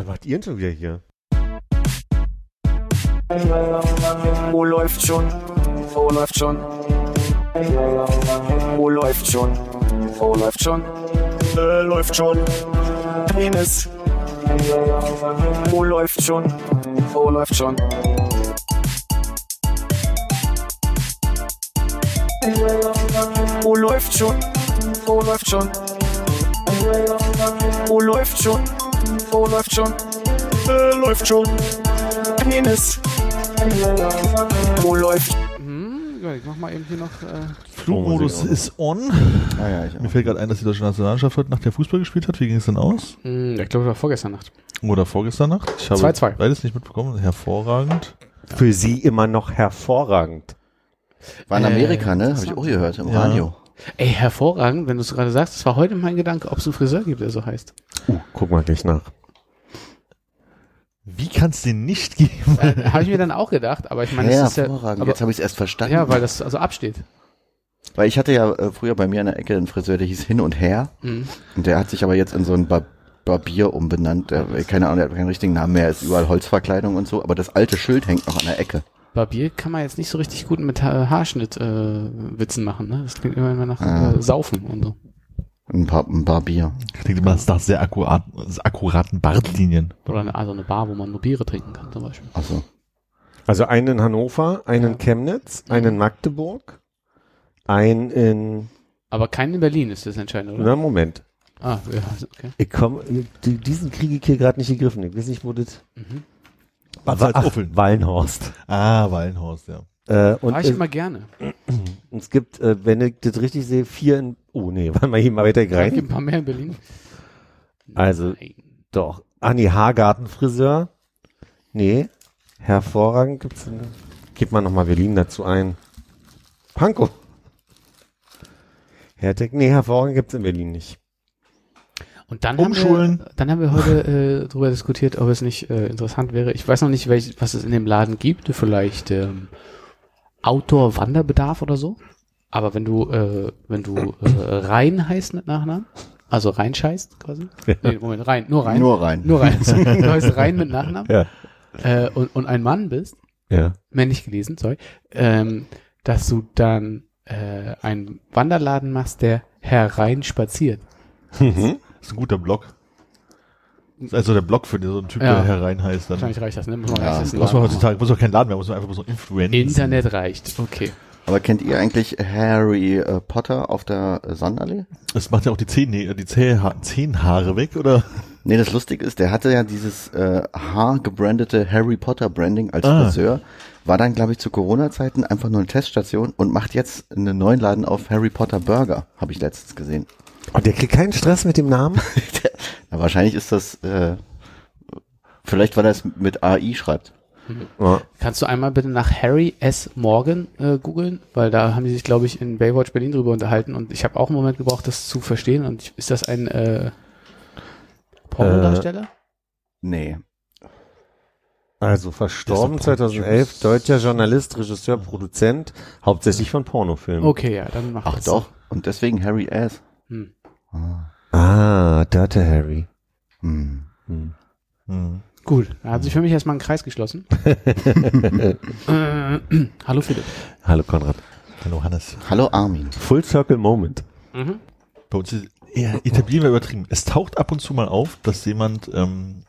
Was macht ihr denn schon wieder hier? Wo läuft schon? Wo läuft schon? Wo läuft schon? Wo läuft schon? Äh, läuft schon. Penis. Wo läuft schon? Wo läuft schon? Wo läuft schon? Wo läuft schon? Wo läuft schon? Wo läuft schon? Äh, läuft schon. Penis. Wo läuft? Hm, ich mach mal eben hier noch. Äh, Flugmodus ist on. Ah, ja, ich auch. Mir fällt gerade ein, dass die deutsche Nationalmannschaft heute Nacht der Fußball gespielt hat. Wie ging es denn aus? hm, ich glaube, das war vorgestern Nacht. Oder vorgestern Nacht? Ich habe 2-2. beides nicht mitbekommen. Hervorragend. Für sie immer noch hervorragend. War in Äh, Amerika, ne? Habe ich auch gehört im Ja. Radio. Ey, hervorragend, wenn du es gerade sagst. Das war heute mein Gedanke, ob es einen Friseur gibt, der so heißt. Uh, guck mal gleich nach. Wie kann es den nicht geben? Äh, Habe ich mir dann auch gedacht, aber ich meine, Ja, das ist ja. hervorragend. Aber, Jetzt habe ich es erst verstanden. ja, weil das also absteht. Weil ich hatte ja äh, früher bei mir in der Ecke einen Friseur, der hieß Hin und Her. Mhm. Und der hat sich aber jetzt in so einen Bar Barbier umbenannt. Der, keine Ahnung, der hat keinen richtigen Namen mehr. Ist überall Holzverkleidung und so. Aber das alte Schild hängt noch an der Ecke. Barbier kann man jetzt nicht so richtig gut mit ha Haarschnitt äh, Witzen machen, ne? Das klingt immer nach Ah. äh, Saufen und so. Ein, Bar ein Barbier. Klingt immer nach sehr akkurat, akkuraten Bartlinien. Oder eine, also eine Bar, wo man nur Biere trinken kann, zum Beispiel. Also Also einen in Hannover, einen in Ja. Chemnitz, einen in Magdeburg, einen in, Aber kein in Berlin ist das entscheidend, oder? na Moment, Ah, ja, okay. ich komm, die, diesen kriege ich hier gerade nicht gegriffen. Ich weiß nicht, wo das, Mhm. Bad Ach, Salzuffeln. Wallenhorst. Ah, Wallenhorst, ja. Äh, und War ich es, immer gerne. es gibt, äh, wenn ich das richtig sehe, vier in, oh nee, warte mal hier mal weiter rein. ein paar mehr in Berlin. Also- Nein. Doch. Ah nee, Haargartenfriseur. Nee, hervorragend gibt's, einen- gib mal nochmal Berlin dazu ein. Pankow. Herteg, nee, hervorragend gibt's in Berlin nicht. Und dann Umschulen. haben wir, dann haben wir heute äh, darüber diskutiert, ob es nicht äh, interessant wäre. Ich weiß noch nicht, welch, was es in dem Laden gibt. Vielleicht ähm, Outdoor-Wanderbedarf oder so. Aber wenn du, äh, wenn du äh, rein heißt mit Nachnamen, also rein scheißt quasi. Nee, Moment, rein, nur rein. nur rein. Nur rein. du heißt rein mit Nachnamen Ja. äh, und, und ein Mann bist, Ja. männlich gelesen, sorry, ähm, dass du dann äh, einen Wanderladen machst, der herein spaziert. Mhm. Das ist ein guter Blog. Das ist also der Blog für so einen Typ, Ja. der herein heißt. Dann Wahrscheinlich reicht das, ne? Muss man Ja, muss man heutzutage, muss auch kein Laden mehr, muss man einfach so Influencer. Internet reicht. Okay. Aber kennt ihr eigentlich Harry äh, Potter auf der Sandallee? Das macht ja auch die Zähne, die Zähha Zehenhaare weg, oder? Nee, das Lustige ist, der hatte ja dieses äh, haargebrandete Harry Potter Branding als Ah. Friseur, war dann, glaube ich, zu Corona-Zeiten einfach nur eine Teststation und macht jetzt einen neuen Laden auf Harry Potter Burger, habe ich letztens gesehen. Und der kriegt keinen Stress mit dem Namen? Na, wahrscheinlich ist das, äh, vielleicht weil er es mit AI schreibt. Ja. Kannst du einmal bitte nach Harry S. Morgan äh, googeln? Weil da haben die sich, glaube ich, in Baywatch Berlin drüber unterhalten und ich habe auch einen Moment gebraucht, das zu verstehen. Und ich, ist das ein äh, Pornodarsteller? Nee. Also verstorben Der ist doch 2011, deutscher Journalist, Regisseur, Produzent, hauptsächlich von Pornofilmen. Okay, ja, dann mach Ach das. doch. Und deswegen Harry S. Hm. Ah, Dirty Harry. Hm. Hm. Hm. Gut, da hat sich für mich erstmal ein Kreis geschlossen. äh, hallo Philipp. Hallo Konrad. Hallo Hannes. Hallo Armin. Full Circle Moment. Mhm. Bei uns ist eher etablieren wir übertrieben. Es taucht ab und zu mal auf, dass jemand ähm,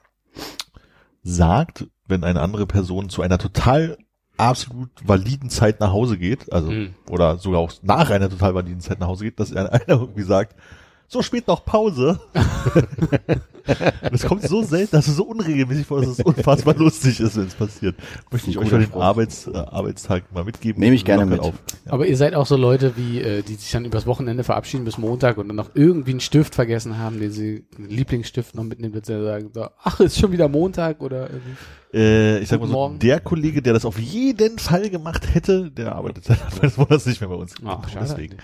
sagt, wenn eine andere Person zu einer total absolut validen Zeit nach Hause geht, also Mhm. oder sogar auch nach einer total validen Zeit nach Hause geht, dass einer irgendwie sagt, so spät noch Pause. das kommt so selten, das ist so unregelmäßig vor, dass es unfassbar lustig ist, wenn es passiert. Möchte ich euch für den. Arbeits, äh, Arbeitstag mal mitgeben. Nehme ich gerne mit. Ja. Aber ihr seid auch so Leute, wie äh, die sich dann übers Wochenende verabschieden bis Montag und dann noch irgendwie einen Stift vergessen haben, den sie einen Lieblingsstift noch mitnehmen, wird sie sagen, so, ach, ist schon wieder Montag oder irgendwie. Äh, ich sag mal so, Morgen. der Kollege, der das auf jeden Fall gemacht hätte, der arbeitet seit Anfang des Monats nicht mehr bei uns. Ach, schade. Deswegen.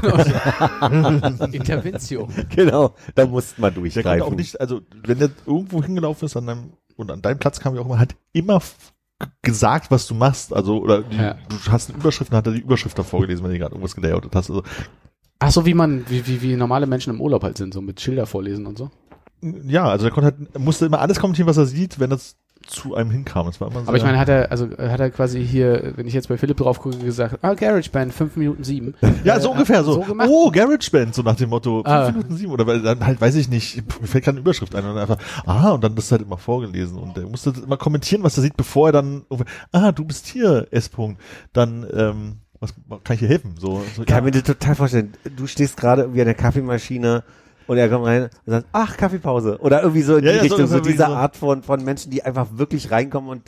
Genau. Intervention. Genau, da musste man Der konnte durchgreifen. auch nicht, also wenn der irgendwo hingelaufen ist an deinem, und an deinem Platz kam ja auch immer, hat immer gesagt, was du machst, also, oder die, Ja. du hast eine Überschrift, dann hat er die Überschrift davor gelesen, wenn du gerade irgendwas gelayoutet hast, also, Ach so, wie man, wie, wie, wie normale Menschen im Urlaub halt sind, so mit Schilder vorlesen und so. ja, also der konnte halt, er musste immer alles kommentieren, was er sieht, wenn das zu einem hinkam. Das war immer Aber ich meine, hat er, also hat er quasi hier, wenn ich jetzt bei Philipp drauf gucke, gesagt, ah, GarageBand, 5 Minuten 7. Ja, so ungefähr so. so gemacht? oh, GarageBand, so nach dem Motto, fünf Ah. Minuten sieben oder weil dann halt, weiß ich nicht, mir fällt keine Überschrift ein und dann einfach, ah, und dann das halt immer vorgelesen und er musste immer kommentieren, was er sieht, bevor er dann, ah, du bist hier, S. -Punkt. Dann, ähm, was kann ich dir helfen? So, so Kann ja. mir das total vorstellen. Du stehst gerade irgendwie an der Kaffeemaschine und er kommt rein und sagt, ach, Kaffeepause. Oder irgendwie so in Ja, die ja, so Richtung, so, irgendwie diese so. Art von, von Menschen, die einfach wirklich reinkommen und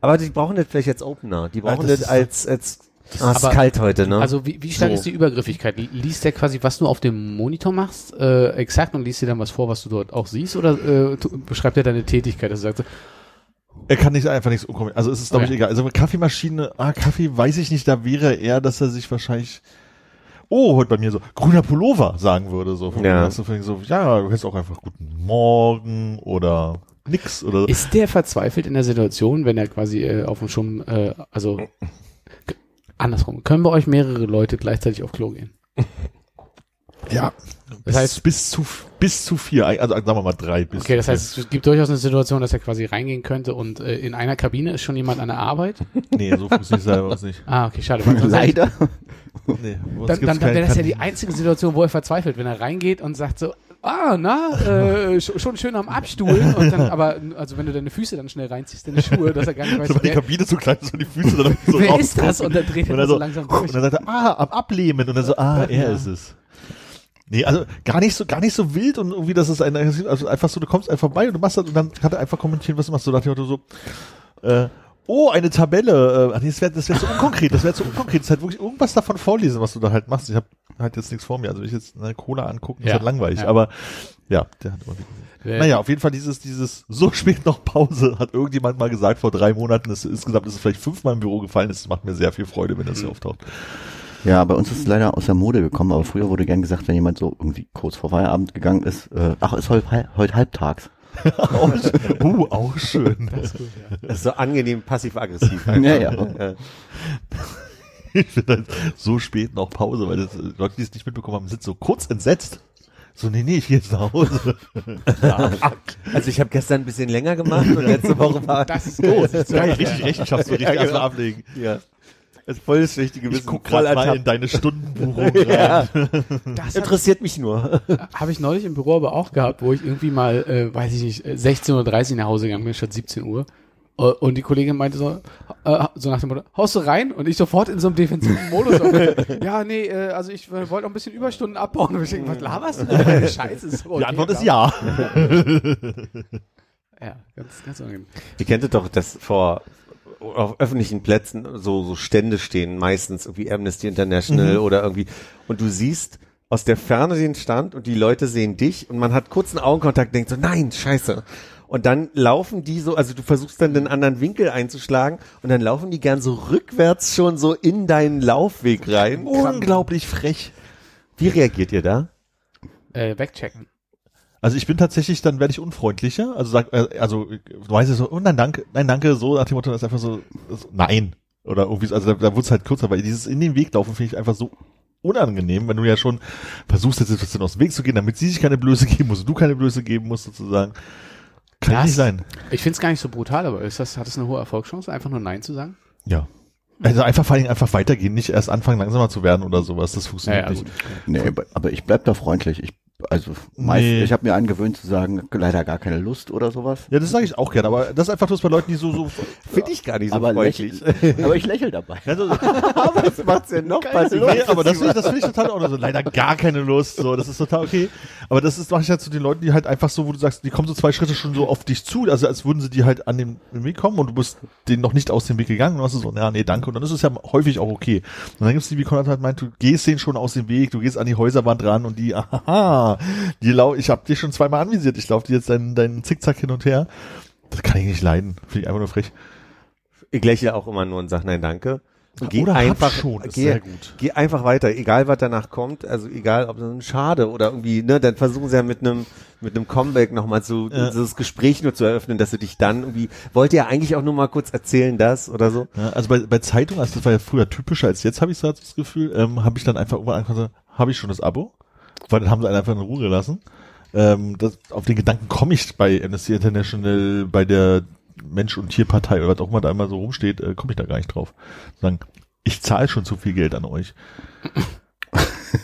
aber die brauchen das vielleicht als Opener. Die brauchen das das, ist- als, als ah, ist aber- kalt heute, ne? Also wie, wie stark So. ist die Übergriffigkeit? Liest der quasi, was du auf dem Monitor machst, äh, exakt und liest dir dann was vor, was du dort auch siehst? Oder äh, beschreibt er deine Tätigkeit? dass er sagt, so, Er kann nicht einfach nichts umkommen. Also es ist, glaube Okay. ich, egal. Also Kaffeemaschine, ah, Kaffee, weiß ich nicht, da wäre er, dass er sich wahrscheinlich, oh, heute bei mir so, grüner Pullover sagen würde, so. Von Ja. vielleicht so, ja, du hättest auch einfach guten Morgen oder nix oder Ist der verzweifelt in der Situation, wenn er quasi äh, auf dem Schirm, äh, also andersrum, können bei euch mehrere Leute gleichzeitig auf Klo gehen? Ja. Das heißt- bis zu bis zu vier, also sagen wir mal drei bis. Okay, das heißt, es gibt durchaus eine Situation, dass er quasi reingehen könnte und äh, in einer Kabine ist schon jemand an der Arbeit. nee, so funktioniert es leider uns nicht. Ah, okay, schade. Leider. Nee, Dann, dann, dann wäre das ja die einzige Situation, wo er verzweifelt, wenn er reingeht und sagt so, ah, na, äh, sch- schon schön am Abstuhlen und dann, aber, also wenn du deine Füße dann schnell reinziehst, deine Schuhe, dass er gar nicht weiß, so, weil die wer, Kabine so klein ist und die Füße dann so wer ist das? Und dann dreht er Und so so, langsam und durch. dann sagt er, ah, am Ablehnen. Und dann so, ah, er Ja. ist es. Nee, also gar nicht so, gar nicht so wild und irgendwie, dass es ein, also einfach so, du kommst einfach vorbei und du machst das und dann hat er einfach kommentiert, was du machst. So dem Motto so, äh, oh, eine Tabelle. Äh, das wäre das wär zu unkonkret, das wäre zu unkonkret. Das ist halt wirklich irgendwas davon vorlesen, was du da halt machst. Ich habe halt jetzt nichts vor mir. Also wenn ich jetzt eine Cola angucken, ist Ja, halt langweilig. ja. Aber ja, der hat immer naja, auf jeden Fall dieses, dieses so spät noch Pause, hat irgendjemand mal gesagt vor drei Monaten, das insgesamt ist es vielleicht fünfmal im Büro gefallen, das macht mir sehr viel Freude, wenn das Mhm. hier auftaucht. Ja, bei uns ist es leider aus der Mode gekommen, aber früher wurde gern gesagt, wenn jemand so irgendwie kurz vor Feierabend gegangen ist, äh, ach, ist heute, heute halbtags. auch, uh, auch schön. Das ist gut, ja. Das ist so angenehm passiv-aggressiv. Ja, ja. Äh, Ich finde halt so spät noch Pause, weil das, äh, Leute, die es nicht mitbekommen haben, sind so kurz entsetzt. So, nee, nee, ich gehe jetzt nach Hause. Also ich habe gestern ein bisschen länger gemacht und letzte Woche war Das ist gut. Geil, richtig Rechenschaft, so richtig Ja, genau. erstmal ablegen. ja. Das ist voll das schlechte Gewissen. Ich guck gerade mal ertappt. in deine Stundenbuchung rein. Ja, Das interessiert mich nur. habe ich neulich im Büro aber auch gehabt, wo ich irgendwie mal, äh, weiß ich nicht, äh, 16.30 Uhr nach Hause gegangen bin, statt 17 Uhr. Äh, Und die Kollegin meinte so, äh, so nach dem Motto, haust du rein? Und ich sofort in so einem defensiven Modus. ja, nee, äh, also ich äh, wollte auch ein bisschen Überstunden abbauen. Und ich denke, was laberst du? denn? Scheiße. Ist so Die Antwort ist ja. Ja, ganz, ganz unangenehm. Ihr kennt es doch, dass vor auf öffentlichen Plätzen so, so Stände stehen, meistens irgendwie Amnesty International oder irgendwie. Und du siehst aus der Ferne den Stand und die Leute sehen dich und man hat kurzen Augenkontakt, denkt so, nein, scheiße. Und dann laufen die so, also du versuchst dann den anderen Winkel einzuschlagen und dann laufen die gern so rückwärts schon so in deinen Laufweg rein. Unglaublich frech. Wie reagiert ihr da? Äh, wegchecken. Also ich bin tatsächlich, dann werde ich unfreundlicher. Also sag, äh, also du weißt ja so, oh nein, danke, nein, danke, so nach dem Motto, das ist einfach so, so nein. Oder irgendwie, so, also da, da wurde es halt kürzer, weil dieses in den Weg laufen finde ich einfach so unangenehm, wenn du ja schon versuchst, der Situation aus dem Weg zu gehen, damit sie sich keine Blöße geben muss und du keine Blöße geben musst, sozusagen. Kann Das- nicht sein. Ich finde es gar nicht so brutal, aber ist das, hat es eine hohe Erfolgschance, einfach nur Nein zu sagen? Ja. Also einfach vor allem einfach weitergehen, nicht erst anfangen, langsamer zu werden oder sowas. Das funktioniert nicht. Nee, aber- aber ich bleib da freundlich. Ich, also meist, Nee. ich habe mir angewöhnt zu sagen, leider gar keine Lust oder sowas. Ja, das sage ich auch gerne, aber das ist einfach bloß bei Leuten, die so, so, Finde ich gar nicht so aber, freundlich. lächel, aber ich lächel dabei. also, aber das macht's ja noch Nee, aber das finde ich, das finde ich total auch so. Leider gar keine Lust. So, das ist total okay. Aber das ist mache ich halt zu den Leuten, die halt einfach so, wo du sagst, die kommen so zwei Schritte schon so auf dich zu, also als würden sie die halt an den Weg kommen und du bist denen noch nicht aus dem Weg gegangen und hast du so, ja, nee, danke. Und dann ist es ja häufig auch okay. Und dann gibt's die, wie Konrad halt meint, du gehst denen schon aus dem Weg, du gehst an die Häuserwand ran und die, aha, die lau ich habe dich schon zweimal anvisiert, ich laufe dir jetzt deinen, deinen Zickzack hin und her. Das kann ich nicht leiden. Finde ich einfach nur frech. Ich lächle auch immer nur und sag nein, danke. Und geh Oder einfach, schon, ist geh, sehr gut. geh einfach weiter, egal was danach kommt, also egal ob das ein Schade oder irgendwie, ne, dann versuchen sie ja mit einem mit einem Comeback nochmal zu Ja. das Gespräch nur zu eröffnen, dass du dich dann irgendwie, wollt ihr eigentlich auch nur mal kurz erzählen das oder so? Ja, also bei, bei Zeitungen, also das war ja früher typischer als jetzt, habe ich so das Gefühl, ähm, habe ich dann einfach irgendwann angefangen, habe ich schon das Abo, weil dann haben sie einen einfach in Ruhe gelassen. ähm, das, auf den Gedanken komme ich bei Amnesty International, bei der Mensch- und Tierpartei oder was auch immer da immer so rumsteht, äh, komme ich da gar nicht drauf. Sagen, ich zahle schon zu viel Geld an euch.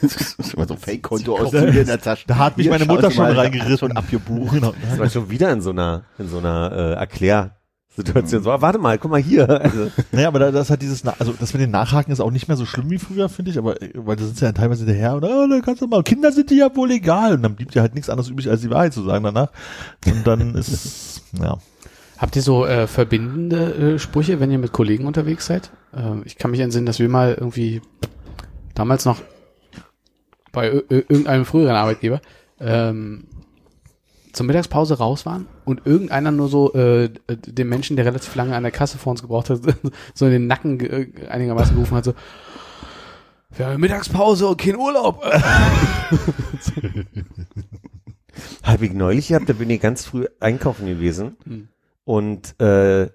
das ist immer so ein Fake-Konto aus in der Tasche. Da hat mich Hier, meine Mutter schon hat Schon abgebucht. Genau. Das war schon wieder in so einer, in so einer äh, Erklärsituation. So, ah, warte mal, guck mal hier. Also, Naja, aber da, das hat dieses, also das mit den Nachhaken ist auch nicht mehr so schlimm wie früher, finde ich, aber äh, weil da sind ja teilweise hinterher oder oh, da kannst du mal, Kinder sind dir ja wohl egal und dann blieb dir halt nichts anderes übrig, als die Wahrheit zu sagen danach. Und dann ist, ja. Habt ihr so äh, verbindende äh, Sprüche, wenn ihr mit Kollegen unterwegs seid? Äh, ich kann mich entsinnen, dass wir mal irgendwie damals noch bei irgendeinem früheren Arbeitgeber ähm, zur Mittagspause raus waren und irgendeiner nur so äh, dem Menschen, der relativ lange an der Kasse vor uns gebraucht hat, so in den Nacken äh, einigermaßen gerufen hat, so wir haben Mittagspause und kein Urlaub. Hab ich neulich gehabt, da bin ich ganz früh einkaufen gewesen Hm. und äh,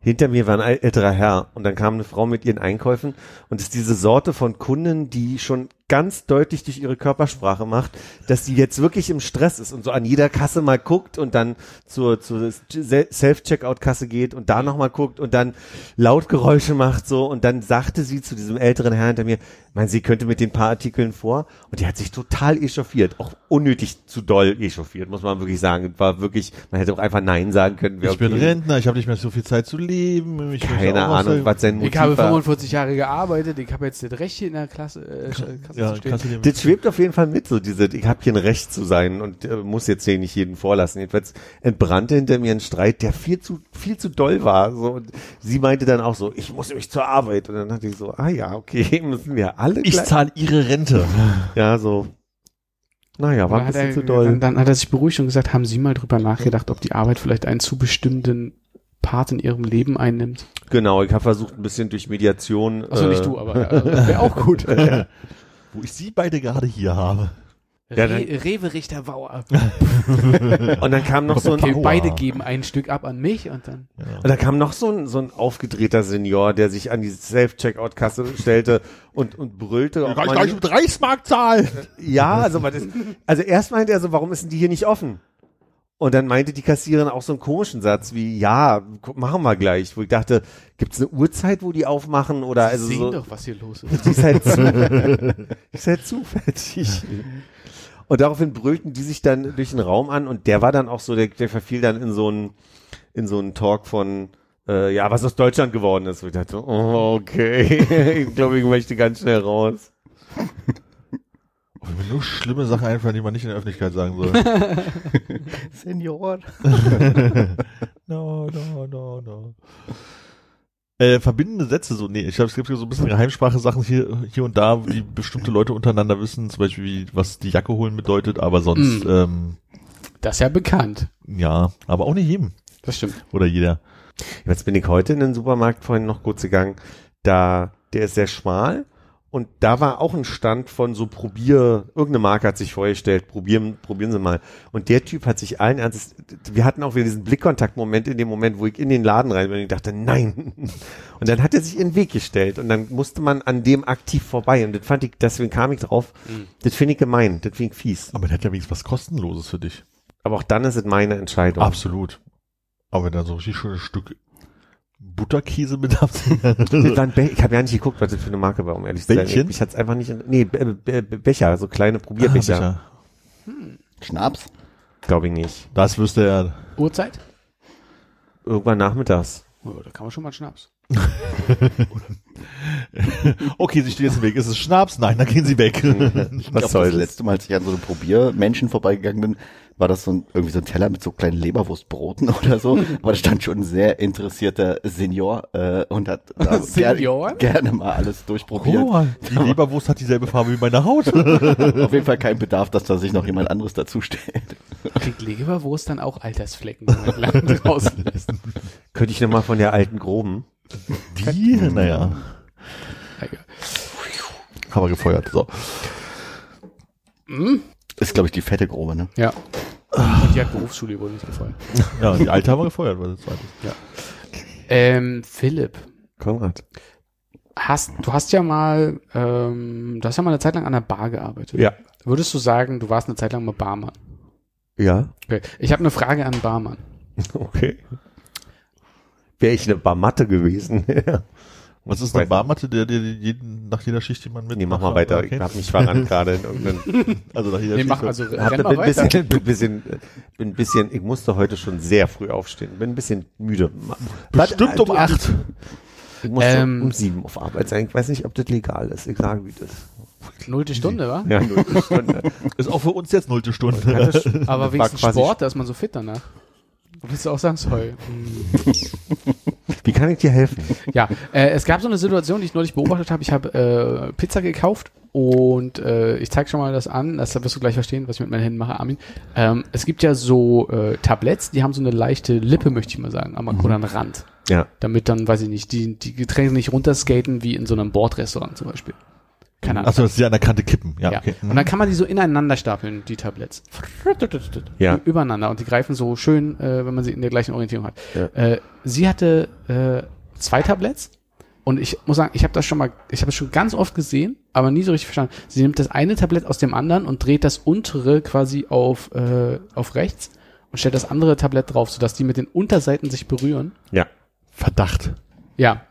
hinter mir war ein älterer Herr und dann kam eine Frau mit ihren Einkäufen und es ist diese Sorte von Kunden, die schon ganz deutlich durch ihre Körpersprache macht, dass sie jetzt wirklich im Stress ist und so an jeder Kasse mal guckt und dann zur, zur Self-Checkout-Kasse geht und da nochmal guckt und dann Lautgeräusche macht so und dann sagte sie zu diesem älteren Herrn hinter mir, mein, sie könnte mit den paar Artikeln vor und die hat sich total echauffiert, auch unnötig zu doll echauffiert, muss man wirklich sagen. War wirklich, man hätte auch einfach Nein sagen können. Ich bin okay. Rentner, ich habe nicht mehr so viel Zeit zu leben. Keine Ahnung, was sein Motiv Ich habe war. 45 Jahre gearbeitet, ich habe jetzt das Recht hier in der Klasse, äh, Kasse Ja, dir Das schwebt auf jeden Fall mit, so diese, ich habe hier ein Recht zu sein und äh, muss jetzt hier nicht jeden vorlassen. Jedenfalls entbrannte hinter mir ein Streit, der viel zu, viel zu doll war. So, und sie meinte dann auch so, ich muss nämlich zur Arbeit. Und dann dachte ich so, ah ja, okay, müssen wir alle ich zahle ihre Rente. Ja, so. Naja, war ein dann, hat bisschen er, zu doll. Dann, dann hat er sich beruhigt und gesagt, haben Sie mal drüber nachgedacht, ob die Arbeit vielleicht einen zu bestimmten Part in Ihrem Leben einnimmt? Genau, ich habe versucht, ein bisschen durch Mediation. Also äh, nicht du, aber ja, wäre auch gut. Wo ich sie beide gerade hier habe. Ja, Re Rewe Richter Bauer. Und dann kam noch so ein, Okay, beide geben ein Stück ab an mich und dann. Und da kam noch so ein, so ein aufgedrehter Senior, der sich an die Self-Checkout-Kasse stellte und, und brüllte. ob Kann ich gleich mit Reichsmark zahlen? Ja, also, was ist, also erst meinte er so, warum ist denn die hier nicht offen? Und dann meinte die Kassiererin auch so einen komischen Satz wie, ja, machen wir gleich. Wo ich dachte, gibt's eine Uhrzeit, wo die aufmachen? Oder also sehen so, doch, was hier los ist. die ist halt zu, ist halt zufällig. Und daraufhin brüllten die sich dann durch den Raum an und der war dann auch so, der, der verfiel dann in so einen, in so einen Talk von, äh, ja, was aus Deutschland geworden ist. Wo ich dachte, oh, okay, ich glaube, ich möchte ganz schnell raus. Oh, mir nur schlimme Sachen einfallen, die man nicht in der Öffentlichkeit sagen soll. Senior. no, no, no, no. Äh, verbindende Sätze, so, nee, ich glaube, es gibt so ein bisschen Geheimsprache-Sachen hier, hier und da, die bestimmte Leute untereinander wissen, zum Beispiel, wie, was die Jacke holen bedeutet, aber sonst, Mm. ähm, Das ist ja bekannt. ja, aber auch nicht jedem. Das stimmt. Oder jeder. Jetzt bin ich heute in den Supermarkt vorhin noch kurz gegangen. Da, der ist sehr schmal und da war auch ein Stand von so Probier, irgendeine Marke hat sich vorgestellt, probieren, probieren Sie mal. Und der Typ hat sich allen Ernstes, wir hatten auch wieder diesen Blickkontaktmoment in dem Moment, wo ich in den Laden rein bin und ich dachte, nein. Und dann hat er sich in den Weg gestellt und dann musste man an dem aktiv vorbei und das fand ich, deswegen kam ich drauf. Das finde ich gemein, das finde ich fies. Aber der hat ja wenigstens was Kostenloses für dich. Aber auch dann ist es meine Entscheidung. Absolut. Aber wenn da so richtig schönes Stück Butterkäse mit Be ich habe ja nicht geguckt, was das für eine Marke war, um ehrlich zu sein. Bällchen? Ich hatte es einfach nicht. In, nee, Be Be Be Becher, so kleine Probierbecher. Ah, Schnaps? Glaube ich nicht. Das wüsste er. Uhrzeit? Irgendwann nachmittags. Oh, da kann man schon mal Schnaps. Okay, sie steht jetzt im Weg. Ist es Schnaps? Nein, dann gehen sie weg. Ich Was soll das das? letzte Mal, als ich an so einem Probiermenschen vorbeigegangen bin, war das so ein, irgendwie so ein Teller mit so kleinen Leberwurstbroten oder so. Aber da stand schon ein sehr interessierter Senior äh, und hat da Senior? Gerne, gerne mal alles durchprobiert. Oh, die Leberwurst hat dieselbe Farbe wie meine Haut. Auf jeden Fall kein Bedarf, dass da sich noch jemand anderes dazu stellt. Kriegt Leberwurst dann auch Altersflecken, wenn man draußen lässt? Könnte ich nochmal von der alten Groben. Die? Naja, haben wir gefeuert. So. Ist, glaube ich, die fette Grobe, ne? Ja. Und die hat Berufsschule wohl nicht gefallen. Ja, die alte haben wir gefeuert, war das zweite. Ähm, Philipp, Konrad. hast, du hast ja mal, ähm, du hast ja mal eine Zeit lang an der Bar gearbeitet. Ja. Würdest du sagen, du warst eine Zeit lang mal Barmann? Ja, Okay. Ich habe eine Frage an den Barmann. okay. Wäre ich eine Barmatte gewesen. Was ist eine Barmatte, der dir jeden, nach jeder Schicht jemand mit? nee, mach mal weiter. Okay. Ich hab mich verrannt gerade in irgendeinen Also nach jeder Nee, Schicht. mach also Hab, bin, mal ein weiter. bisschen, bin ein bisschen, bin ein bisschen, ich musste heute schon sehr früh aufstehen. Bin ein bisschen müde. Bestimmt um Warte, acht. Ich musste Ähm, um sieben auf Arbeit sein. Ich weiß nicht, ob das legal ist. Ich sage, wie das ist. Nullte Stunde, wa? Ja, eine Stunde. Ist auch für uns jetzt nullte Stunde. Aber quasi- Sport, da ist man so fit danach. Willst du auch sagen, sorry. Wie kann ich dir helfen? Ja, äh, es gab so eine Situation, die ich neulich beobachtet habe. Ich habe äh, Pizza gekauft und äh, ich zeig schon mal das an, das wirst du gleich verstehen, was ich mit meinen Händen mache, Armin. Ähm, es gibt ja so äh, Tabletts, die haben so eine leichte Lippe, möchte ich mal sagen, am oder einen Rand. Ja. Damit dann, weiß ich nicht, die, die Getränke nicht runterskaten wie in so einem Bordrestaurant zum Beispiel. Keine Ahnung. Achso, das ist ja an der Kante kippen. Ja, Ja. okay. Und dann kann man die so ineinander stapeln, die Tabletts. Ja. Übereinander. Und die greifen so schön, äh, wenn man sie in der gleichen Orientierung hat. Ja. Äh, sie hatte äh, zwei Tabletts. Und ich muss sagen, ich habe das schon mal, ich habe es schon ganz oft gesehen, aber nie so richtig verstanden. Sie nimmt das eine Tablett aus dem anderen und dreht das untere quasi auf, äh, auf rechts und stellt das andere Tablett drauf, sodass die mit den Unterseiten sich berühren. Ja. Verdacht. Ja,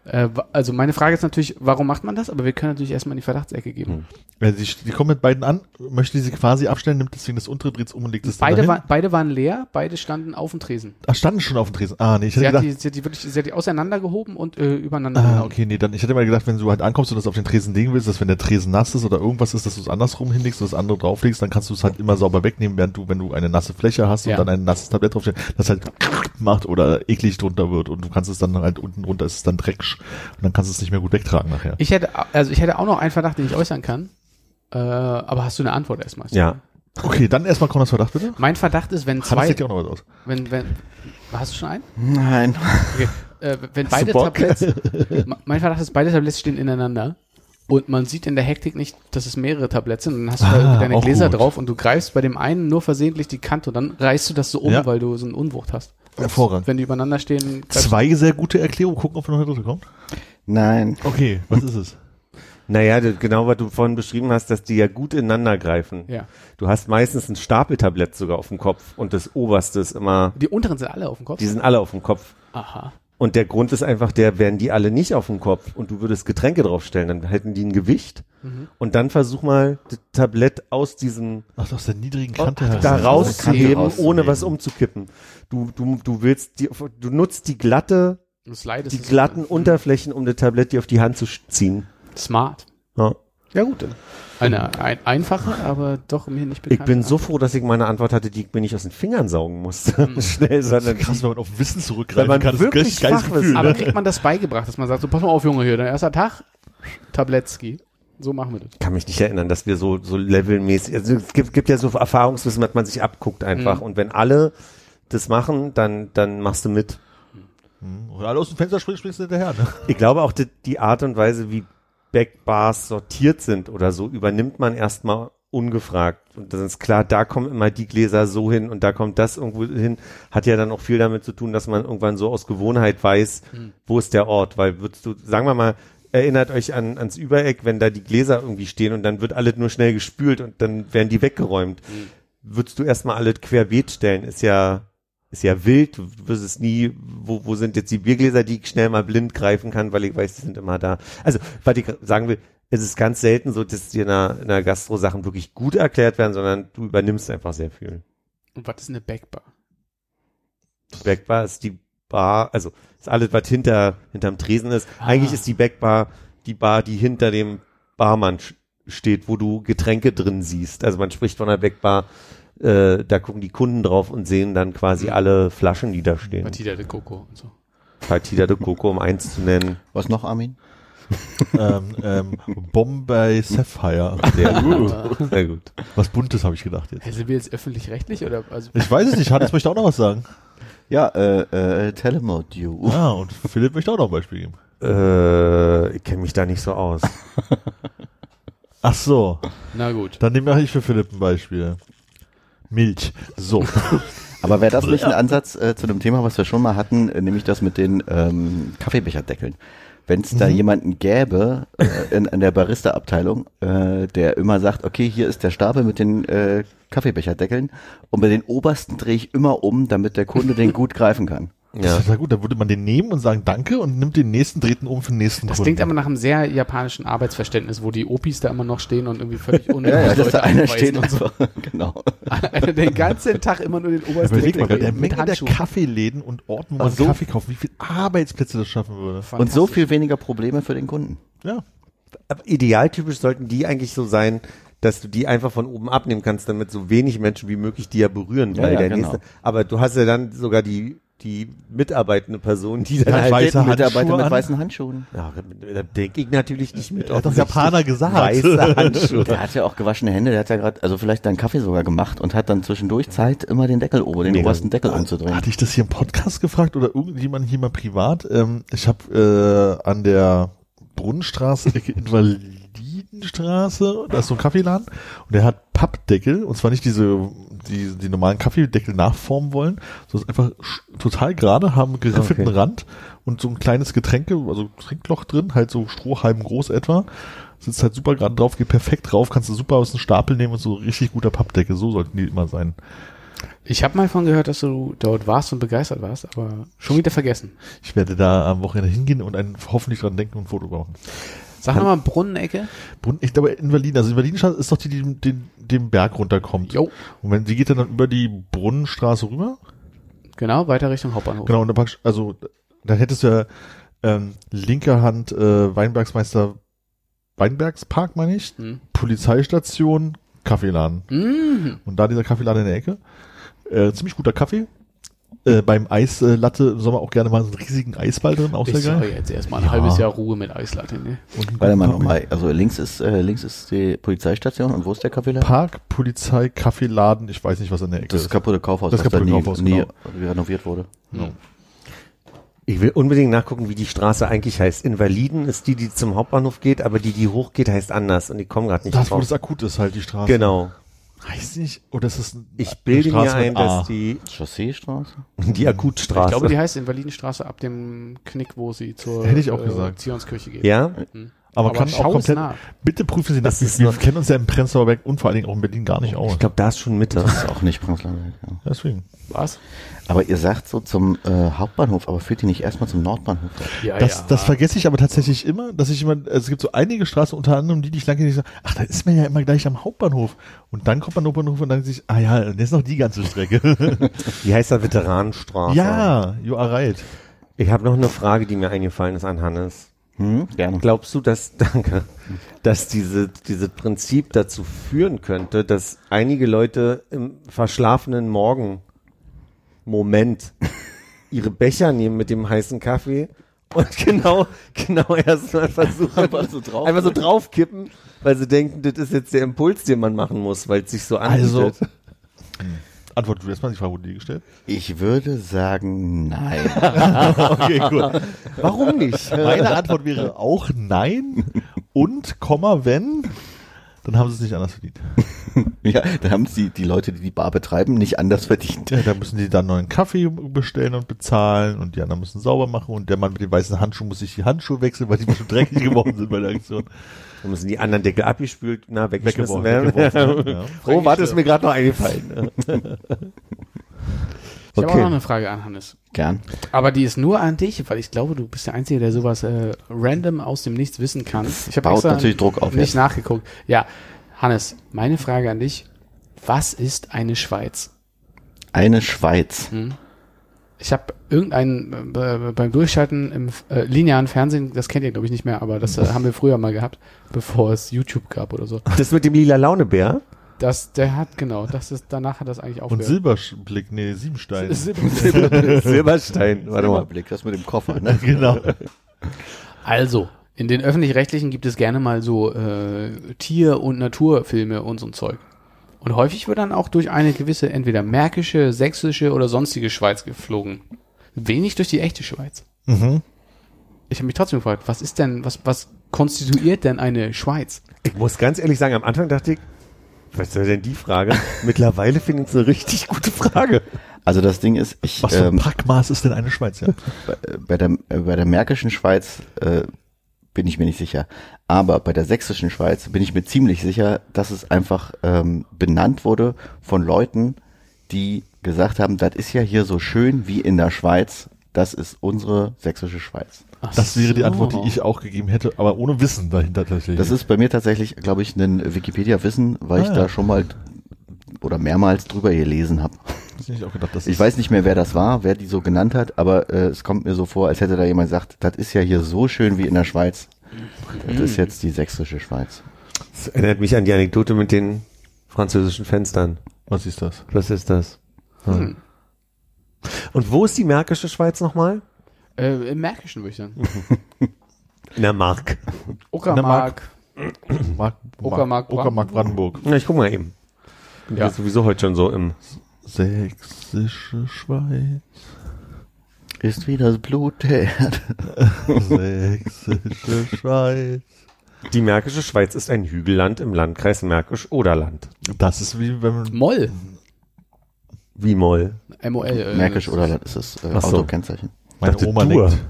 also meine Frage ist natürlich, warum macht man das? Aber wir können natürlich erstmal in die Verdachtsecke geben. Ja, sie, die kommt mit beiden an, möchte sie quasi abstellen, nimmt deswegen das untere, dreht um und legt es Beide, war, beide waren leer, beide standen auf dem Tresen. Ach, standen schon auf dem Tresen. Ah, nee, ich hätte Sie hat, gedacht, die, sie hat die wirklich, sie hat die auseinandergehoben und äh, übereinander. Ah, okay, nee, dann, ich hätte mal gedacht, wenn du halt ankommst und das auf den Tresen legen willst, dass wenn der Tresen nass ist oder irgendwas ist, dass du es andersrum hinlegst und das andere drauflegst, dann kannst du es halt immer sauber wegnehmen, während du, wenn du eine nasse Fläche hast Ja. und dann ein nasses Tablett draufstellst, das halt macht oder eklig drunter wird und du kannst es dann halt unten runter, ist es dann drecksch und dann kannst du es nicht mehr gut wegtragen nachher. Ich hätte, also ich hätte auch noch einen Verdacht, den ich äußern kann. Äh, aber hast du eine Antwort erstmal? Ja. Okay, dann erstmal Konrads Verdacht bitte. Mein Verdacht ist, wenn Hannes zwei, ja auch noch was aus. wenn, wenn, hast du schon einen? Nein. Okay. Äh, wenn beide? Tabletts, mein Verdacht ist, beide Tabletts stehen ineinander. Und man sieht in der Hektik nicht, dass es mehrere Tabletts sind. Und dann hast du Ah, da deine auch Gläser gut. drauf und du greifst bei dem einen nur versehentlich die Kante und dann reißt du das so um, Ja. weil du so eine Unwucht hast. Hervorragend. Wenn die übereinander stehen, Zwei sehr gute Erklärungen, gucken, ob noch eine dritte kommt. Nein. Okay, was ist es? Naja, genau, was du vorhin beschrieben hast, dass die ja gut ineinander greifen. du, ja. Du hast meistens ein Stapeltablett sogar auf dem Kopf und das oberste ist immer, Die unteren sind alle auf dem Kopf. die sind alle auf dem Kopf. Aha. Und der Grund ist einfach der, wären die alle nicht auf dem Kopf und du würdest Getränke draufstellen, dann hätten die ein Gewicht. Und dann versuch mal das Tablett aus diesem Ach, aus der niedrigen Kante da rauszuheben. ohne was umzukippen. Du, du, du willst die, du nutzt die glatte, die glatten. Unterflächen, um das Tablett dir auf die Hand zu ziehen. Smart. Ja. Ja gut. Eine ein, einfache, aber doch mir nicht Ich bekannte. bin so froh, dass ich meine Antwort hatte, die ich mir nicht aus den Fingern saugen musste. Schnell, sondern Krass, wenn man auf Wissen Wenn zurückgreifen man kann. Das wirklich ist geiles Gefühl. Aber Ne? kriegt man das beigebracht, dass man sagt, so pass mal auf, Junge, hier, dein erster Tag, Tabletski. So machen wir das. kann mich nicht erinnern, dass wir so, so levelmäßig, also es gibt, gibt ja so Erfahrungswissen, was man sich abguckt einfach. Mhm. Und wenn alle das machen, dann, dann machst du mit. Und alle aus dem Fenster springst, springst du hinterher. Ne? Ich glaube auch, die, die Art und Weise, wie Backbars sortiert sind oder so, übernimmt man erstmal ungefragt. Und das ist klar, da kommen immer die Gläser so hin und da kommt das irgendwo hin. Hat ja dann auch viel damit zu tun, dass man irgendwann so aus Gewohnheit weiß, wo ist der Ort. Weil würdest du, sagen wir mal, erinnert euch an, ans Übereck, wenn da die Gläser irgendwie stehen und dann wird alles nur schnell gespült und dann werden die weggeräumt. Würdest du erstmal alles querbeet stellen, ist ja, ist ja wild, du wirst es nie, wo, wo sind jetzt die Biergläser, die ich schnell mal blind greifen kann, weil ich weiß, die sind immer da. Also, was ich sagen will, es ist ganz selten so, dass dir in einer, in einer Gastro Sachen wirklich gut erklärt werden, sondern du übernimmst einfach sehr viel. Und was ist eine Backbar? Backbar ist die Bar, also ist alles, was hinter, hinterm Tresen ist. Eigentlich ist die Backbar die Bar, die hinter dem Barmann steht, wo du Getränke drin siehst. Also man spricht von einer Backbar, äh, da gucken die Kunden drauf und sehen dann quasi alle Flaschen, die da stehen. Partida de Coco und so. Partida de Coco, um eins zu nennen. Was noch, Armin? ähm, ähm, Bombay Sapphire. Sehr gut. Sehr gut. Was Buntes habe ich gedacht jetzt. Hey, sind wir jetzt öffentlich-rechtlich oder? Also, Ich weiß es nicht. Hannes möchte auch noch was sagen. Ja, äh, äh, Telemodule. Ah, und Philipp möchte auch noch ein Beispiel geben. Äh, ich kenne mich da nicht so aus. Ach so, na gut. dann nehme ich für Philipp ein Beispiel. Milch. So. Aber wäre das nicht ein Ansatz äh, zu dem Thema, was wir schon mal hatten, äh, nämlich das mit den ähm, Kaffeebecherdeckeln? wenn es da jemanden gäbe äh, in, in der Barista-Abteilung, äh, der immer sagt, okay, hier ist der Stapel mit den äh, Kaffeebecherdeckeln und bei den obersten drehe ich immer um, damit der Kunde den gut greifen kann. Das Ja. ist total gut. Da würde man den nehmen und sagen Danke und nimmt den nächsten, dreht ihn um für den nächsten Das Kunden. klingt aber nach einem sehr japanischen Arbeitsverständnis, wo die Opis da immer noch stehen und irgendwie völlig unnötig Ja, ja, dass da einer steht und so. genau. Einer den ganzen Tag immer nur den obersten Überleg mal, der mit Menge der Handschuhen. Kaffeeläden und Orten, wo man so. Kaffee kauft, wie viel Arbeitsplätze das schaffen würde. Und so viel weniger Probleme für den Kunden. Ja. Aber idealtypisch sollten die eigentlich so sein, dass du die einfach von oben abnehmen kannst, damit so wenig Menschen wie möglich die ja berühren, Ja, weil ja, der genau. nächste. Aber du hast ja dann sogar die die mitarbeitende Person, die dann halt weiße Mitarbeiter mit weißen Handschuhen. Ja, da denke ich natürlich nicht mit. Er hat das. Japaner gesagt. Weiße Handschuhe. Der hat ja auch gewaschene Hände, der hat ja gerade, also vielleicht dann Kaffee sogar gemacht und hat dann zwischendurch Zeit, immer den Deckel oben, den Mega. obersten Deckel umzudrehen. Hatte ich das hier im Podcast gefragt oder irgendjemand hier mal privat? Ähm, ich habe äh, an der Brunnenstraße, Invalidenstraße, da ist so ein Kaffeeladen und der hat Pappdeckel und zwar nicht diese die, die normalen Kaffeedeckel nachformen wollen, sondern einfach total gerade, haben geriffelten Okay. Rand und so ein kleines Getränke, also Trinkloch drin, halt so strohhalm groß etwa. Sitzt halt super gerade drauf, geht perfekt drauf, kannst du super aus dem Stapel nehmen und so richtig guter Pappdeckel, so sollten die immer sein. Ich habe mal von gehört, dass du dort warst und begeistert warst, aber schon wieder vergessen. Ich werde da am Wochenende hingehen und ein, hoffentlich dran denken und ein Foto machen. Sag nochmal Brunnenecke. Brunnen, ich glaube Invaliden, also Invalidenstraße ist doch die, die den, den Berg runterkommt. Jo. Und wenn die geht dann, über die Brunnenstraße rüber, Genau, weiter Richtung Hauptbahnhof. genau, und dann packst, also dann hättest du ja ähm, linker Hand äh, Weinbergsmeister Weinbergspark, meine ich, Hm. Polizeistation, Kaffeeladen. Mhm. Und da dieser Kaffeeladen in der Ecke. Äh, ziemlich guter Kaffee. Äh, beim Eislatte im Sommer auch gerne mal so einen riesigen Eisball drin, auch Ich sehr sage geil. jetzt erstmal ein Ja. halbes Jahr Ruhe mit Eislatte. Ne? Warte mal nochmal, also links ist, äh, links ist die Polizeistation und wo ist der Kaffeeladen? Park, Polizei, Kaffeeladen, ich weiß nicht, was in der Ecke Das ist. kaputte Kaufhaus, Das was da kaputte nie, Kaufhaus, nie genau. renoviert wurde. Genau. Ich will unbedingt nachgucken, wie die Straße eigentlich heißt. Invaliden ist die, die zum Hauptbahnhof geht, aber die, die hochgeht, heißt anders und ich komme gerade nicht Das, wo drauf. das akut ist, halt die Straße. Genau. Heißt nicht, oder ist das ein, Ich bilde eine mir Straße ein, dass die, Chausseestraße? die Akutstraße. Ich glaube, die heißt Invalidenstraße ab dem Knick, wo sie zur Hätte ich auch gesagt. Zionskirche geht. ja? Aber, aber kann auch komplett, nach. bitte prüfen Sie das. Das ist Wir kennen uns ja im Prenzlauer Berg und vor allen Dingen auch in Berlin gar nicht aus. Ich glaube, da ist schon Mitte. Das ist auch nicht Prenzlauer Berg, ja. Deswegen. Was? Aber ihr sagt so zum äh, Hauptbahnhof, aber führt die nicht erstmal zum Nordbahnhof? Ja, Das, das vergesse ich aber tatsächlich immer, dass ich immer, also es gibt so einige Straßen, unter anderem die, die ich lange nicht sage, ach, da ist man ja immer gleich am Hauptbahnhof. Und dann kommt man am Hauptbahnhof und dann sich, ah ja, und jetzt noch die ganze Strecke. Die heißt da Veteranenstraße. ja, you are right. Ich habe noch eine Frage, die mir eingefallen ist an Hannes. Hm, gerne. Glaubst du, dass, danke, dass diese, dieses Prinzip dazu führen könnte, dass einige Leute im verschlafenen Morgen Moment ihre Becher nehmen mit dem heißen Kaffee und genau, genau erstmal versuchen, Einfach so drauf- einfach so draufkippen, weil sie denken, das ist jetzt der Impuls, den man machen muss, weil es sich so Also, anbietet. Antwort du erstmal, die Frage wurde dir gestellt. Ich würde sagen, nein. Okay, gut. Warum nicht? Meine Antwort wäre auch nein und, Komma, wenn, dann haben sie es nicht anders verdient. ja, da haben sie die Leute, die die Bar betreiben, nicht anders verdient. Ja, da müssen die dann neuen Kaffee bestellen und bezahlen und die anderen müssen sauber machen und der Mann mit den weißen Handschuhen muss sich die Handschuhe wechseln, weil die schon dreckig geworden sind bei der Aktion. Da müssen die anderen Deckel abgespült, na, weggeschmissen Weggeworfen, werden. weggeworfen, ja. Oh, warte, ist mir gerade noch eingefallen. Ich habe auch Okay. noch eine Frage an Hannes. Gern. Aber die ist nur an dich, weil ich glaube, du bist der Einzige, der sowas äh, random aus dem Nichts wissen kann. Ich habe baut natürlich Druck auf nicht jetzt. nachgeguckt. Ja, Hannes, meine Frage an dich. Was ist eine Schweiz? Eine Schweiz. Ich habe irgendeinen äh, beim Durchschalten im äh, linearen Fernsehen, das kennt ihr glaube ich nicht mehr, aber das äh, haben wir früher mal gehabt, bevor es YouTube gab oder so. Das mit dem lila Launebär? Das, der hat genau, das ist danach hat das eigentlich Und aufgehört. Silberblick, nee, Siebenstein. Silber- Silber- Silberstein, warte mal. Überblick, das mit dem Koffer, ne? genau. Also, in den öffentlich-rechtlichen gibt es gerne mal so äh, Tier- und Naturfilme und so ein Zeug. Und häufig wird dann auch durch eine gewisse, entweder märkische, sächsische oder sonstige Schweiz geflogen. Wenig durch die echte Schweiz. Mhm. Ich habe mich trotzdem gefragt, was ist denn, was, was konstituiert denn eine Schweiz? Ich muss ganz ehrlich sagen, am Anfang dachte ich, Was soll denn die Frage? Mittlerweile finde ich es eine richtig gute Frage. Also das Ding ist, ich Was für ein ähm, Packmaß ist denn eine Schweiz? Ja? bei, bei der bei der märkischen Schweiz äh, bin ich mir nicht sicher, aber bei der sächsischen Schweiz bin ich mir ziemlich sicher, dass es einfach ähm, benannt wurde von Leuten, die gesagt haben, das ist ja hier so schön wie in der Schweiz. Das ist unsere sächsische Schweiz. Ach Das wäre die so. Antwort, die ich auch gegeben hätte, aber ohne Wissen dahinter tatsächlich. Das ist bei mir tatsächlich, glaube ich, ein Wikipedia-Wissen, weil ich Ah, da ja. schon mal oder mehrmals drüber gelesen habe. Ich auch gedacht, das Ich weiß nicht mehr, wer das war, wer die so genannt hat, aber äh, es kommt mir so vor, als hätte da jemand gesagt, das ist ja hier so schön wie in der Schweiz. Das ist jetzt die sächsische Schweiz. Das erinnert mich an die Anekdote mit den französischen Fenstern. Was ist das? Was ist das? Hm. Und wo ist die märkische Schweiz nochmal? Äh, Im Märkischen würde ich sagen. In der Mark. Uckermark. Mark, Uckermark, Uckermark Brandenburg. Na, ich guck mal eben. Bin Ja. sowieso heute schon so im. Sächsische Schweiz. Ist wie das Blut der Erde. Sächsische Schweiz. Die märkische Schweiz ist ein Hügelland im Landkreis Märkisch-Oderland. Das ist wie wenn man Moll. Wie Moll. MOL. Äh, Märkisch das- oder das ist äh. Autokennzeichen. Meine dachte, Oma Dur. nickt.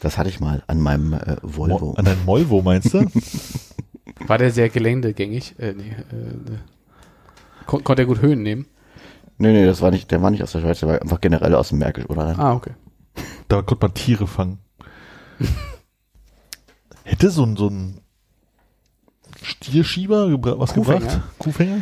Das hatte ich mal an meinem äh, Volvo. Mo- An ein Molvo meinst du? War der sehr geländegängig? Äh, nee, äh, ne. Kon konnte er gut Höhen nehmen? Nee, nee, das war nicht, der war nicht aus der Schweiz, der war einfach generell aus dem Märkisch oder Ah, okay. Da konnte man Tiere fangen. Hätte so ein, so ein Stierschieber was Kuhfänger? gebracht? Kuhfänger?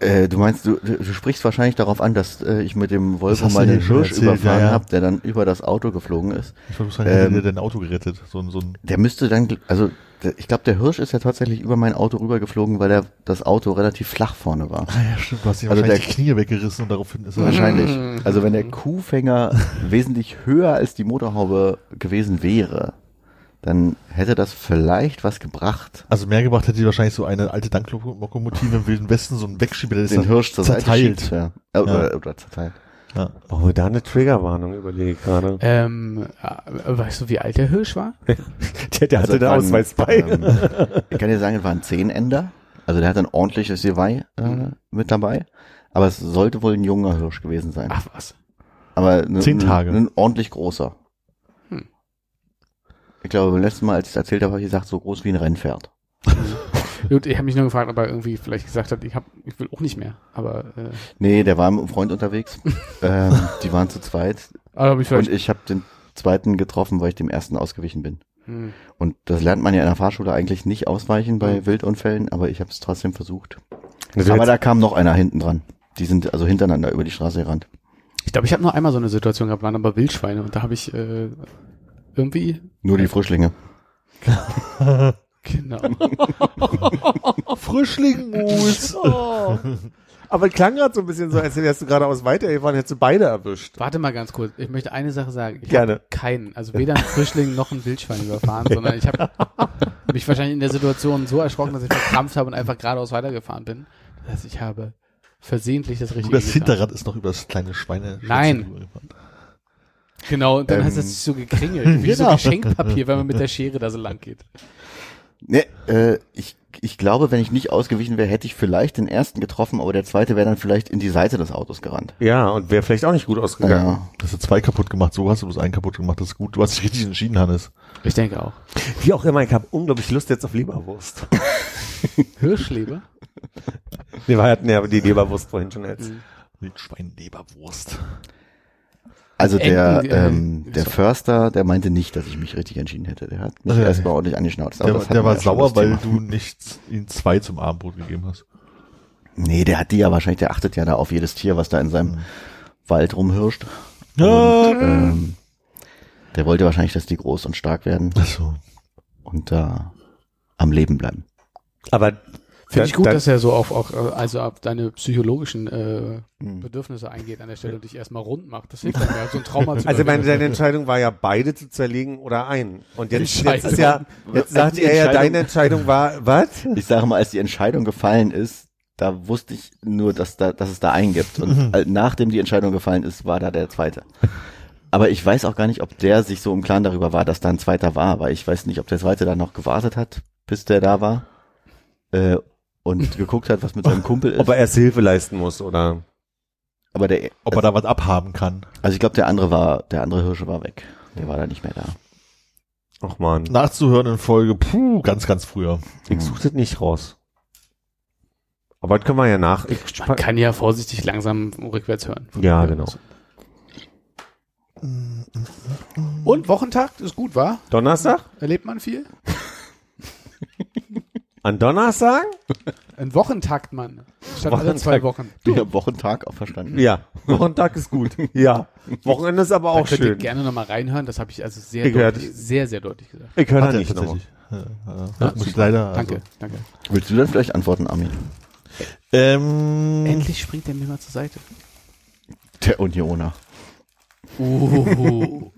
Äh, du meinst, du, du sprichst wahrscheinlich darauf an, dass äh, ich mit dem Volvo mal den Hirsch überfahren ja, ja. habe, der dann über das Auto geflogen ist. Ich wollte sagen, hätte Ähm, der dein Auto gerettet. So ein, so ein Der müsste dann, also der, ich glaube, der Hirsch ist ja tatsächlich über mein Auto rübergeflogen, weil der, das Auto relativ flach vorne war. Ah ja, stimmt, du hast ihm Also wahrscheinlich der- die Knie weggerissen und daraufhin ist er Wahrscheinlich. Also wenn der Kuhfänger wesentlich höher als die Motorhaube gewesen wäre, dann hätte das vielleicht was gebracht. Also mehr gebracht hätte die wahrscheinlich so eine alte Danklokomotive im Wilden Westen, so ein Wegschieber, der ist Den dann Hirsch zur Seite zerteilt. schiebt. Ja. Äh, Oder, oder zerteilt. Ja. Oh, da eine Triggerwarnung überlege ich gerade. Ähm, äh, weißt du, wie alt der Hirsch war? Der, der hatte Also den waren, Ausweis bei. Ähm, ich kann dir sagen, es war ein Zehnender. Also der hat ein ordentliches Geweih äh, mit dabei. Aber es sollte wohl ein junger Hirsch gewesen sein. Ach was. Aber ne, Zehn Tage. Ein, ein ordentlich großer. Hm. Ich glaube, beim letzten Mal, als ich es erzählt habe, habe ich gesagt, so groß wie ein Rennpferd. Gut, ich habe mich nur gefragt, ob er irgendwie vielleicht gesagt hat, ich hab, ich will auch nicht mehr. Aber, äh, Nee, der war mit einem Freund unterwegs. ähm, die waren zu zweit. aber hab ich Und ich habe den zweiten getroffen, weil ich dem ersten ausgewichen bin. Hm. Und das lernt man ja in der Fahrschule eigentlich nicht ausweichen bei Mhm. Wildunfällen, aber ich habe es trotzdem versucht. Also aber da kam noch einer hinten dran. Die sind also hintereinander über die Straße gerannt. Ich glaube, ich habe nur einmal so eine Situation gehabt, waren aber Wildschweine und da habe ich äh, irgendwie Nur die Frischlinge. genau. Frischlingmus. Oh. Aber klang gerade so ein bisschen so, als wärst du gerade aus weitergefahren, hättest du beide erwischt. Warte mal ganz kurz. Ich möchte eine Sache sagen. Ich Gerne. keinen, also weder einen Frischling noch ein Wildschwein überfahren, sondern ich habe mich wahrscheinlich in der Situation so erschrocken, dass ich verkrampft habe und einfach geradeaus weitergefahren bin. Das heißt, ich habe versehentlich das Richtige das getan. Hinterrad ist noch über das kleine Schweine. Nein. Genau, und dann Ähm, hat es sich so gekringelt, wie so Genau. Geschenkpapier, wenn man mit der Schere da so lang geht. Ne, äh, ich, ich glaube, wenn ich nicht ausgewichen wäre, hätte ich vielleicht den ersten getroffen, aber der zweite wäre dann vielleicht in die Seite des Autos gerannt. Ja, und wäre vielleicht auch nicht gut ausgegangen. Ja. Du hast du zwei kaputt gemacht, so hast du bloß einen kaputt gemacht, das ist gut. Du hast dich richtig entschieden, Hannes. Ich denke auch. Wie auch immer, ich habe unglaublich Lust jetzt auf Leberwurst. Hirschleber? Nee, wir hatten ja die Leberwurst vorhin schon als. Die Schweinleberwurst. Also der, äh, ähm, der. Förster, der meinte nicht, dass ich mich richtig entschieden hätte. Der hat mich erstmal ordentlich angeschnauzt. aber Der, das der war ja sauer, weil du nicht ihm zwei zum Abendbrot gegeben hast. Nee, der hat die ja wahrscheinlich, der achtet ja da auf jedes Tier, was da in seinem Wald rumhirscht. Ja. Und, ähm, der wollte wahrscheinlich, dass die groß und stark werden Ach so. und da am Leben bleiben. Aber Finde ich gut, da- dass er so auf, auch, äh, also auf deine psychologischen äh, Hm. Bedürfnisse eingeht an der Stelle und dich erstmal rund macht. Das hilft mir, so ein Trauma zu Also meine, deine Entscheidung war ja beide zu zerlegen oder einen. Und jetzt, jetzt ist ja, jetzt sagt er ja, deine Entscheidung war, was? Ich sage mal, als die Entscheidung gefallen ist, da wusste ich nur, dass, da, dass es da einen gibt. Und äh, nachdem die Entscheidung gefallen ist, war da der zweite. Aber ich weiß auch gar nicht, ob der sich so im Klaren darüber war, dass da ein zweiter war, weil ich weiß nicht, ob der zweite dann noch gewartet hat, bis der da war. Äh, und geguckt hat, was mit seinem Kumpel ist. Ob er erst Hilfe leisten muss oder. aber der, Ob er da was abhaben kann. also ich glaube, der andere war, der andere Hirsche war weg. Der war da nicht mehr da. Ach man, Nachzuhören in Folge, puh, ganz, ganz früher. ich such das nicht raus. Aber das können wir ja nach. Ich, Man kann ja vorsichtig langsam rückwärts hören. Ja, genau. Und Wochentag ist gut, war? Donnerstag? Erlebt man viel? An Donnerstag? Ein Wochentakt, Mann. Statt alle Wochentakt. zwei Wochen. Ich habe Wochentag auch verstanden. Ja. Wochentag ist gut. Ja. Wochenende ist aber Da auch könnt ihr schön. gerne nochmal reinhören. Das habe ich also sehr, Ich deutlich, sehr, sehr deutlich gesagt. Ich höre da nicht noch. tatsächlich. Ja, ja, Ja, muss ich leider. Danke, Also. danke. Willst du dann vielleicht antworten, Armin? Ähm, Endlich springt er mir mal zur Seite. Der Unioner. Uh.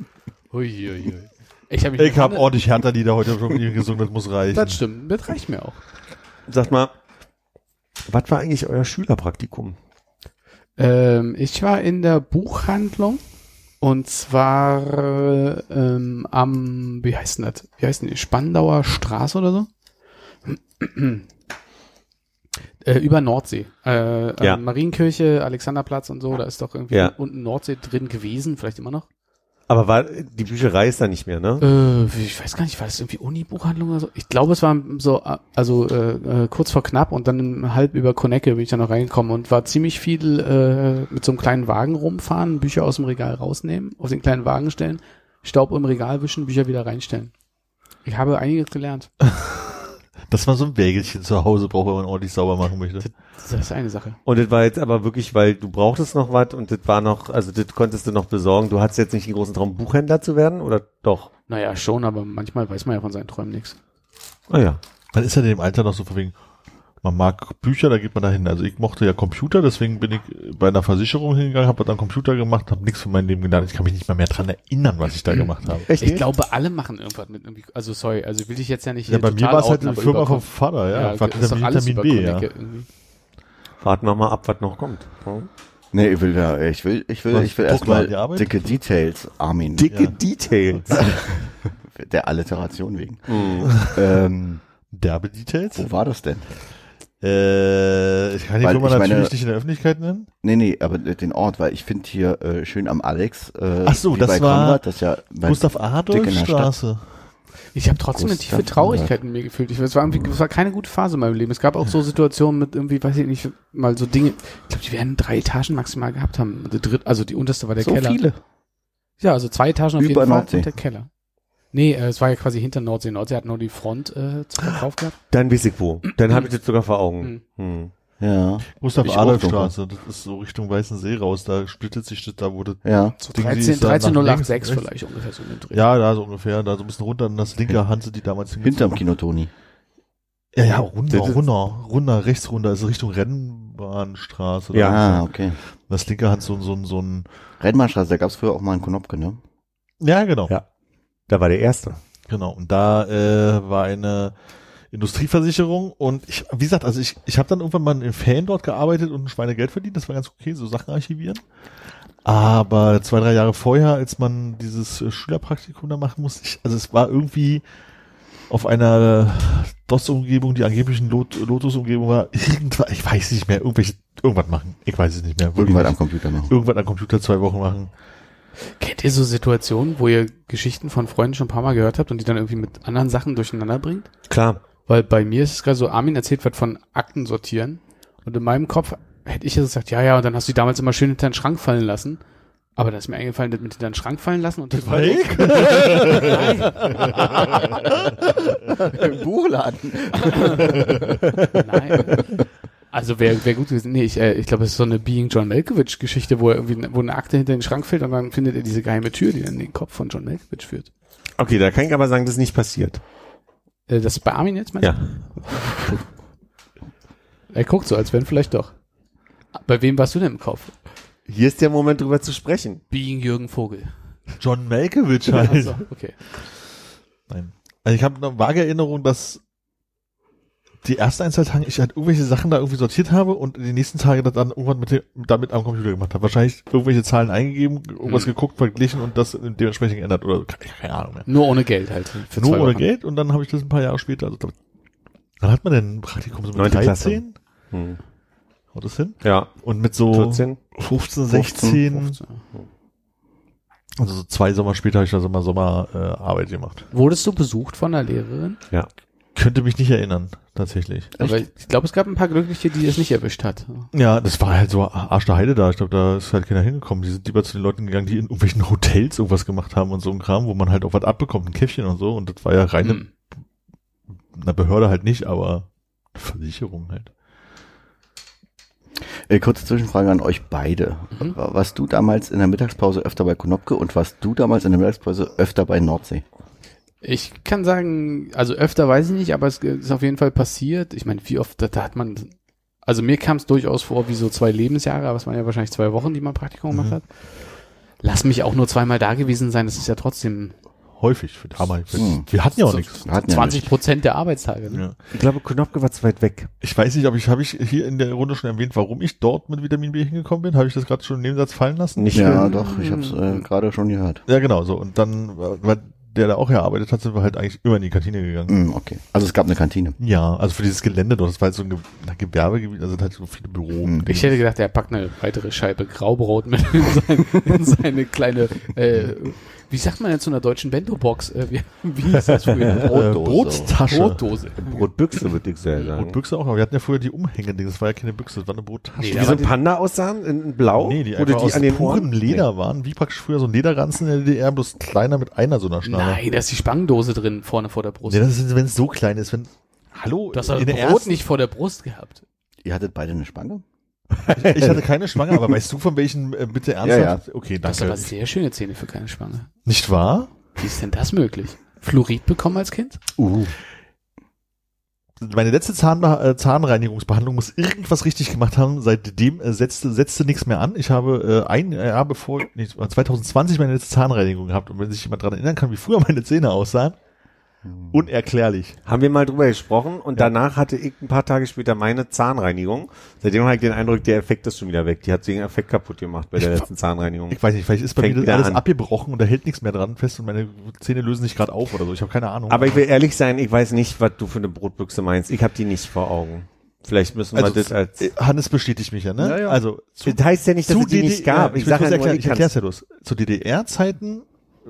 Ui, ui, ui. Ich habe ich habe ordentlich Hertha-Lieder heute schon mit ihm gesungen, das muss reichen. Das stimmt, das reicht mir auch. Sagt mal, was war eigentlich euer Schülerpraktikum? Ähm, ich war in der Buchhandlung und zwar ähm, am, wie heißt denn das? Wie heißt denn die? Spandauer Straße oder so? äh, über Nordsee. Äh, Ja. äh, Marienkirche, Alexanderplatz und so, da ist doch irgendwie Ja. unten Nordsee drin gewesen, vielleicht immer noch. Aber war, die Bücherei ist da nicht mehr, ne? Äh, ich weiß gar nicht, war das irgendwie Uni-Buchhandlung oder so? Ich glaube, es war so, also äh, äh, kurz vor knapp und dann halb über Konecke bin ich da noch reingekommen und war ziemlich viel äh, mit so einem kleinen Wagen rumfahren, Bücher aus dem Regal rausnehmen, auf den kleinen Wagen stellen, Staub im Regal wischen, Bücher wieder reinstellen. Ich habe einiges gelernt. Dass man so ein Wägelchen zu Hause braucht, wenn man ordentlich sauber machen möchte. Das ist eine Sache. Und das war jetzt aber wirklich, weil du brauchtest noch was und das war noch, also das konntest du noch besorgen. Du hattest jetzt nicht den großen Traum, Buchhändler zu werden, oder doch? Naja, schon, aber manchmal weiß man ja von seinen Träumen nichts. Ah ja. Man ist ja in dem Alter noch so von wegen, man mag Bücher, da geht man dahin. Also ich mochte ja Computer, deswegen bin ich bei einer Versicherung hingegangen, habe dann Computer gemacht, habe nichts von meinem Leben gelernt. Ich kann mich nicht mal mehr dran erinnern, was ich da gemacht habe. Echt? Ich glaube, alle machen irgendwas mit irgendwie, also sorry, also ich will dich jetzt ja nicht Ja, bei mir war es halt eine Firma vom Vater, ja. ja, war ist doch alles Vitamin B, ja. Warten wir mal ab, was noch kommt. Hm? Nee, ich will da, ich will, ich will, Was, ich will erstmal dicke Details, Armin. Dicke Ja. Details. Der Alliteration wegen. Hm. ähm, Derbe Details? wo war das denn? Äh, ich kann die Weil Firma ich meine- natürlich nicht in der Öffentlichkeit nennen. Nee, nee, aber den Ort, weil ich finde hier äh, schön am Alex, äh, Ach so, das war Konrad, das ja Gustav dick Adolf in der Stadt. Straße. Ich habe trotzdem eine Gustav tiefe Traurigkeit in mir gefühlt. Ich, es, war irgendwie, es war keine gute Phase in meinem Leben. Es gab auch so Situationen mit irgendwie, weiß ich nicht, mal so Dinge. Ich glaube, die werden drei Etagen maximal gehabt haben. Die dritt, also die unterste war der so Keller. viele. Ja, also zwei Etagen auf Über jeden Fall Nordsee. und der Keller. Nee, äh, es war ja quasi hinter Nordsee. Nordsee hat nur die Front äh, zu Verkauf gehabt. Dann weiß ich wo. Dann habe ich das sogar vor Augen. Hm. Ja, Gustav Adolf Straße. Das ist so Richtung Weißen See raus. Da splittet sich das da, das, ja. So Ding, die 13, ist da nach 13086 links, rechts. vielleicht ungefähr so in dem Dreh. ja, da so ungefähr, da so ein bisschen runter an das linke Hanse, die damals Hinterm Kino Toni. Ja, ja, runter, runter, runter, rechts runter, ist Richtung Rennbahnstraße. Ja. Da. Okay. Das linke Hand so, so, so ein, Rennbahnstraße, da gab's früher auch mal einen Konopke, ne? ja, genau, Ja. Da war der Erste. genau. Und da äh, war eine Industrieversicherung und ich, wie gesagt, also ich, ich habe dann irgendwann mal in Fan dort gearbeitet und ein Schweinegeld verdient, das war ganz okay, so Sachen archivieren. Aber zwei, drei Jahre vorher, als man dieses Schülerpraktikum da machen musste, ich, also es war irgendwie auf einer DOS-Umgebung, die angeblich eine Lot Lotus-Umgebung war, irgendwas, ich weiß nicht mehr, irgendwelche, irgendwas machen. Ich weiß es nicht mehr. Irgendwann am. Computer machen. Irgendwas am Computer zwei Wochen machen. Kennt ihr so Situationen, wo ihr Geschichten von Freunden schon ein paar Mal gehört habt und die dann irgendwie mit anderen Sachen durcheinander bringt? Klar. Weil bei mir ist es gerade so, Armin erzählt was von Akten sortieren. Und in meinem Kopf hätte ich jetzt gesagt, ja, ja, und dann hast du die damals immer schön hinter den Schrank fallen lassen. Aber da ist mir eingefallen, das mit hinter den Schrank fallen lassen und das war Im Buchladen. Nein. Also wäre wär gut gewesen. Nee, ich, äh, ich glaube, es ist so eine Being John Malkovich Geschichte, wo er irgendwie, wo eine Akte hinter den Schrank fällt und dann findet er diese geheime Tür, die dann in den Kopf von John Malkovich führt. Okay, da kann ich aber sagen, das ist nicht passiert. Äh, das ist bei Armin jetzt, meinst Ja. du? Er guckt so, als wenn vielleicht doch. Bei wem warst du denn im Kopf? Hier ist der Moment, drüber zu sprechen. Being Jürgen Vogel. John Malkovich halt. Also, okay. Nein. Also ich habe eine vage Erinnerung, dass die ersten ein, zwei Tage ich halt irgendwelche Sachen da irgendwie sortiert habe und die nächsten Tage das dann irgendwann mit dem, damit am Computer gemacht habe. Wahrscheinlich irgendwelche Zahlen eingegeben, irgendwas Mhm. geguckt, verglichen und das dementsprechend geändert oder keine, Ahnung mehr. Nur ohne Geld halt. Für Nur ohne Wochen. Geld und dann habe ich das ein paar Jahre später, also Wann hat man denn ein Praktikum? So mit Neunte 13? Hm. Haut das hin? Ja, Und mit so 14. 15, 16, also so zwei Sommer später habe ich da so mal Sommerarbeit äh, Arbeit gemacht. Wurdest du besucht von einer Lehrerin? Ja. Könnte mich nicht erinnern, tatsächlich. Aber ich glaube, es gab ein paar Glückliche, die es nicht erwischt hat. Ja, das war halt so Arsch der Heide da. Ich glaube, da ist halt keiner hingekommen. Die sind lieber zu den Leuten gegangen, die in irgendwelchen Hotels irgendwas gemacht haben und so ein Kram, wo man halt auch was abbekommt, ein Käffchen und so. Und das war ja reine, Hm. eine Behörde halt nicht, aber eine Versicherung halt. Äh, kurze Zwischenfrage an euch beide. Mhm. Warst du damals in der Mittagspause öfter bei Konopke und warst du damals in der Mittagspause öfter bei Nordsee? Ich kann sagen, also öfter weiß ich nicht, aber es ist auf jeden Fall passiert. Ich meine, wie oft, da, da hat man, also mir kam es durchaus vor wie so zwei Lebensjahre, aber es waren ja wahrscheinlich zwei Wochen, die man Praktikum gemacht Mhm. hat. Lass mich auch nur zweimal da gewesen sein, das ist ja trotzdem Häufig für damals. Hm. Wir hatten ja auch So- nichts. Wir hatten ja 20 nicht. Prozent der Arbeitstage. Ne? Ja. Ich glaube, Konopke war zu weit weg. Ich weiß nicht, ob ich, habe ich hier in der Runde schon erwähnt, warum ich dort mit Vitamin B hingekommen bin? Habe ich das gerade schon im Nebensatz fallen lassen? Nicht Ja, schlimm. doch, ich habe es äh, gerade schon gehört. Ja, genau, so. Und dann, äh, weil der da auch gearbeitet hat, sind wir halt eigentlich immer in die Kantine gegangen. Hm, okay. Also es gab eine Kantine. Ja, also für dieses Gelände dort, das war halt so ein Ge ein Gewerbegebiet, also halt so viele Büro. Hm. Ich hätte gedacht, er packt eine weitere Scheibe Graubrot mit in, sein, in seine kleine, äh, wie sagt man denn zu einer deutschen Bento-Box? Äh, wie, wie hieß das früher? äh, Brotdose. Brottasche. Brotdose. Brotbüchse, würde ich sagen. Brotbüchse auch, aber wir hatten ja früher die Umhänge-Ding, das war ja keine Büchse, das war eine Brottasche. Nee, Wie so ein Panda aussahen, in Blau? Nee, die Oder einfach die aus an den purem Ohren? Leder waren, wie praktisch früher so ein Lederranzen in der DDR, bloß kleiner mit einer so einer Schnalle. Nein, da ist die Spangdose drin, vorne vor der Brust. Nee, das ist, wenn es so klein ist, wenn, hallo, du hast das in der Brot ersten, nicht vor der Brust gehabt. Ihr hattet beide eine Spange? Ich hatte keine Schwange, aber weißt du von welchen, äh, bitte ernsthaft? Okay, Das danke. aber sehr schöne Zähne für keine Spange. Nicht wahr? Wie ist denn das möglich? Fluorid bekommen als Kind? Uh. meine letzte Zahn, äh, Zahnreinigungsbehandlung muss irgendwas richtig gemacht haben. Seitdem äh, setzte, setzte nichts mehr an. Ich habe äh, ein Jahr bevor, nee, 2020 meine letzte Zahnreinigung gehabt. Und wenn sich jemand daran erinnern kann, wie früher meine Zähne aussahen, unerklärlich. Haben wir mal drüber gesprochen und danach hatte ich ein paar Tage später meine Zahnreinigung. Seitdem habe ich den Eindruck, der Effekt ist schon wieder weg. Die hat den Effekt kaputt gemacht bei der letzten Zahnreinigung. Ich weiß nicht, vielleicht ist bei Fängt mir alles an. abgebrochen und da hält nichts mehr dran fest und meine Zähne lösen sich gerade auf oder so. Ich habe keine Ahnung. Aber ich will ehrlich sein, ich weiß nicht, was du für eine Brotbüchse meinst. Ich habe die nicht vor Augen. Vielleicht müssen wir also, das als... äh, Hannes bestätigt mich ja, ne? Ja, ja. Also zu, Das heißt ja nicht, dass es die nicht gab. ich, Ich sage ja erklären, ich ich erklär's ja bloß. Zu DDR-Zeiten,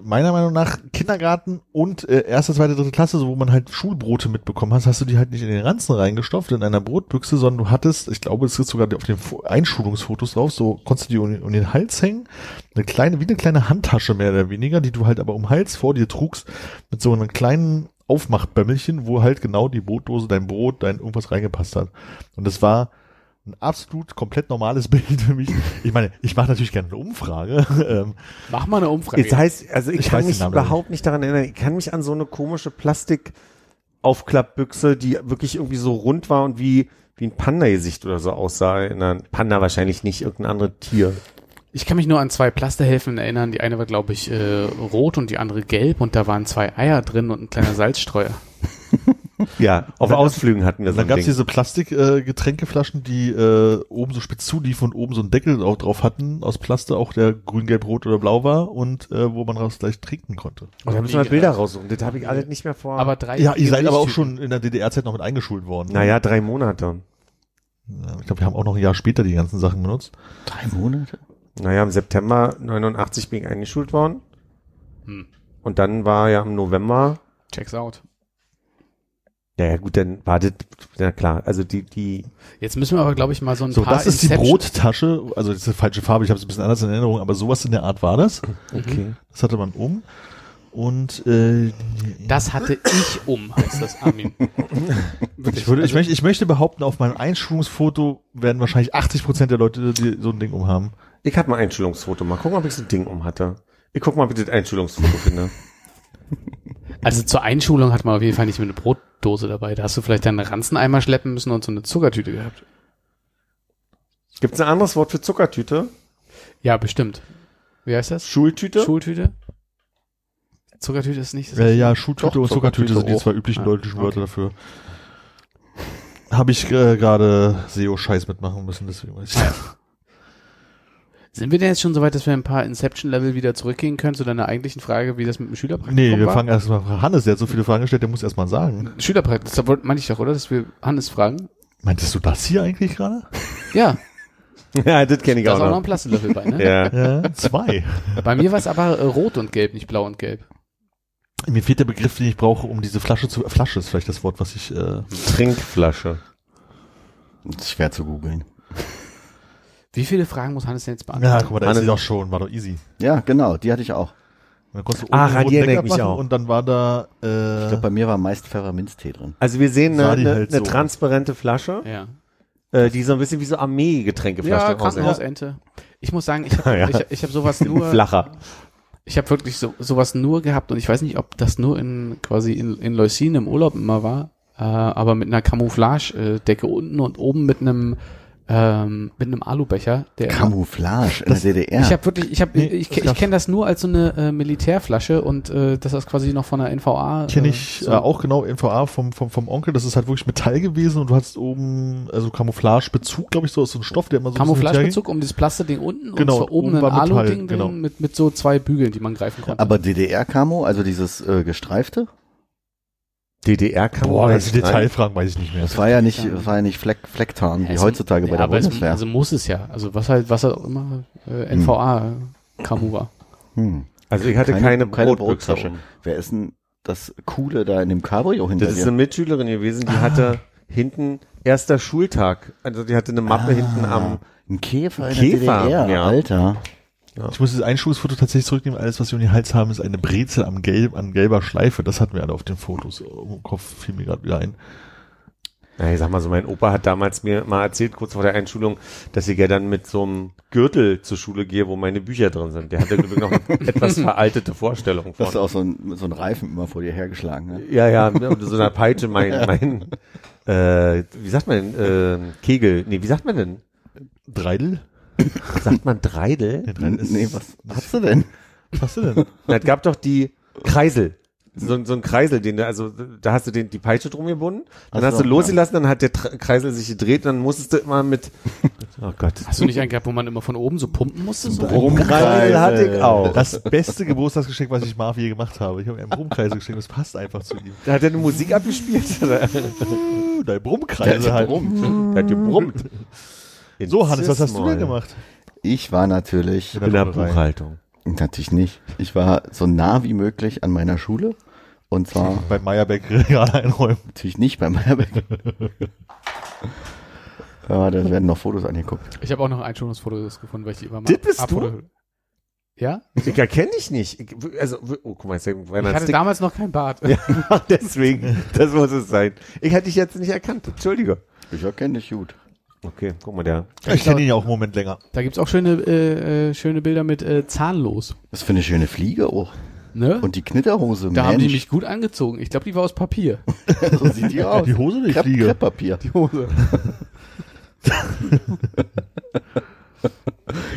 meiner Meinung nach, Kindergarten und äh, erste, zweite, dritte Klasse, so wo man halt Schulbrote mitbekommen hast, hast du die halt nicht in den Ranzen reingestopft in einer Brotbüchse, sondern du hattest, ich glaube, es ist sogar auf den Fo- Einschulungsfotos drauf, so konntest du die um, um den Hals hängen, eine kleine, wie eine kleine Handtasche mehr oder weniger, die du halt aber um Hals vor dir trugst, mit so einem kleinen Aufmachbämmelchen, wo halt genau die Brotdose, dein Brot, dein irgendwas reingepasst hat. Und das war ein absolut komplett normales Bild für mich. Ich meine, ich mache natürlich gerne eine Umfrage. ähm, Mach mal eine Umfrage. Das heißt, also ich, Ich kann weiß mich überhaupt nicht daran erinnern. Ich kann mich an so eine komische Plastikaufklappbüchse, die wirklich irgendwie so rund war und wie wie ein Panda-Gesicht oder so aussah. erinnern. Panda wahrscheinlich nicht, irgendein anderes Tier. Ich kann mich nur an zwei Plasterhelfen erinnern. Die eine war, glaube ich, äh, rot und die andere gelb und da waren zwei Eier drin und ein kleiner Salzstreuer. Ja, auf dann- Ausflügen hatten wir so dann gab es diese Plastik-Getränkeflaschen, äh, Getränkeflaschen, die äh, oben so spitz zuliefen und oben so einen Deckel auch drauf hatten, aus Plaster, auch der grün, gelb, rot oder blau war und äh, wo man raus gleich trinken konnte. Und da müssen wir Bilder raussuchen. Das habe ich alles nicht mehr vor. Aber drei. Ja, ihr seid aber auch schon in der DDR-Zeit noch mit eingeschult worden. naja, drei Monate. Ich glaube, wir haben auch noch ein Jahr später die ganzen Sachen benutzt. Drei Monate? Naja, im September 89 bin ich eingeschult worden. Hm. Und dann war ja im November, Checks out. Ja, ja gut, dann war das, ja klar, also die, die, Jetzt müssen wir aber, glaube ich, mal so ein So, paar das ist die Inception- Brottasche, also das ist eine falsche Farbe, ich habe es ein bisschen anders in Erinnerung, aber sowas in der Art war das. okay. Das hatte man um. Und äh, Das hatte ich um, heißt das, Armin. Wirklich. ich, würde, ich, Also, möchte, ich möchte behaupten, auf meinem Einschulungsfoto werden wahrscheinlich 80 Prozent der Leute, die so ein Ding umhaben. Ich hatte mal ein Einschulungsfoto. Mal gucken, ob ich so ein Ding um hatte. Ich guck mal, ob ich das Einschulungsfoto finde. also zur Einschulung hat man auf jeden Fall nicht mehr eine Brotdose dabei. Da hast du vielleicht deinen Ranzeneimer schleppen müssen und so eine Zuckertüte gehabt. Gibt es ein anderes Wort für Zuckertüte? Ja, bestimmt. Wie heißt das? Schultüte? Schultüte? Zuckertüte ist nicht das Äh, ja, Schuhtüte Doch, und Zuckertüte Zuckertüte sind die zwei üblichen Ah, deutschen Wörter okay. dafür. Habe ich äh, gerade SEO-Scheiß mitmachen müssen, deswegen weiß ich. Sind wir denn jetzt schon so weit, dass wir ein paar Inception-Level wieder zurückgehen können zu deiner eigentlichen Frage, wie das mit dem Schülerpraktikum Nee, wir war? fangen erst mal. Hannes, der hat so viele Fragen gestellt, der muss erst mal sagen. Schülerpraktikum, das wollte- meinte ich doch, oder? Dass wir Hannes fragen? Meintest du das hier eigentlich gerade? Ja, ja, das kenne ich da auch ist auch noch ein Plastelöffel bei, ne? Ja. Ja, zwei. Bei mir war es aber äh, rot und gelb, nicht blau und gelb. Mir fehlt der Begriff, den ich brauche, um diese Flasche zu. Flasche ist vielleicht das Wort, was ich. Äh, Trinkflasche. Schwer zu googeln. Wie viele Fragen muss Hannes denn jetzt beantworten? ja, guck mal, da ist Hannes- sie doch schon, war doch easy. Ja, genau, die hatte ich auch. Und dann konntest du ich Deckel mich auch. Und dann war da. Äh, Ich glaube, bei mir war meist Pfefferminztee drin. Also wir sehen eine, eine, halt eine so. transparente Flasche, Ja. äh, die so ein bisschen wie so Armee-Getränkeflasche Ja. Krankenhausente. Ich muss sagen, ich habe Ja. ich, ich hab sowas nur, Flacher. ich habe wirklich so, sowas nur gehabt und ich weiß nicht, ob das nur in quasi in, in Leucin im Urlaub immer war, äh, aber mit einer Camouflage-Decke unten und oben mit einem ähm, mit einem Alubecher. Der Camouflage in der DDR. Ich habe wirklich, ich habe, Nee, ich, ich gab's. kenne das nur als so eine äh, Militärflasche und äh, das ist quasi noch von der NVA. Kenne äh, ich so. äh, auch genau NVA vom, vom, vom Onkel. Das ist halt wirklich Metall gewesen und du hattest oben also Camouflagebezug, glaube ich, so aus so ein Stoff, der immer so ein bisschen Camouflagebezug um das Plasterding unten Genau, und zwar oben oben ein Alu-Ding genau. drin mit, mit so zwei Bügeln, die man greifen konnte. aber DDR-Camo, also dieses äh, gestreifte, DDR kann Boah, das sind Detailfragen, weiß ich nicht mehr. das war ja nicht, das war ja nicht Fleck, Flecktarn, wie Ja, es- heutzutage bei ja, der aber es, Bundeswehr. also muss es ja. Also was halt, was halt auch immer äh, NVA Camu war. hm. Also ich hatte keine, Brotbüchse. Brottasche. Wer ist denn das Coole da in dem Cabrio hinter Das ist dir? eine Mitschülerin gewesen, die hatte hinten erster Schultag. Also die hatte eine Mappe hinten am Ein Käfer in Käfer, der DDR, ja. Alter. Ich muss das Einschulungsfoto tatsächlich zurücknehmen. Alles, was wir um den Hals haben, ist eine Brezel am gelb, an gelber Schleife. Das hatten wir alle auf den Fotos. Im Kopf fiel mir gerade wieder ein. Na, ich sag mal so, mein Opa hat damals mir mal erzählt, kurz vor der Einschulung, dass ich ja dann mit so einem Gürtel zur Schule gehe, wo meine Bücher drin sind. Der hatte glaub ich, noch eine etwas veraltete Vorstellung Du hast von. auch so ein, so ein Reifen immer vor dir hergeschlagen. Ne? Ja, ja, mit so einer Peitsche mein, mein, äh, wie sagt man denn, äh, Kegel, nee, wie sagt man denn? Dreidel? Sagt man Dreidel? Nee, Dreidel ist, Nee, was hast du denn? was hast du denn? Na, es gab doch die Kreisel. So, so ein Kreisel, den du, also da hast du den, die Peitsche drum gebunden, dann Ach hast so, du losgelassen, dann hat der Tra- Kreisel sich gedreht, dann musstest du immer mit, oh Gott. Hast du nicht einen gehabt, wo man immer von oben so pumpen musste? So? Brummkreisel hatte ich auch. Das beste Geburtstagsgeschenk, was ich Marv je gemacht habe. Ich habe ihm einen Brummkreisel geschenkt, das passt einfach zu ihm. Da hat er eine Musik abgespielt. Oder? Uh, Dein Der Brummkreisel hat halt. gebrummt. Der hat gebrummt. So, Hannes, was hast du denn gemacht? Ich war natürlich, In der. Buchhaltung. natürlich nicht. Ich war so nah wie möglich an meiner Schule. Und zwar Bei Meyerbeck Regal einräumen. natürlich nicht bei Meyerbeck. ja, da werden noch Fotos angeguckt. Ich habe auch noch Einschulungsfotos gefunden, weil ich die immer mal Das bist du? abfoto- Ja? Ich erkenne dich nicht. Ich, also, oh, guck mal, jetzt Ich hatte Stick. damals noch kein Bart. Ja, deswegen. Das muss es sein. Ich hatte dich jetzt nicht erkannt. Entschuldige. Ich erkenne dich gut. Okay, guck mal, der. Ich kenne ihn ja auch einen Moment länger. Da gibt's auch schöne, äh, äh, schöne Bilder mit äh, zahnlos. Was für eine schöne Fliege auch. Ne? Und die Knitterhose, da haben die Mensch. mich gut angezogen. Ich glaube, die war aus Papier. so sieht die aus. Die Hose oder die Krepp, Fliege? Krepppapier. Die Hose.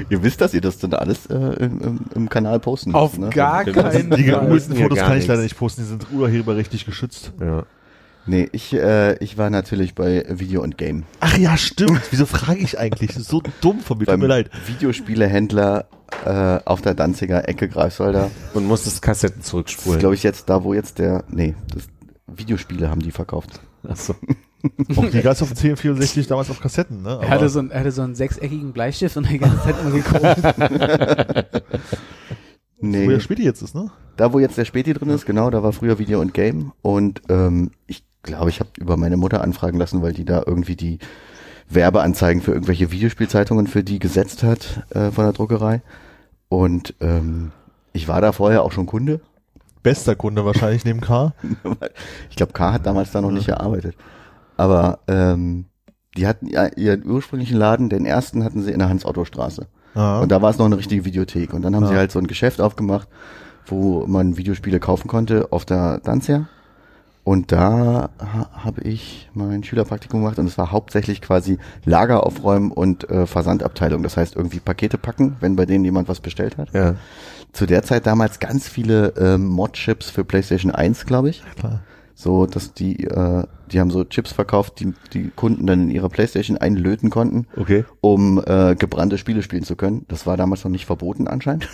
Ihr wisst, dass ihr das dann alles äh, im, im, im Kanal posten Auf müsst, ne? gar keinen Die Fall. geulten mir Fotos kann ich leider nicht posten, die sind urheberrechtlich geschützt. Ja. Nee, ich, äh, ich war natürlich bei Video und Game. Ach ja, stimmt. Wieso frage ich eigentlich? Das ist so dumm von mir. Tut Beim mir leid. Videospielehändler äh, auf der Danziger Ecke Greifswalder. Und musstest Kassetten Das ist, zurückspulen. glaube ich, jetzt da, wo jetzt der, nee, das Videospiele haben die verkauft. Achso. Auch die gab's auf dem CM64 damals auf Kassetten, ne? Er hatte, so einen, er hatte so einen sechseckigen Bleistift und die ganze Zeit immer geguckt. wo Nee, der Späti jetzt ist, ne? da, wo jetzt der Späti drin ist, genau, da war früher Video und Game. Und ähm, ich glaube, ich habe über meine Mutter anfragen lassen, weil die da irgendwie die Werbeanzeigen für irgendwelche Videospielzeitungen für die gesetzt hat äh, von der Druckerei. Und ähm, ich war da vorher auch schon Kunde. Bester Kunde wahrscheinlich neben K. Ich glaube, K hat damals da noch nicht gearbeitet. Aber ähm, die hatten ja ihren ursprünglichen Laden, den ersten hatten sie in der Hans-Otto-Straße. Ja. Und da war es noch eine richtige Videothek. Und dann haben Ja. sie halt so ein Geschäft aufgemacht, wo man Videospiele kaufen konnte auf der Danzia. Und da ha habe ich mein Schülerpraktikum gemacht und es war hauptsächlich quasi Lager aufräumen und äh, Versandabteilung. Das heißt irgendwie Pakete packen, wenn bei denen jemand was bestellt hat. Ja. Zu der Zeit damals ganz viele ähm, Mod-Chips für PlayStation 1, glaube ich. Klar. So, dass die, äh, die haben so Chips verkauft, die die Kunden dann in ihre Playstation einlöten konnten, Okay. um äh, gebrannte Spiele spielen zu können. Das war damals noch nicht verboten anscheinend.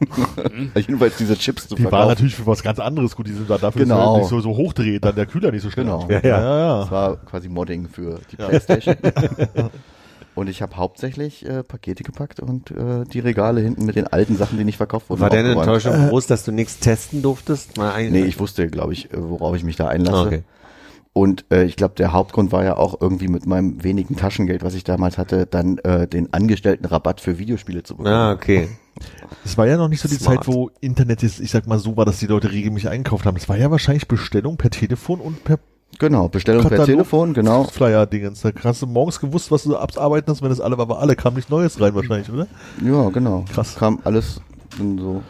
Jedenfalls diese Chips zu Die waren verkaufen. natürlich für was ganz anderes gut. Die sind da dafür, Genau. dass nicht so, so hochdreht, dann der Kühler nicht so schnell Genau. Ja, ja, ja. Das war quasi Modding für die Playstation. und ich habe hauptsächlich äh, Pakete gepackt und äh, die Regale hinten mit den alten Sachen, die nicht verkauft wurden. War deine. Enttäuschung groß, dass du nichts testen durftest? Mal ein Nee, ich wusste, glaube ich, äh, worauf ich mich da einlasse. Okay. Und äh, ich glaube, der Hauptgrund war ja auch irgendwie mit meinem wenigen Taschengeld, was ich damals hatte, dann äh, den Angestelltenrabatt für Videospiele zu bekommen. Ah, okay. Es war ja noch nicht so die Smart. Zeit, wo Internet jetzt, ich sag mal so war, dass die Leute regelmäßig eingekauft haben. Es war ja wahrscheinlich Bestellung per Telefon und per Genau, Bestellung per Katalog. Telefon, genau. Flyer-Dingens. Da hast du morgens gewusst, was du abarbeiten hast, wenn das alle war, war alle, kam nichts Neues rein wahrscheinlich, oder? Ja, genau. Krass. Kam alles so.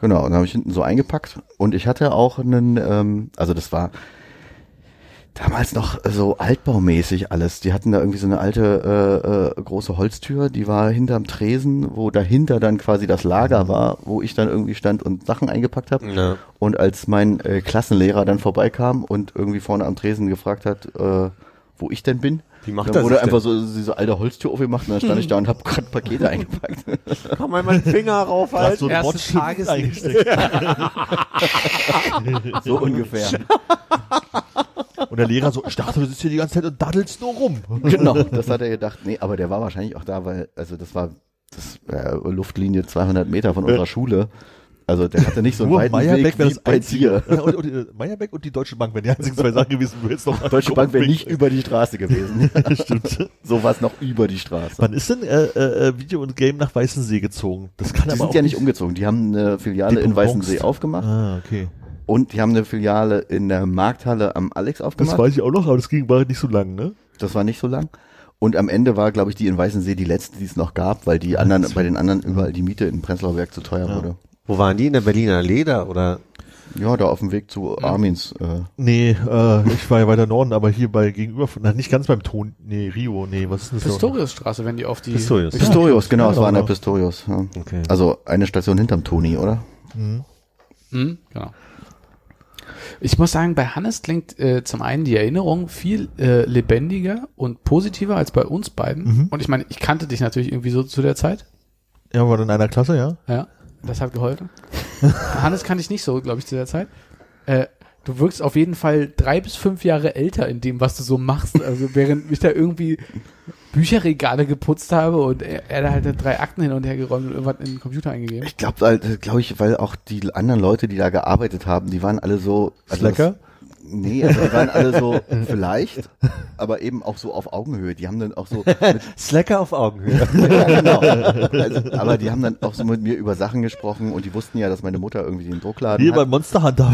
Genau, und dann habe ich hinten so eingepackt. Und ich hatte auch einen, ähm, also das war damals noch so altbaumäßig alles. Die hatten da irgendwie so eine alte äh, äh, große Holztür, die war hinterm Tresen, wo dahinter dann quasi das Lager war, wo ich dann irgendwie stand und Sachen eingepackt habe. Ja. Und als mein äh, Klassenlehrer dann vorbeikam und irgendwie vorne am Tresen gefragt hat, äh, wo ich denn bin, Wie macht dann wurde einfach denn? so diese alte Holztür aufgemacht und dann stand ich da und habe gerade Pakete eingepackt. Komm mal meinen Finger raufhalten. so ein Erstes Tageslicht. eingesteckt. so ungefähr. Und der Lehrer so, ich dachte, du sitzt hier die ganze Zeit und daddelst nur rum. Genau, das hat er gedacht. Nee, aber der war wahrscheinlich auch da, weil, also das war das äh, Luftlinie 200 Meter von unserer Schule. Also der hatte nicht so einen Nur weiten Meyerbeck Weg wäre wie das bei einzige. dir. Ja, und, und, äh, Meyerbeck und die Deutsche Bank wären die einzigen zwei Sachen gewesen, wo jetzt noch Deutsche Bank wäre nicht über. die Straße gewesen. Stimmt. so war es noch über die Straße. Wann ist denn äh, äh, Video und Game nach Weißensee gezogen? Das kann Die aber sind auch ja nicht umgezogen. Die haben eine Filiale in. Weißensee aufgemacht Ah, okay. Und die haben eine Filiale in der Markthalle am Alex Das aufgemacht. weiß ich auch noch, aber das ging war nicht so lang, ne? Das war nicht so lang. Und am Ende war, glaube ich, die in Weißensee die letzte, die es noch gab, weil die anderen, bei den anderen überall die Miete in Prenzlauer Berg zu teuer wurde. Wo waren die? In der Berliner Leder oder? Ja, da auf dem Weg zu Armins. Äh, Nee, äh, ich war ja weiter Norden, aber hier bei gegenüber, von, na, nicht ganz beim Ton, nee, Rio, nee, was ist denn das? Pistoriusstraße, wenn die auf die. Pistorius. Pistorius, genau, es war an der genau. Pistorius. Ja. Okay. Also eine Station hinterm Toni, oder? Hm, genau. Ich muss sagen, bei Hannes klingt äh, zum einen die Erinnerung viel äh, lebendiger und positiver als bei uns beiden. Mhm. Und ich meine, ich kannte dich natürlich irgendwie so zu der Zeit. Ja, war in einer Klasse, ja. Ja, das hat geholfen. Hannes kannte ich nicht so, glaube ich, zu der Zeit. Äh, du wirkst auf jeden Fall drei bis fünf Jahre älter in dem, was du so machst. Also während ich da irgendwie Bücherregale geputzt habe und er, er da halt drei Akten hin und her geräumt und irgendwas in den Computer eingegeben. Ich glaube halt, glaube ich, weil auch die anderen Leute, die da gearbeitet haben, die waren alle so. Also Slacker? das- Nee, also die waren alle so vielleicht, aber eben auch so auf Augenhöhe. Die haben dann auch so Slacker auf Augenhöhe. ja, genau. also, aber die haben dann auch so mit mir über Sachen gesprochen und die wussten ja, dass meine Mutter irgendwie den Druckladen Hier hat. bei Monster Hunter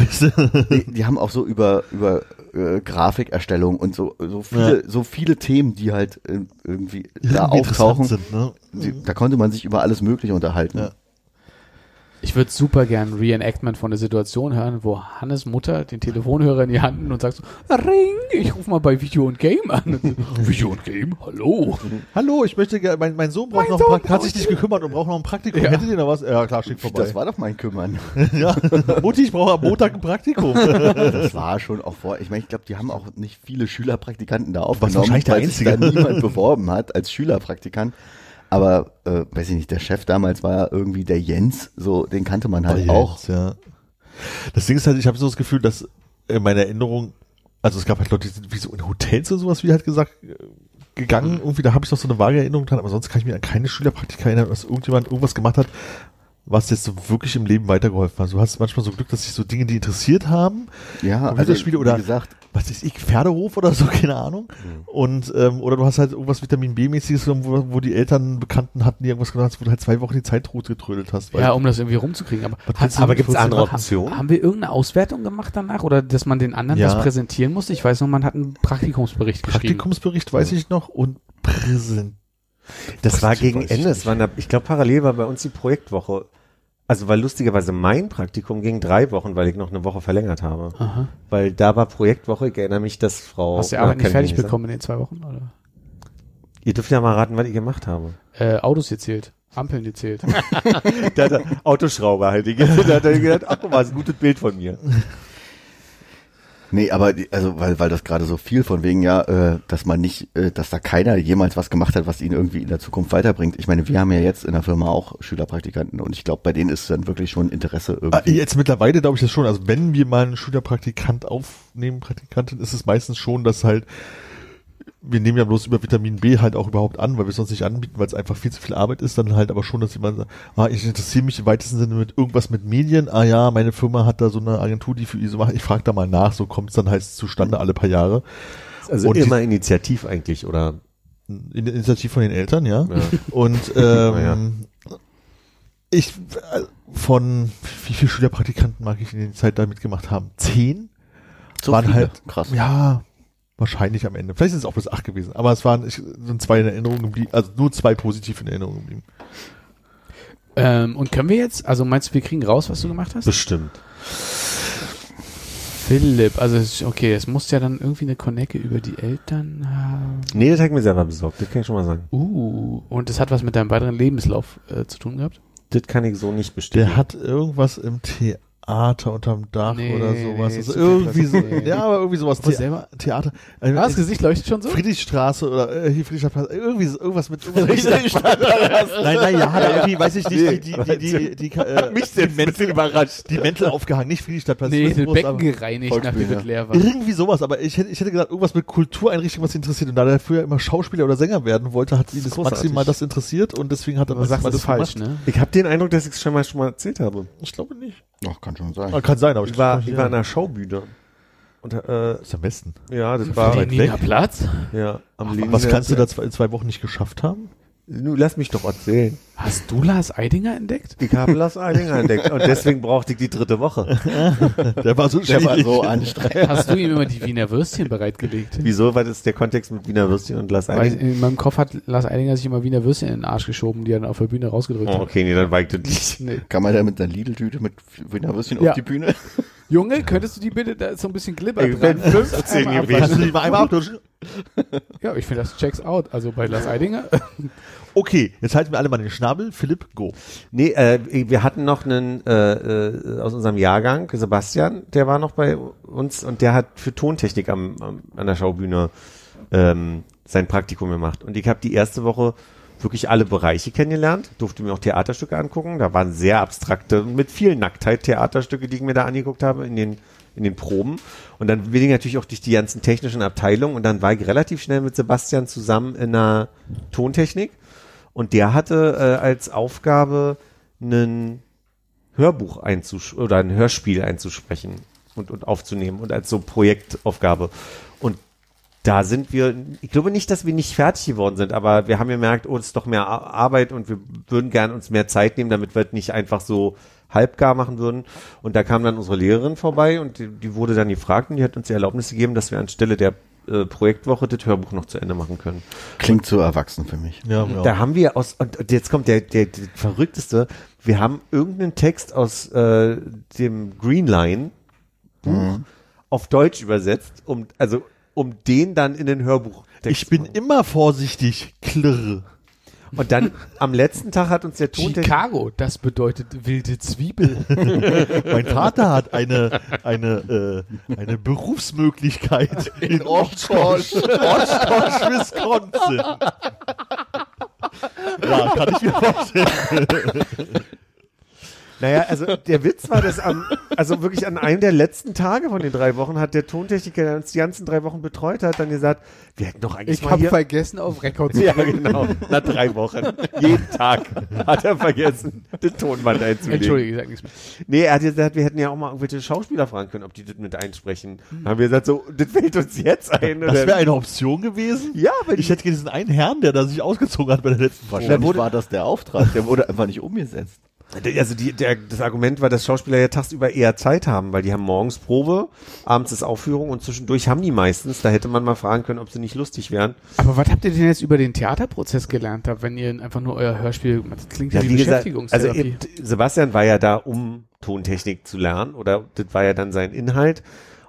die, die haben auch so über über äh, Grafikerstellung und so so viele so viele Themen, die halt äh, irgendwie da auftauchen. Sind, ne? Die, da konnte man sich über alles Mögliche unterhalten. Ja. Ich würde super gern Reenactment von der Situation hören, wo Hannes Mutter den Telefonhörer in die Hand nimmt und sagt so, Ring, ich rufe mal bei Video und Game an. Und so, Video und Game? Hallo? Hallo, ich möchte gerne, mein, mein Sohn braucht Mein noch Sohn ein Praktikum, hat sich nicht gekümmert und braucht noch ein Praktikum. Ja. Hättet ihr noch was? Ja, klar, steht vorbei. Das war doch mein Kümmern. ja. Mutti, ich brauche am Montag ein Praktikum. Das war schon auch vor. Ich meine, ich glaube, die haben auch nicht viele Schülerpraktikanten da aufgenommen, wahrscheinlich der weil sich Einzige. da niemand beworben hat als Schülerpraktikant. Aber äh, weiß ich nicht, der Chef damals war irgendwie der Jens, so den kannte man halt Oh, auch. jetzt, Ja. Das Ding ist halt, ich habe so das Gefühl, dass in meiner Erinnerung, also es gab halt Leute, die sind wie so in Hotels oder sowas, wie halt gesagt, äh, gegangen. Irgendwie, da habe ich noch so eine vage Erinnerung dran, aber sonst kann ich mir an keine Schülerpraktika erinnern, dass irgendjemand irgendwas gemacht hat, was jetzt so wirklich im Leben weitergeholfen hat. Du hast manchmal so Glück, dass sich so Dinge, die interessiert haben, Ja, also Computerspiele oder wie gesagt, was weiß ich, Pferdehof oder so, keine Ahnung. Und ähm, oder du hast halt irgendwas Vitamin B-mäßiges, wo, wo die Eltern Bekannten hatten, die irgendwas gemacht hast, wo du halt zwei Wochen die Zeit tot getrödelt hast. weil- Ja, um das irgendwie rumzukriegen. Aber, du Aber gibt's 14 andere? Optionen? haben wir irgendeine Auswertung gemacht danach oder dass man den anderen Ja. was präsentieren musste? Ich weiß noch, man hat einen Praktikumsbericht geschrieben. Praktikumsbericht weiß ich noch und Präsent. Das war Weiß gegen Ende. Es war ich glaube, parallel war bei uns die Projektwoche. Also, weil lustigerweise mein Praktikum ging drei Wochen, weil ich noch eine Woche verlängert habe. Aha. Weil da war Projektwoche. Ich erinnere mich, dass Frau. Hast du die Arbeit nicht fertig bekommen in den zwei Wochen? Oder? Ihr dürft ja mal raten, was ich gemacht habe. Äh, Autos gezählt, Ampeln gezählt. Der hat Autoschrauber halt. Zeit hat er gedacht, ach mal, ist ein gutes Bild von mir. Nee, aber also weil weil das gerade so viel von wegen ja, äh, dass man nicht, äh, dass da keiner jemals was gemacht hat, was ihn irgendwie in der Zukunft weiterbringt. Ich meine, wir haben ja jetzt in der Firma auch Schülerpraktikanten und ich glaube, bei denen ist dann wirklich schon Interesse Ah, irgendwie. Jetzt mittlerweile glaube ich das schon. Also wenn wir mal einen Schülerpraktikant aufnehmen, Praktikantin, ist es meistens schon, dass halt wir nehmen ja bloß über Vitamin B halt auch überhaupt an, weil wir es sonst nicht anbieten, weil es einfach viel zu viel Arbeit ist, dann halt aber schon, dass jemand sagt, ah, ich interessiere mich im weitesten Sinne mit irgendwas mit Medien, ah ja, meine Firma hat da so eine Agentur, die für ISO macht, ich frage da mal nach, so kommt es dann halt zustande alle paar Jahre. Also Und die- immer initiativ eigentlich, oder? In der Initiative von den Eltern, ja. Ja. Und ähm, ich äh, von wie viele Schülerpraktikanten mag ich in der Zeit da mitgemacht haben? Zehn? so waren viele. halt- krass. Ja, wahrscheinlich am Ende. Vielleicht sind es auch bis acht gewesen, aber es waren ich, sind zwei in Erinnerung geblieben, also nur zwei positiv in Erinnerung geblieben. Ähm, und können wir jetzt, also meinst du, wir kriegen raus, was du gemacht hast? Bestimmt. Philipp, also es- okay, es muss ja dann irgendwie eine Connecke über die Eltern haben. Nee, das hat mir selber besorgt, das kann ich schon mal sagen. Uh, und das hat was mit deinem weiteren Lebenslauf äh, zu tun gehabt? Das kann ich so nicht bestätigen. Der hat irgendwas im Theater unterm Dach Nee, oder sowas. nee, also irgendwie so, ja, aber irgendwie sowas. Wo The selber? Theater. Äh, Ah, das Gesicht leuchtet schon so? Friedrichstraße oder äh, hier Friedrichstadtplatz, irgendwie so- irgendwas mit Nein, nein, ja, hat er irgendwie, weiß ich nicht, die, die, die, die, die, äh, Mich die bisschen überrascht. die Mäntel aufgehangen, nicht Friedrichstadtplatz. Nee, groß, Becken aber- gereinigt, nachdem das leer war. Irgendwie sowas, aber ich hätte, ich hätte gesagt, irgendwas mit Kultureinrichtung, was ihn interessiert. Und da er früher immer Schauspieler oder Sänger werden wollte, hat ihn das maximal das interessiert und deswegen hat er Aber maximal das falsch, gemacht. ne? Ich habe den Eindruck, dass ich es schon mal schon mal erzählt habe. Ich glaube nicht. Ach, kann schon sein. Ah, kann sein, aber Ich war, ich war in einer Schaubühne. Und äh, ist am besten. ja, das war weit weg. Platz? ja am Was Leniner- kannst du da zwei, in zwei Wochen nicht geschafft haben? Nu, lass mich doch erzählen. Hast du Lars Eidinger entdeckt? Ich habe Lars Eidinger entdeckt und deswegen brauchte ich die dritte Woche. Der war so Der war so anstrengend. Hast du ihm immer die Wiener Würstchen bereitgelegt? Wieso? Weil das der Kontext mit Wiener Würstchen und Lars Weil Eidinger. in meinem Kopf hat Lars Eidinger sich immer Wiener Würstchen in den Arsch geschoben, die er dann auf der Bühne rausgedrückt Oh, hat. okay, nee, dann weigt das nicht. Nee. Kann man da mit einer Lidl-Tüte mit Wiener Würstchen Ja. auf die Bühne? Junge, könntest du die bitte, da ist so ein bisschen Glibber dran. bin 15 Einmal gewesen. Kannst du die mal einmal abdurchen? Ja, ich finde das checks out. Also bei Lars Eidinger. Okay, jetzt halten wir alle mal den Schnabel. Philipp, go. Nee, äh, wir hatten noch einen äh, äh, aus unserem Jahrgang, Sebastian, der war noch bei uns und der hat für Tontechnik am, am, an der Schaubühne ähm, sein Praktikum gemacht. Und ich habe die erste Woche wirklich alle Bereiche kennengelernt, durfte mir auch Theaterstücke angucken. Da waren sehr abstrakte, mit viel Nacktheit Theaterstücke, die ich mir da angeguckt habe in den in den Proben. Und dann bin ich natürlich auch durch die ganzen technischen Abteilungen und dann war ich relativ schnell mit Sebastian zusammen in einer Tontechnik. Und der hatte äh, als Aufgabe, ein Hörbuch einzusch oder ein Hörspiel einzusprechen und, und aufzunehmen und als so Projektaufgabe. Da sind wir, ich glaube nicht, dass wir nicht fertig geworden sind, aber wir haben gemerkt, oh, es ist doch mehr Ar- Arbeit und wir würden gern uns mehr Zeit nehmen, damit wir es nicht einfach so halbgar machen würden. Und da kam dann unsere Lehrerin vorbei und die, die wurde dann gefragt und die hat uns die Erlaubnis gegeben, dass wir anstelle der äh, Projektwoche das Hörbuch noch zu Ende machen können. Klingt zu erwachsen für mich. Ja, ja. Da haben wir aus, und jetzt kommt der, der, der verrückteste, wir haben irgendeinen Text aus äh, dem Greenline Buch auf Deutsch übersetzt, um, also um den dann in den Hörbuch. ich bin immer vorsichtig. Klirr. Und dann am letzten Tag hat uns der Tontechnik Chicago, das bedeutet wilde Zwiebel. Mein Vater hat eine, eine, äh, eine Berufsmöglichkeit in Oshkosh, Oshkosh, Wisconsin. Ja, kann ich mir vorstellen. Naja, also der Witz war, dass am, also wirklich an einem der letzten Tage von den drei Wochen hat der Tontechniker, der uns die ganzen drei Wochen betreut hat, dann gesagt, wir hätten doch eigentlich Ich mal habe vergessen, auf Rekord zu Ja, genau. Nach drei Wochen. Jeden Tag hat er vergessen, den Tonband einzulegen. Entschuldige, ich sag nichts mehr. Nee, er hat gesagt, wir hätten ja auch mal irgendwelche Schauspieler fragen können, ob die das mit einsprechen. Dann haben wir gesagt, so, das fällt uns jetzt ein. Das wäre eine Option gewesen. ja, aber Ich hätte diesen einen Herrn, der da sich ausgezogen hat bei der letzten Wahrscheinlich wurde- war das der Auftrag. Der wurde einfach nicht umgesetzt. Also die, der, das Argument war, dass Schauspieler ja tagsüber eher Zeit haben, weil die haben morgens Probe, abends ist Aufführung und zwischendurch haben die meistens. Da hätte man mal fragen können, ob sie nicht lustig wären. Aber was habt ihr denn jetzt über den Theaterprozess gelernt habt, wenn ihr einfach nur euer Hörspiel, das klingt ja, wie, also Beschäftigungstherapie. eben, Sebastian war ja da, um Tontechnik zu lernen oder das war ja dann sein Inhalt.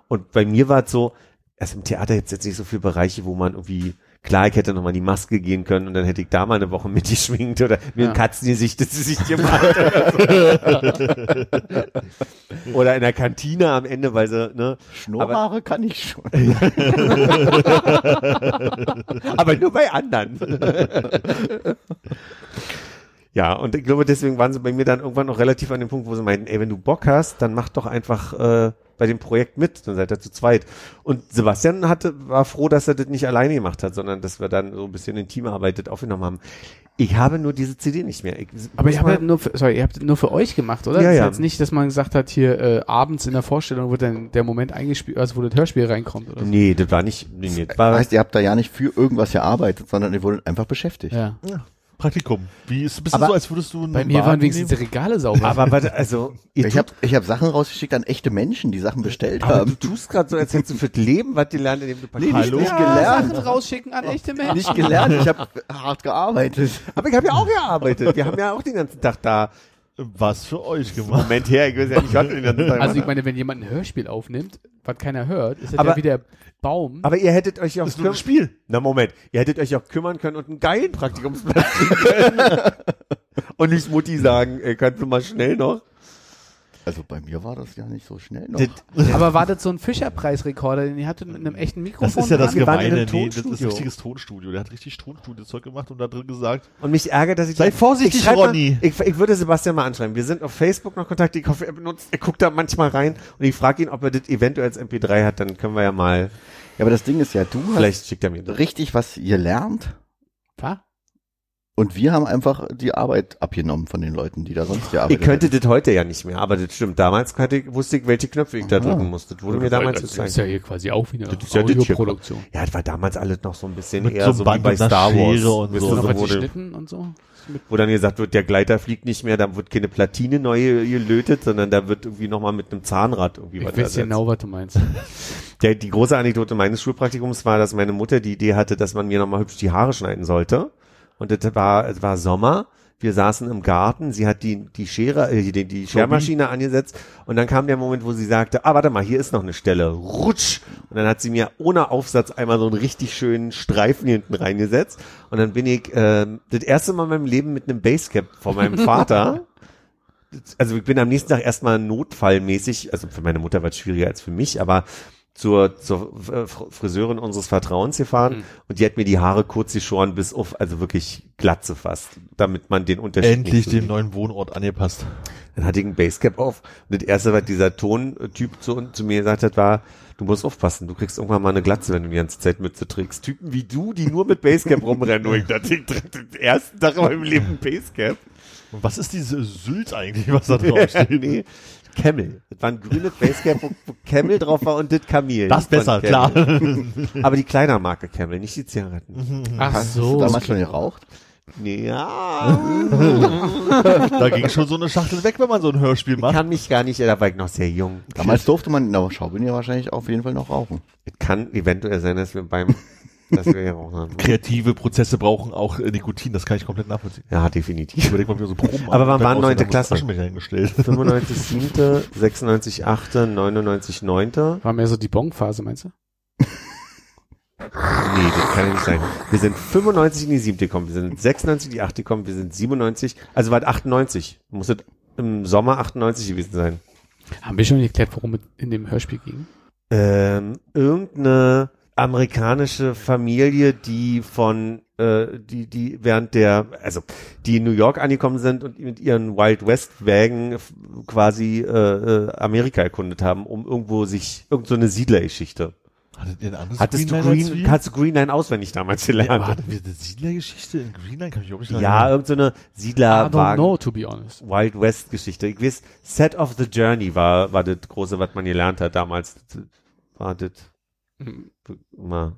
Und bei mir war es so, erst im Theater jetzt jetzt nicht so viele Bereiche, wo man irgendwie Klar, ich hätte nochmal die Maske gehen können und dann hätte ich da mal eine Woche mitgeschminkt oder mir Ja. ein Katzengesicht, das sie sich gemacht hat. oder in der Kantine am Ende, weil sie, ne? Schnurrhaare kann ich schon. aber nur bei anderen. ja, und ich glaube, deswegen waren sie bei mir dann irgendwann noch relativ an dem Punkt, wo sie meinten, ey, wenn du Bock hast, dann mach doch einfach äh, bei dem Projekt mit, dann seid ihr zu zweit. Und Sebastian hatte, war froh, dass er das nicht alleine gemacht hat, sondern dass wir dann so ein bisschen in Teamarbeit das aufgenommen haben. Ich habe nur diese CD nicht mehr. Ich, Aber ihr habt, halt nur für, sorry, ihr habt nur für euch gemacht, oder? Ja, das ist ja. jetzt nicht, dass man gesagt hat, hier äh, abends in der Vorstellung wird dann der Moment eingespielt, also wo das Hörspiel reinkommt oder so. Nee, das war nicht, nee, das war, heißt, ihr habt da ja nicht für irgendwas gearbeitet, sondern ihr wurdet einfach beschäftigt. Ja. Praktikum. Wie ist ein bisschen Aber so, als würdest du einen Bei mir waren Wagen wenigstens die? Regale sauber. aber warte, also, ihr Ich habe ich hab Sachen rausgeschickt an echte Menschen, die Sachen bestellt aber du haben. tust gerade so, als hättest du fürs Leben was gelernt, indem du Paket Hallo? Nicht ja, gelernt. Sachen rausschicken an echte Menschen. Nicht gelernt, ich habe hart gearbeitet. Aber ich habe ja auch gearbeitet. Wir haben ja auch den ganzen Tag da. Was für euch gemacht. Moment her, ich weiß ja nicht, was wir den ganzen Tag Also ich meine, wenn jemand ein Hörspiel aufnimmt, was keiner hört, ist das Aber- ja wie der Baum. Aber ihr hättet euch auch Das ist nur ein küm- Spiel. Na Moment, ihr hättet euch auch kümmern können und einen geilen Praktikumsplatz kriegen können. und nicht Mutti sagen, ey, kannst du mal schnell noch? Also bei mir war das ja nicht so schnell noch. Das, Aber war das so ein Fischerpreisrekorder, den ihr hattet mit einem echten Mikrofon? Das ist ja das Gemeine. Nee, das ist Tonstudio. richtiges Tonstudio. Der hat richtig Tonstudio-Zeug gemacht und da drin gesagt, und mich ärgert, dass ich... Sei vorsichtig, ich schreib mal- Ronny. Ich, ich würde Sebastian mal anschreiben. Wir sind auf Facebook noch Kontakt. Ich hoffe, er benutzt, er guckt da manchmal rein und ich frage ihn, ob er das eventuell als MP3 hat. Dann können wir ja mal, Ja, aber das Ding ist ja, du vielleicht schickt er mir das. richtig was gelernt Was? Und wir haben einfach die Arbeit abgenommen von den Leuten, die da sonst Ich gearbeitet könnte hätten. das heute ja nicht mehr, aber das stimmt. Damals hatte ich, wusste ich, welche Knöpfe ich da Aha. drücken musste. Das wurde mir damals das gezeigt. ist ja hier quasi auch wieder Das ist ja das. Audioproduktion. Ja, das war damals alles noch so ein bisschen Mit eher so so, einem wie Band bei Star Wars. Und so. Noch so wurde, geschnitten und so? Wo dann gesagt wird, der Gleiter fliegt nicht mehr, da wird keine Platine neu gelötet, sondern da wird irgendwie nochmal mit einem Zahnrad irgendwie ich was weiß ersetzt. genau, was du meinst. Der, die große Anekdote meines Schulpraktikums war, dass meine Mutter die Idee hatte, dass man mir nochmal hübsch die Haare schneiden sollte. Und das war, es war Sommer. Wir saßen im Garten, sie hat die, die Schere, äh, die, die Schermaschine angesetzt. Und dann kam der Moment, wo sie sagte, ah, warte mal, hier ist noch eine Stelle, rutsch. Und dann hat sie mir ohne Aufsatz einmal so einen richtig schönen Streifen hinten reingesetzt. Und dann bin ich ähm, das erste Mal in meinem Leben mit einem Basecap von meinem Vater. Also ich bin am nächsten Tag erstmal notfallmäßig, also für meine Mutter war es schwieriger als für mich, aber zur, zur äh, Fr- Friseurin unseres Vertrauens gefahren Mhm. und die hat mir die Haare kurz geschoren bis auf, also wirklich glatze fast, damit man den Unterschied endlich nicht so dem neuen Wohnort angepasst. Dann hatte ich ein Basecap auf und das erste, was dieser Tontyp zu, zu mir gesagt hat, war, du musst aufpassen, du kriegst irgendwann mal eine Glatze, wenn du die ganze Zeit Mütze trägst. Typen wie du, die nur mit Basecap rumrennen. Und ich dachte, ich trage den ersten Tag in meinem Leben ein Basecap. Und was ist diese Sylt eigentlich, was da drauf steht? nee, Camel. Das war ein grünes Basecap, wo, wo Camel drauf war und das Kamel. Das besser, klar. Aber die kleiner Marke Camel, nicht die Zigaretten. Ach Hast du so. damals schon geraucht? Ja. da ging schon so eine Schachtel weg, wenn man so ein Hörspiel Ich macht. kann mich gar nicht, da war ich noch sehr jung. Damals durfte man in der Schaubühne wahrscheinlich auf jeden Fall noch rauchen. Es kann eventuell sein, dass wir beim, dass wir ja auch haben. Kreative Prozesse brauchen auch äh, Nikotin, das kann ich komplett nachvollziehen. Ja, definitiv. Überleg mal, wie so Proben Aber wann machen. war Dann neunte Klasse? Aschenbecher hingestellt. 95, 7., 96, 8., 99, 9. War mehr so die Bonphase, meinst du? Nee, das kann ja nicht sein. Wir sind 95 in die 7. gekommen, wir sind 96 in die 8. gekommen, wir sind 97, also war 98. Muss es im Sommer 98 gewesen sein. Haben wir schon geklärt, worum es in dem Hörspiel ging? ähm, irgendeine amerikanische Familie, die von, äh, die, die während der, also die in New York angekommen sind und mit ihren Wild West Wägen f- quasi äh, äh, Amerika erkundet haben, um irgendwo sich, irgend so eine Siedlergeschichte. Hattet ihr ein anderes Hattest du Greenline als Green, wir? hast du Greenline auswendig damals Ja, aber gelernt? hatten wir eine Siedlergeschichte in Greenline? Kann ich auch nicht Ja, irgend so eine I don't Siedlerwagen. know, to be honest. Wild West Geschichte. Ich weiß, Set of the Journey war, war das große, was man gelernt hat damals. War das, mal,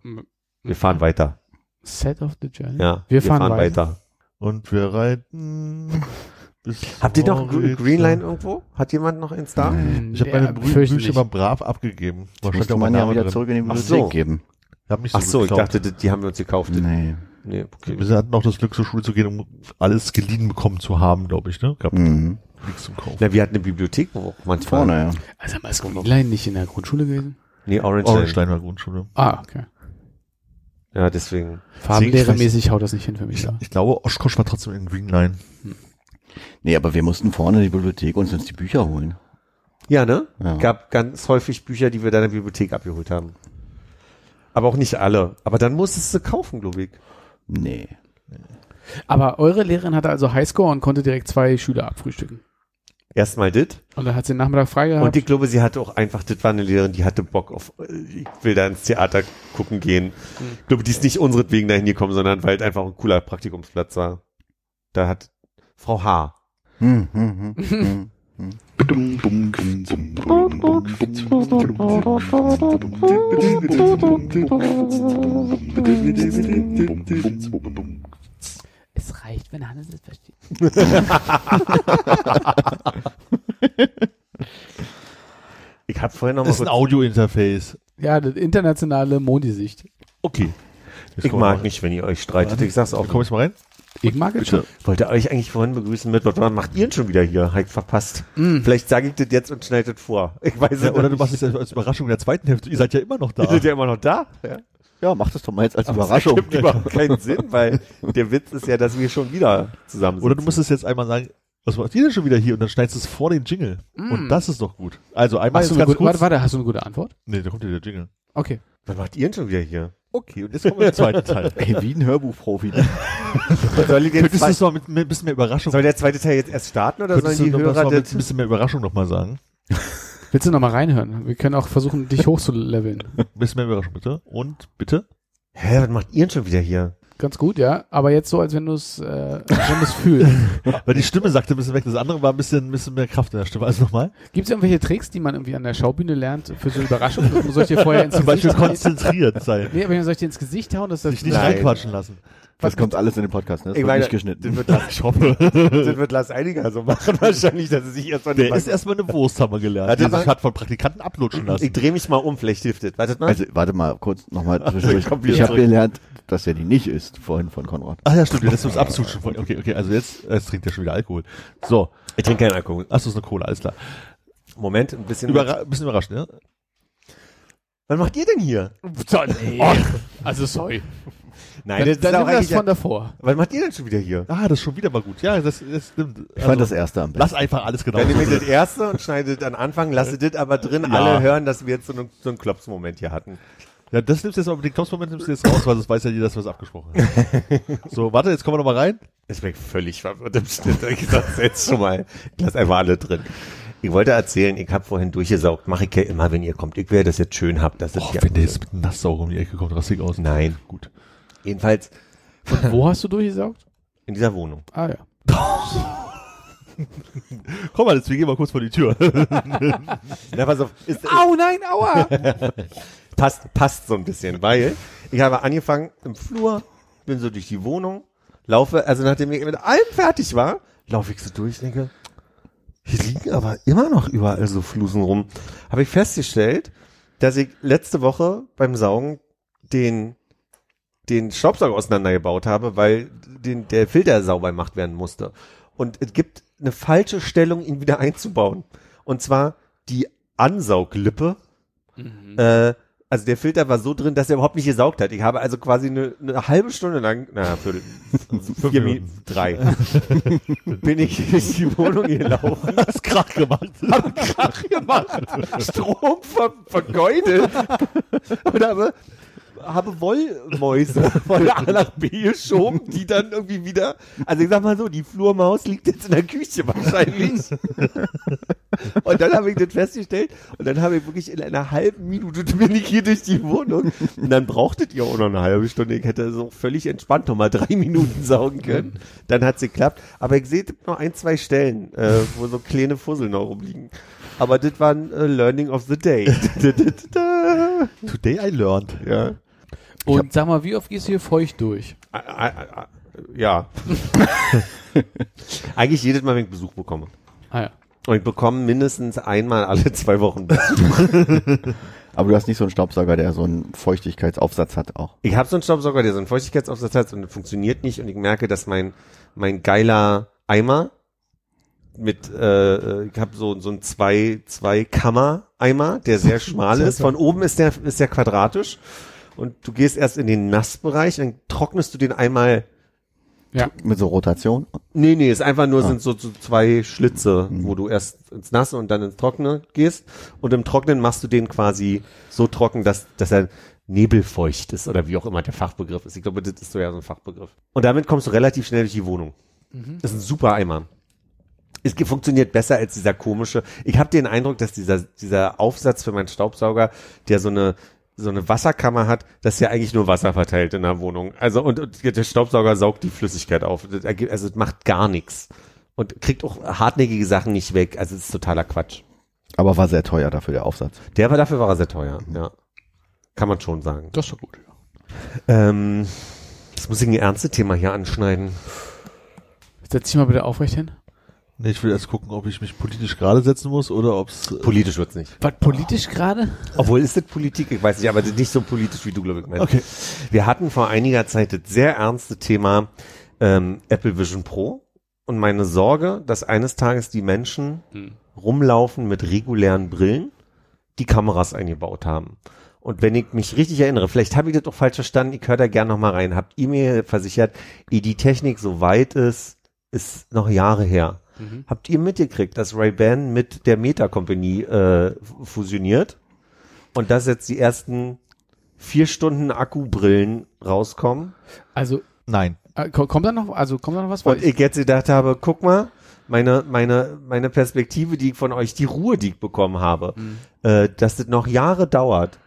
wir fahren weiter. Set of the Journey? Ja, Wir fahren weiter. Und wir reiten bis Habt ihr noch. Greenline irgendwo? Hat jemand noch eins da? Ich habe meine Bücher nicht. immer brav abgegeben. Da Das musste man ja wieder drin. zurück in die Ach Bibliothek so. geben. Ich Ach so, ich dachte, die, die haben wir uns gekauft. Nee. Nee, okay. Wir hatten auch das Glück, zur Schule zu gehen, um alles geliehen bekommen zu haben, glaube ich, ne? Gab Mhm. nichts zum Kaufen. Na, wir hatten eine Bibliothek, wo manchmal. Vorne, ja. Also mal ist Greenline nicht in der Grundschule gewesen? Nee, Orange. Line. Orangeline war Grundschule. Ah, okay. Ja, deswegen. Farbenlehrermäßig haut das nicht hin für mich. Ich, Ja. ich glaube, Oshkosh war trotzdem in Greenline. Nee, aber wir mussten vorne in die Bibliothek und uns die Bücher holen. Ja, ne? Ja. Gab ganz häufig Bücher, die wir da in der Bibliothek abgeholt haben. Aber auch nicht alle. Aber dann musstest du kaufen, glaube ich. Nee. Aber eure Lehrerin hatte also Highscore und konnte direkt zwei Schüler abfrühstücken. Erstmal dit. Und dann hat sie den Nachmittag frei gehabt. Und ich glaube, sie hatte auch einfach, das war eine Lehrerin, die hatte Bock auf, äh, ich will da ins Theater gucken gehen. Ich glaube, die ist nicht unseretwegen dahin gekommen, sondern weil es einfach ein cooler Praktikumsplatz war. Da hat Frau H. Hm, hm, hm, hm. Es reicht, wenn Hannes es versteht. Ich habe vorhin noch mal Das ist ein kurz, Audio-Interface. Ja, das internationale Mondisicht. Okay. Ich mag nicht, wenn ihr euch streitet. Ich sag's auch. Komm ich mal rein? Ich mag es schon. Bitte. Ich wollte euch eigentlich vorhin begrüßen mit, was macht ihr denn schon wieder hier? Halt verpasst. Vielleicht sage ich das jetzt und schneide das vor. Ich weiß Ja, es oder du machst es als Überraschung in der zweiten Hälfte. Ihr seid ja immer noch da. Ihr seid ja immer noch da. Ja. Ja, mach das doch mal jetzt als Das Überraschung. gibt überhaupt keinen Sinn, weil der Witz ist ja, dass wir schon wieder zusammen sind. Oder du musst es jetzt einmal sagen, was macht ihr denn schon wieder hier? Und dann schneidest du es vor den Jingle. Und das ist doch gut. Also einmal Hast jetzt ganz warte, kurz. warte, hast du eine gute Antwort? Nee, da kommt ja der Jingle. Okay. Was macht ihr denn schon wieder hier? Okay, und jetzt kommen wir zum zweiten Teil. Ey, wie ein Hörbuchprofi. Soll, ich jetzt Könntest du zwei, es mal mit, mit ein bisschen mehr Überraschung, soll der zweite Teil jetzt erst starten oder sollen du die Hörer mal mit das? ein bisschen mehr Überraschung nochmal sagen? Willst du noch mal reinhören? Wir können auch versuchen, dich hochzuleveln. Ein bisschen mehr Überraschung, bitte. Und bitte? Hä, was macht ihr denn schon wieder hier? Ganz gut, ja. Aber jetzt so, als wenn du es, äh, als wenn du es fühlst. Weil die Stimme sagte ein bisschen weg. Das andere war ein bisschen, ein bisschen mehr Kraft in der Stimme. Also nochmal. Gibt es irgendwelche Tricks, die man irgendwie an der Schaubühne lernt für so Überraschungen? Soll ich dir vorher ins Zum Beispiel Gesicht hauen? konzentriert sein. Nee, aber soll ich dir ins Gesicht hauen, dass das Sich nicht Nein. reinquatschen lassen. Das kommt alles in den Podcast, ne? Das Ich wird meine, nicht geschnitten. Das wird Lars, ich hoffe. das wird Lars Einiger so machen wahrscheinlich, dass er sich erstmal Der ist erstmal eine Wurst, haben wir gelernt. Warte Die sich hat von Praktikanten ablutschen lassen. Ich drehe mich mal um, vielleicht hilft das. Wartet mal. Also, warte mal, kurz nochmal zwischendurch. Ich habe gelernt, dass er die nicht ist, vorhin von Konrad. Ach ja, stimmt, das ist abzutschen. von- Okay, okay, also jetzt, jetzt trinkt er schon wieder Alkohol. So. ich trinke keinen Alkohol. Achso, ist eine Cola, alles klar. Moment, ein bisschen. Überra ein bisschen überrascht, ne? Was macht ihr denn hier? nee. Also sorry. Nein, Dann, dann nimm das eigentlich- von davor. Was macht ihr denn schon wieder hier? Ah, das ist schon wieder mal gut. Ja, das, das stimmt. Also, Ich fand das erste am besten. Lass einfach alles genau Dann drin. das erste und schneide das an Anfang, lasse das aber drin, Ja. alle hören, dass wir jetzt so einen, so einen Klopsmoment hier hatten. Ja, das nimmst du jetzt aber, den Knopfmoment nimmst du jetzt raus, weil das weiß ja jeder, dass wir es abgesprochen haben. so, warte, jetzt kommen wir noch mal rein. Ich bin völlig verwirrt im Schnitt. Ich sag's jetzt schon mal. Ich lasse einfach alle drin. Ich wollte erzählen, ich habe vorhin durchgesaugt. Mache ich ja immer, wenn ihr kommt. Ich will, dass ihr das schön habt. Dass Oh, das hier wenn der jetzt mit Nasssauger um die Ecke kommt, rassig aus. Nein. Gut. Jedenfalls Und wo hast du durchgesaugt? in dieser Wohnung. Ah ja. Komm mal, jetzt, wir gehen mal kurz vor die Tür. Na, pass auf. Ist, Au, nein, aua! passt, passt so ein bisschen, weil ich habe angefangen im Flur, bin so durch die Wohnung, laufe, also nachdem ich mit allem fertig war, laufe ich so durch, denke, hier liegen aber immer noch überall so Flusen rum. Habe ich festgestellt, dass ich letzte Woche beim Saugen den den Staubsauger auseinandergebaut habe, weil den, der Filter sauber gemacht werden musste. Und es gibt eine falsche Stellung, ihn wieder einzubauen. Und zwar die Ansauglippe. Äh, also der Filter war so drin, dass er überhaupt nicht gesaugt hat. Ich habe also quasi eine, eine halbe Stunde lang, naja, für vier Minuten, drei, bin ich durch die Wohnung gelaufen, Hast Krach gemacht. habe Krach gemacht, Strom ver vergeudet und habe, habe Wollmäuse von A nach B geschoben, die dann irgendwie wieder, also ich sag mal so, die Flurmaus liegt jetzt in der Küche wahrscheinlich. Und dann habe ich das festgestellt und dann habe ich wirklich in einer halben Minute bin ich hier durch die Wohnung und dann brauchtet ihr auch noch eine halbe Stunde. Ich hätte so völlig entspannt noch mal drei Minuten saugen können. Dann hat's geklappt. Aber ich sehe noch ein, zwei Stellen, äh, wo so kleine Fussel noch rumliegen. Aber das war ein äh, Learning of the Day. Today I learned. ja. Und sag mal, wie oft gehst du hier feucht durch? Ä- ä- ä- Ja. Eigentlich jedes Mal, wenn ich Besuch bekomme. Ah ja. Und ich bekomme mindestens einmal alle zwei Wochen Besuch. Aber du hast nicht so einen Staubsauger, der so einen Feuchtigkeitsaufsatz hat auch. Ich habe so einen Staubsauger, der so einen Feuchtigkeitsaufsatz hat und funktioniert nicht und ich merke, dass mein mein geiler Eimer mit äh, ich habe so so ein zwei zwei Kammer Eimer, der sehr schmal ist. Von oben ist der ist der quadratisch und du gehst erst in den Nassbereich, dann trocknest du den einmal Ja. Mit so Rotation. Nee, nee, ist einfach nur Ah. sind so, so zwei Schlitze, Mhm. wo du erst ins Nasse und dann ins Trockene gehst. Und im Trocknen machst du den quasi so trocken, dass, dass er nebelfeucht ist oder wie auch immer der Fachbegriff ist. Ich glaube, das ist so ja so ein Fachbegriff. Und damit kommst du relativ schnell durch die Wohnung. Mhm. Das ist ein super Eimer. Es funktioniert besser als dieser komische. Ich habe den Eindruck, dass dieser, dieser Aufsatz für meinen Staubsauger, der so eine so eine Wasserkammer hat, das ist ja eigentlich nur Wasser verteilt in der Wohnung. Also und, und der Staubsauger saugt die Flüssigkeit auf. Das Also es macht gar nichts und kriegt auch hartnäckige Sachen nicht weg. Also es ist totaler Quatsch. Aber war sehr teuer dafür, der Aufsatz. Der war dafür war er sehr teuer. Ja, kann man schon sagen. Das ist doch gut. Ja. Ähm, jetzt muss ich ein ernstes Thema hier anschneiden. Setz dich mal bitte aufrecht hin. Nee, ich will erst gucken, ob ich mich politisch gerade setzen muss oder ob's äh, Politisch wird's nicht. Was politisch gerade? Obwohl ist das Politik, ich weiß nicht, aber nicht so politisch wie du, glaube ich, meinst. Okay. Wir hatten vor einiger Zeit das sehr ernste Thema ähm, Apple Vision Pro und meine Sorge, dass eines Tages die Menschen rumlaufen mit regulären Brillen, die Kameras eingebaut haben. Und wenn ich mich richtig erinnere, vielleicht habe ich das doch falsch verstanden, ich höre da gerne noch mal rein. Habt ihr mir versichert, ehe die Technik so weit ist, ist noch Jahre her. Habt ihr mitgekriegt, dass Ray-Ban mit der Meta Company äh, fusioniert und dass jetzt die ersten vier Stunden Akkubrillen rauskommen? Also, Nein. äh, ko- kommt da noch, also kommt da noch was? Und ich jetzt gedacht habe, guck mal, meine, meine, meine Perspektive, die ich von euch, die Ruhe, die ich bekommen habe, äh, dass das noch Jahre dauert,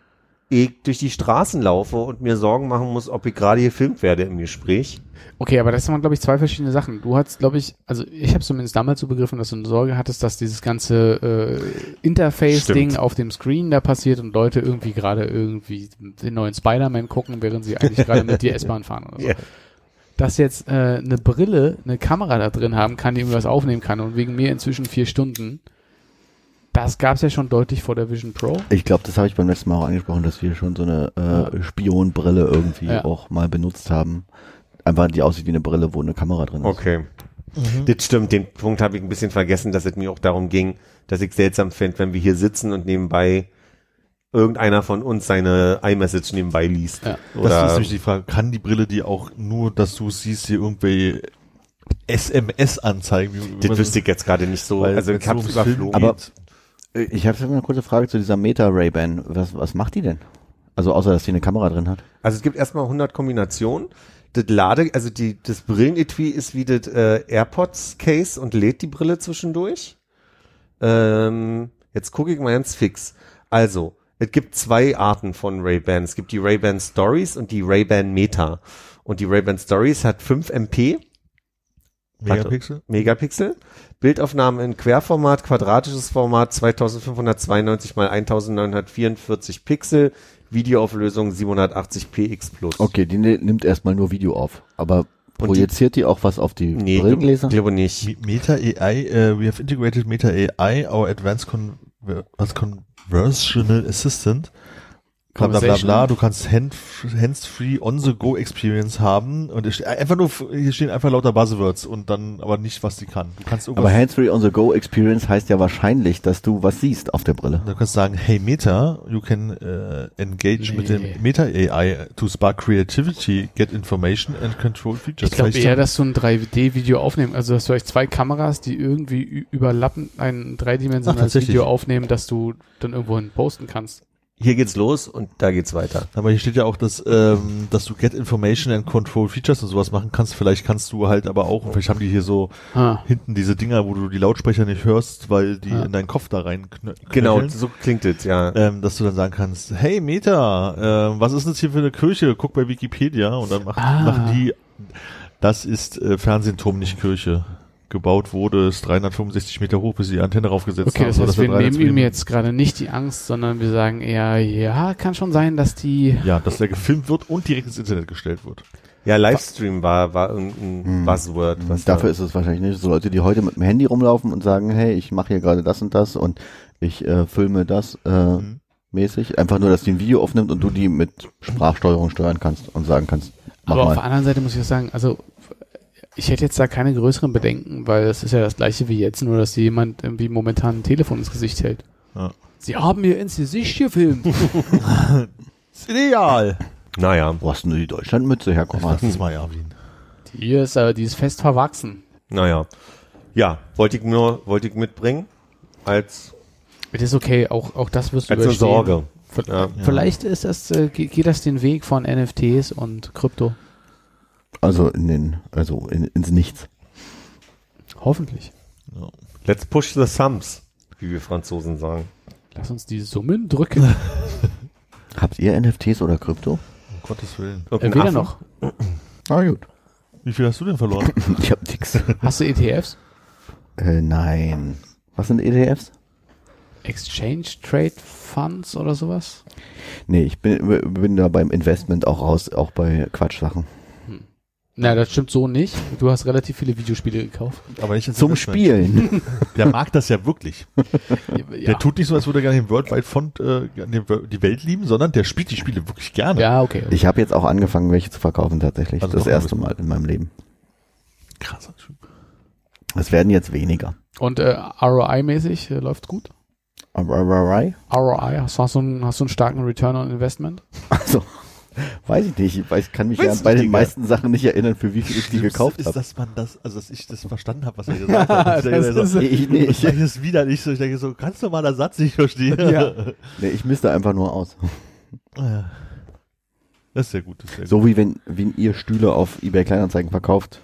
ich durch die Straßen laufe und mir Sorgen machen muss, ob ich gerade gefilmt werde im Gespräch. Okay, aber das sind, glaube ich, zwei verschiedene Sachen. Du hast, glaube ich, also ich habe zumindest damals so begriffen, dass du eine Sorge hattest, dass dieses ganze äh, Interface-Ding auf dem Screen da passiert und Leute irgendwie gerade irgendwie den neuen Spider-Man gucken, während sie eigentlich gerade mit dir S-Bahn fahren oder so. Ja. Dass jetzt äh, eine Brille, eine Kamera da drin haben kann, die irgendwas aufnehmen kann und wegen mir inzwischen vier Stunden, das gab's ja schon deutlich vor der Vision Pro. Ich glaube, das habe ich beim letzten Mal auch angesprochen, dass wir schon so eine äh, Spionbrille irgendwie Ja. auch mal benutzt haben. Einfach die aussieht wie eine Brille, wo eine Kamera drin ist. Okay. Das stimmt, den Punkt habe ich ein bisschen vergessen, dass es mir auch darum ging, dass ich seltsam fände, wenn wir hier sitzen und nebenbei irgendeiner von uns seine iMessage nebenbei liest. Ja. Das ist nämlich die Frage, kann die Brille die auch nur, dass du siehst, hier irgendwie SMS anzeigen? Wie- wie das wüsste ich jetzt gerade nicht so. weil also ich habe so es überflogen. Aber- Ich habe eine kurze Frage zu dieser Meta Ray-Ban. Was, was macht die denn? Also außer, dass die eine Kamera drin hat. Also es gibt erstmal 100 Kombinationen. Das Lade, also die, das Brillenetui ist wie das äh, AirPods Case und lädt die Brille zwischendurch. Ähm, jetzt gucke ich mal ganz fix. Also, es gibt zwei Arten von Ray-Ban. Es gibt die Ray-Ban Stories und die Ray-Ban Meta. Und die Ray-Ban Stories hat 5 MP, Megapixel? Megapixel. Bildaufnahmen in Querformat, quadratisches Format 2592 mal 1944 Pixel, Videoauflösung 780p X Plus. Okay, die ne- nimmt erstmal nur Video auf. Aber projiziert die, auch was auf die Nee, Brillengläser? glaube nicht. Me- Meta AI, uh, we have integrated Meta AI, our advanced con was conversational assistant. Bla, bla, bla. Du kannst hand, hands-free on-the-go Experience haben und es steht einfach nur, hier stehen einfach lauter Buzzwords und dann aber nicht, was die kann. Du kannst Aber Hands-Free on the Go Experience heißt ja wahrscheinlich, dass du was siehst auf der Brille. du kannst sagen, hey Meta, you can uh, engage mit dem Nee. Meta AI to spark creativity, get information and control features. Ich glaube eher, dass du ein 3D-Video aufnehmen, also dass du vielleicht zwei Kameras, die irgendwie überlappen, ein dreidimensionales. Video aufnehmen, dass du dann irgendwo hin posten kannst. Hier geht's los und da geht's weiter. Aber hier steht ja auch, dass, ähm, dass du Get Information and Control Features und sowas machen kannst. Vielleicht kannst du halt aber auch, vielleicht haben die hier so Ah. hinten diese Dinger, wo du die Lautsprecher nicht hörst, weil die Ja. in deinen Kopf da rein knö Genau, knöcheln. so klingt es, ja. Ähm, dass du dann sagen kannst, hey Meta, ähm, was ist denn das hier für eine Kirche? Guck bei Wikipedia und dann macht, Ah. machen die, das ist äh, Fernsehturm, nicht Kirche. Gebaut wurde, ist 365 Meter hoch, bis sie die Antenne raufgesetzt Okay, haben. das so heißt, wir 300 nehmen ihm jetzt gerade nicht die Angst, sondern wir sagen eher, ja, kann schon sein, dass die Ja, dass der gefilmt wird und direkt ins Internet gestellt wird. Ja, Livestream war, war irgendein Hm. Buzzword. Was Dafür da, ist es wahrscheinlich nicht so Leute, die heute mit dem Handy rumlaufen und sagen, hey, ich mache hier gerade das und das und ich äh, filme das äh, Mhm. mäßig. Einfach nur, dass die ein Video aufnimmt und du die mit Sprachsteuerung steuern kannst und sagen kannst, mach Aber auf der mal. anderen Seite muss ich auch sagen, also ich hätte jetzt da keine größeren Bedenken, weil es ist ja das gleiche wie jetzt, nur dass dir jemand irgendwie momentan ein Telefon ins Gesicht hält. Ja. Sie haben mir ins Gesicht gefilmt. Ist ideal. naja. Wo hast denn du die Deutschlandmütze her, Das Konrad? ist mal Erwin. Die ist, äh, die ist fest verwachsen. Naja. Ja, wollte ich nur, wollte ich mitbringen als, Das ist okay, auch, auch das wirst du als eine überstehen. Sorge. V- Ja. Vielleicht ist das, äh, ge- geht das den Weg von NFTs und Krypto. Also in den, also in, ins Nichts. Hoffentlich. Let's push the thumbs, wie wir Franzosen sagen. Lass uns die Summen drücken. Habt ihr NFTs oder Krypto? Um Gottes Willen. Äh, Irgendein weder noch. Ah gut. Wie viel hast du denn verloren? Ich hab nix. Hast du ETFs? Äh, nein. Was sind ETFs? Exchange Trade Funds oder sowas? Nee, ich bin, bin da beim Investment auch raus, auch bei Quatschsachen. Na, das stimmt so nicht. Du hast relativ viele Videospiele gekauft. Aber nicht ins Zum. Spielen. Der mag das ja wirklich. Der Ja, tut nicht so, als würde er gerne den Worldwide Font, äh, die Welt lieben, sondern der spielt die Spiele wirklich gerne. ja okay. Ich habe jetzt auch angefangen, welche zu verkaufen tatsächlich. Also das erste. Mal in meinem Leben. Krasser Typ. Es werden jetzt weniger. Und äh, ROI-mäßig äh, läuft's gut? RRI? ROI, hast, hast, du einen, hast du einen starken Return on Investment? Also, weiß ich nicht. Ich weiß, kann mich ja bei den Digga? meisten Sachen nicht erinnern, für wie viel ich die gekauft ist, habe. dass man das, also dass ich das verstanden habe, was er gesagt hat. Ich denke, das so, ist- Ich ich nicht. denke, das ist wieder nicht so. Ich denke so, ganz normaler Satz, den ich verstehe. Ja. Nee, ich misste einfach nur aus. Ja. Das ist sehr gut. Ist sehr So wie wenn, wenn ihr Stühle auf eBay Kleinanzeigen verkauft.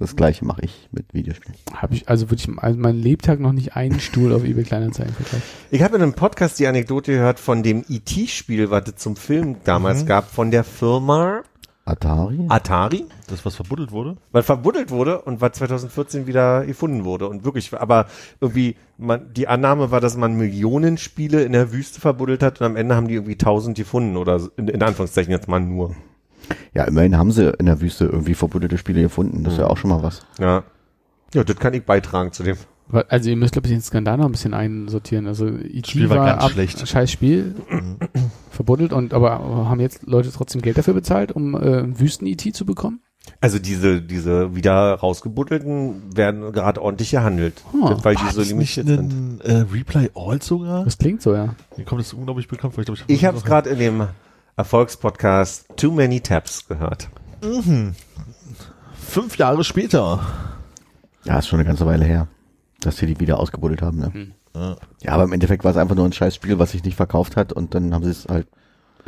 Das gleiche mache ich mit Videospielen. Habe ich also wirklich also meinen Lebtag noch nicht einen Stuhl auf eBay Kleinanzeigen verkauft. Ich habe in einem Podcast die Anekdote gehört von dem E.T.-Spiel, was es zum Film damals gab, von der Firma Atari? Atari. Das, was verbuddelt wurde. was verbuddelt wurde und was 2014 wieder gefunden wurde. Und wirklich, aber irgendwie, man, die Annahme war, dass man Millionen Spiele in der Wüste verbuddelt hat und am Ende haben die irgendwie tausend gefunden oder so- in, in Anführungszeichen jetzt mal nur. Ja, immerhin haben sie in der Wüste irgendwie verbuddelte Spiele gefunden. Das ist ja auch schon mal was. Ja. Ja, das kann ich beitragen zu dem. Also ihr müsst, glaube ich, den Skandal noch ein bisschen einsortieren. Also IT Spiel war ganz schlecht. scheiß Spiel, verbuddelt und aber haben jetzt Leute trotzdem Geld dafür bezahlt, um äh, Wüsten-IT zu bekommen? Also diese, diese wieder rausgebuddelten werden gerade ordentlich gehandelt. Hm. Weil die War so limitiert sind. ein äh, Replay All sogar? Das klingt so, ja. Mir kommt das unglaublich bekannt vor. Ich, glaub, Ich habe es gerade in dem Erfolgspodcast Too Many Tabs gehört. fünf Jahre später. Ja, ist schon eine ganze Weile her, dass sie die wieder ausgebuddelt haben. Ne? Hm. Ja. Ja, aber im Endeffekt war es einfach nur ein scheiß Spiel, was sich nicht verkauft hat und dann haben sie es halt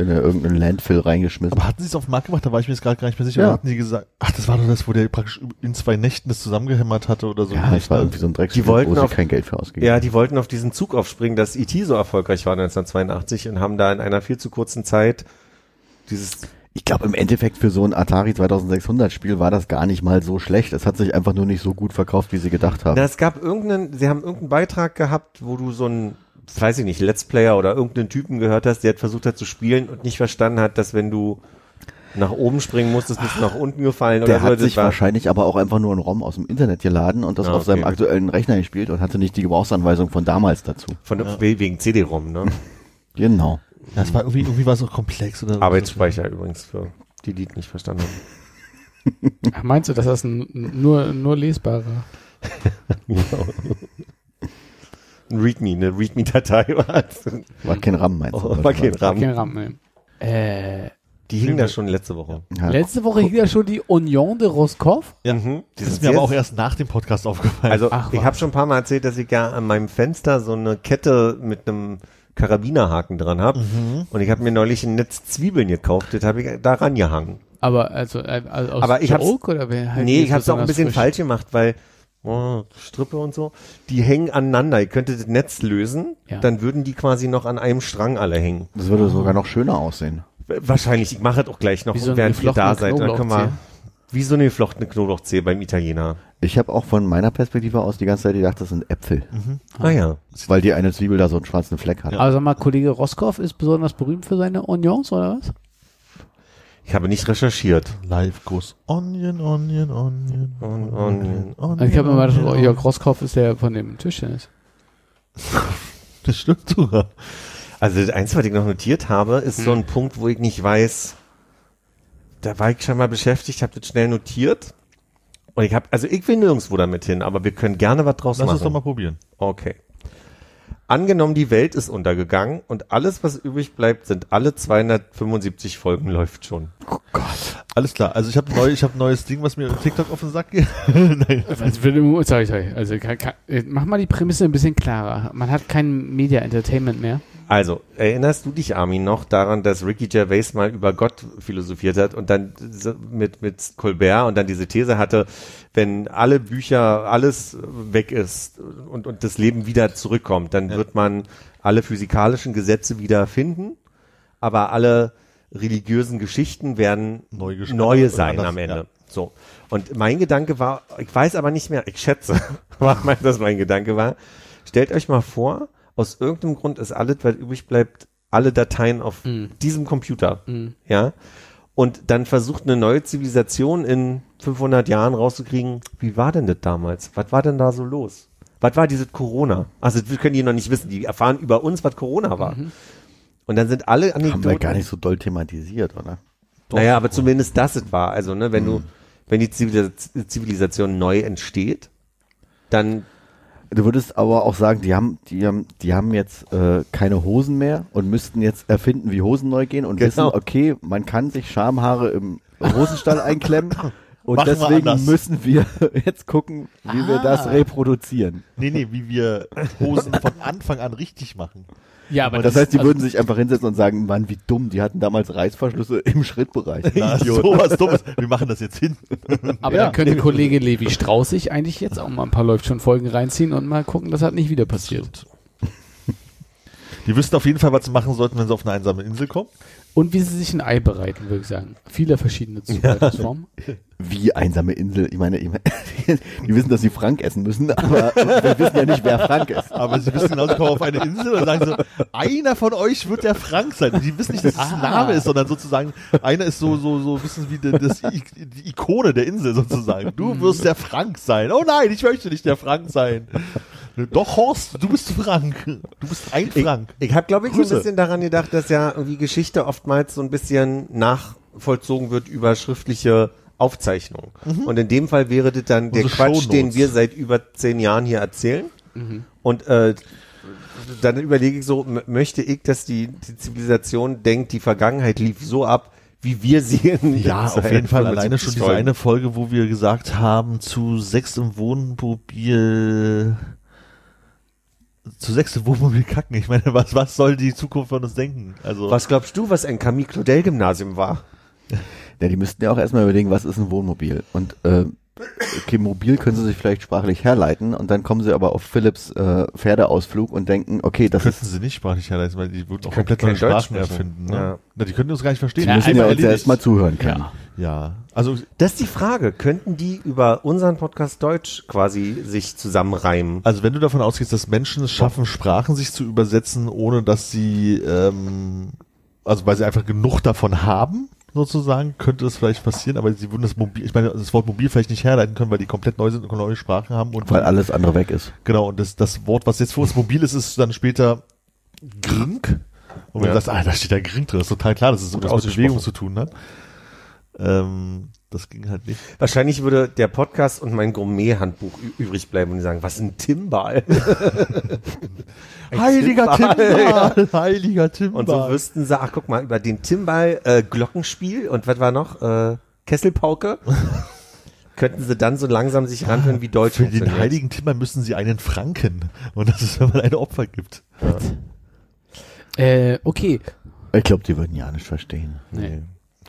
in eine, irgendeinen Landfill reingeschmissen. Aber hatten sie es auf den Markt gemacht? Da war ich mir jetzt gerade gar nicht mehr sicher. Ja. Hatten die gesagt, ach, das war doch das, wo der praktisch in zwei Nächten das zusammengehämmert hatte oder so. ja, es war irgendwie so ein Dreckspiel, Die wollten wo sie auf- kein Geld für ausgegeben Ja, die wollten auf diesen Zug aufspringen, dass E.T. so erfolgreich war 1982 und haben da in einer viel zu kurzen Zeit dieses Ich glaube, im Endeffekt für so ein Atari 2600 Spiel war das gar nicht mal so schlecht. Es hat sich einfach nur nicht so gut verkauft, wie sie gedacht haben. Na, es gab irgendeinen, sie haben irgendeinen Beitrag gehabt, wo du so einen, weiß ich nicht, Let's Player oder irgendeinen Typen gehört hast, der hat versucht hat zu spielen und nicht verstanden hat, dass wenn du nach oben springen musstest, bist du nach unten gefallen Der oder so. hat Das sich war- wahrscheinlich aber auch einfach nur einen ROM aus dem Internet geladen und das Ah, auf seinem okay. aktuellen Rechner gespielt und hatte nicht die Gebrauchsanweisung von damals dazu. von wegen CD-ROM, ne? Genau. Ja, das war irgendwie, irgendwie war es auch komplex oder so. Arbeitsspeicher übrigens für die, die es nicht verstanden haben. Ach, Meinst du, dass das ein, nur, nur lesbarer? Ein README, eine README-Datei war es. War kein RAM, meinst du? Oh, war kein War RAM. kein RAM, ne. Äh, Die hing da schon letzte Woche. Ja. letzte Woche hing ja schon die Union de Roscoff. Ja. Mhm. Das ist mir aber auch erst nach dem Podcast aufgefallen. Also Ach, ich habe schon ein paar Mal erzählt, dass ich ja an meinem Fenster so eine Kette mit einem Karabinerhaken dran habe. Mhm. Und ich habe mir neulich ein Netz Zwiebeln gekauft, das habe ich da rangehangen. Aber also, äh, also aus Aber ich hab's- Joke oder wer halt nee, ich habe es auch ein bisschen frisch? falsch gemacht, weil oh, Strippe und so, die hängen aneinander. Ihr könntet das Netz lösen, Ja. dann würden die quasi noch an einem Strang alle hängen. Das würde sogar noch schöner aussehen. Wahrscheinlich, ich mache das auch gleich noch, Wie so ein während ihr da seid. Dann können wir, wie so eine geflochtene Knoblauchzehe beim Italiener. Ich habe auch von meiner Perspektive aus die ganze Zeit gedacht, das sind Äpfel. Ah ja. Weil die eine Zwiebel da so einen schwarzen Fleck hat. Also sag mal, Kollege Roscoff ist besonders berühmt für seine Onions, oder was? Ich habe nicht recherchiert. Live goes Onion, Onion, Onion. On, on, Also ich habe mir mal gedacht, Jörg Roscoff ist der von dem Tischtennis. Das stimmt sogar. Also das Einzige, was ich noch notiert habe, ist Hm. so ein Punkt, wo ich nicht weiß, da war ich schon mal beschäftigt, habe das schnell notiert. Und ich habe, also ich will nirgendwo damit hin, aber wir können gerne was draus Lass machen. uns doch mal probieren. Okay. Angenommen, die Welt ist untergegangen und alles, was übrig bleibt, sind alle 275 Folgen läuft schon. Alles klar. Also ich habe neu, ich habe ein neues Ding, was mir im TikTok auf den Sack geht. Nein. Also, sorry, sorry. Also, kann, kann, äh, mach mal die Prämisse ein bisschen klarer. Man hat kein Media Entertainment mehr. Also, erinnerst du dich, Armin, noch daran, dass Ricky Gervais mal über Gott philosophiert hat und dann mit, mit Colbert und dann diese These hatte, wenn alle Bücher, alles weg ist und, und das Leben wieder zurückkommt, dann wird man alle physikalischen Gesetze wieder finden, aber alle religiösen Geschichten werden Neu neue sein anders, am Ende. ja. So. Und mein Gedanke war, ich weiß aber nicht mehr, ich schätze, dass mein Gedanke war, stellt euch mal vor, aus irgendeinem Grund ist alles, was übrig bleibt, alle Dateien auf diesem Computer. Ja. Und dann versucht eine neue Zivilisation in 500 Jahren rauszukriegen, wie war denn das damals? Was war denn da so los? Was war dieses Corona? Also, das können die noch nicht wissen. Die erfahren über uns, was Corona war. Und dann sind alle Haben wir Anekdoten. gar nicht so doll thematisiert, oder? Naja, aber zumindest das es war. Also, ne, wenn du, wenn die Zivilis Zivilisation neu entsteht, dann, Du würdest aber auch sagen, die haben, die haben, die haben jetzt äh, keine Hosen mehr und müssten jetzt erfinden, wie Hosen neu gehen und Genau. wissen, okay, man kann sich Schamhaare im Hosenstall einklemmen und Machen wir deswegen anders. müssen wir jetzt gucken, wie wir das Ah. reproduzieren. Nee, nee, wie wir Hosen von Anfang an richtig machen. Ja, aber Das heißt, die also, würden sich einfach hinsetzen und sagen, Mann, wie dumm, die hatten damals Reißverschlüsse im Schrittbereich. Na, Idiot. sowas Dummes. Wir machen das jetzt hin. Aber Ja. dann könnte Kollege Levi Strauß sich eigentlich jetzt auch mal ein paar läuft schon Folgen reinziehen und mal gucken, dass das nicht wieder passiert. Die wüssten auf jeden Fall, was sie machen sollten, wenn sie auf eine einsame Insel kommen. Und wie sie sich ein Ei bereiten, würde ich sagen. Viele verschiedene Zubereitungsformen. Wie einsame Insel. Ich meine, ich meine die wissen, dass sie Frank essen müssen, aber wir wissen ja nicht, wer Frank ist. Aber sie wissen genau, sie kommen auf eine Insel und sagen so, einer von euch wird der Frank sein. Die wissen nicht, dass es ein Ah. Name ist, sondern sozusagen, einer ist so, so, so, wissen wie die, das, die Ikone der Insel sozusagen. Du wirst der Frank sein. Oh nein, ich möchte nicht der Frank sein. Doch, Horst, du bist Frank. Du bist ein ich, Frank. ich habe, glaube ich, so ein Grüße. bisschen daran gedacht, dass ja irgendwie Geschichte oftmals so ein bisschen nachvollzogen wird über schriftliche Aufzeichnungen. Und in dem Fall wäre das dann der Unsere Quatsch, den wir seit über zehn Jahren hier erzählen. Und äh, dann überlege ich so, möchte ich, dass die, die Zivilisation denkt, die Vergangenheit lief so ab, wie wir in Ja, auf jeden Fall alleine schon 75 diese eine Folge, wo wir gesagt haben, zu sechs im Wohnmobil, zu sechs im Wohnmobil kacken. Ich meine, was, was soll die Zukunft von uns denken? Also, Was glaubst du, was ein Camille Claudel Gymnasium war? Ja, die müssten ja auch erstmal überlegen, was ist ein Wohnmobil. Und äh, okay, mobil können sie sich vielleicht sprachlich herleiten und dann kommen sie aber auf Philips äh, Pferdeausflug und denken, okay, das könnten ist sie nicht sprachlich herleiten, weil die würden auch komplett neue kein Deutsch Sprachen erfinden. Ne? Ja. Na, die könnten uns gar nicht verstehen. Ja, Die müssen müssen ja ja uns ja erstmal zuhören können. Ja, also Das ist die Frage. Könnten die über unseren Podcast Deutsch quasi sich zusammenreimen? Also wenn du davon ausgehst, dass Menschen es schaffen, Sprachen sich zu übersetzen, ohne dass sie, ähm, also weil sie einfach genug davon haben, sozusagen, könnte das vielleicht passieren, aber sie würden das Mobil, ich meine, das Wort mobil vielleicht nicht herleiten können, weil die komplett neu sind und neue Sprachen haben und Weil alles andere weg ist. genau, und das, das Wort, was jetzt für uns mobil ist, ist dann später Grink. Und wenn Ja. du sagst, ah, da steht da Grink drin, das ist total klar, dass es irgendwas mit. Bewegung zu tun hat. Ähm, das ging halt nicht. Wahrscheinlich würde der Podcast und mein Gourmet-Handbuch übrig bleiben und die sagen, was ist ein Timbal? Heiliger Timbal. Timbal! Heiliger Timbal! Und so wüssten sie, ach guck mal, über den Timbal äh, Glockenspiel und was war noch? Äh, Kesselpauke? Könnten sie dann so langsam sich ranführen, wie Deutsch Für den heiligen Timmer müssen sie einen Franken. Und das ist, wenn man ein Opfer gibt. Äh, okay. Ich glaube, die würden ja nicht verstehen. Nee.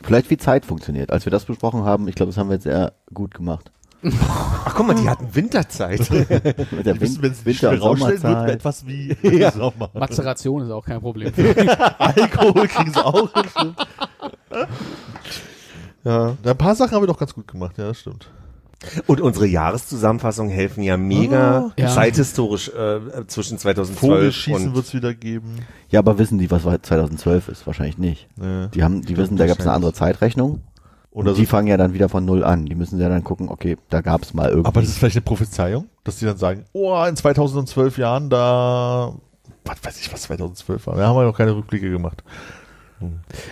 Vielleicht wie Zeit funktioniert. Als wir das besprochen haben, ich glaube, das haben wir jetzt sehr gut gemacht. Ach guck mal, die hatten Winterzeit. Mit der Win- schnell Winter- rausstellen, wird etwas wie Sommer. Mazeration ist auch kein Problem. Alkohol kriegen sie auch. Das stimmt. ja. Ein paar Sachen haben wir doch ganz gut gemacht, ja, das stimmt. Und unsere Jahreszusammenfassungen helfen ja mega Ja. zeithistorisch äh, zwischen 2012 Vogelschießen und wird's wieder geben. Ja, aber wissen die, was 2012 ist? Wahrscheinlich nicht. Nee. Die haben, die wissen, da gab es eine andere Zeitrechnung. Oder Und so. die fangen ja dann wieder von Null an. Die müssen ja dann gucken, okay, da gab es mal irgendwie. Aber das ist vielleicht eine Prophezeiung, dass die dann sagen, oh, in 2012 Jahren, da, was weiß ich, was 2012 war. Da haben wir noch keine Rückblicke gemacht.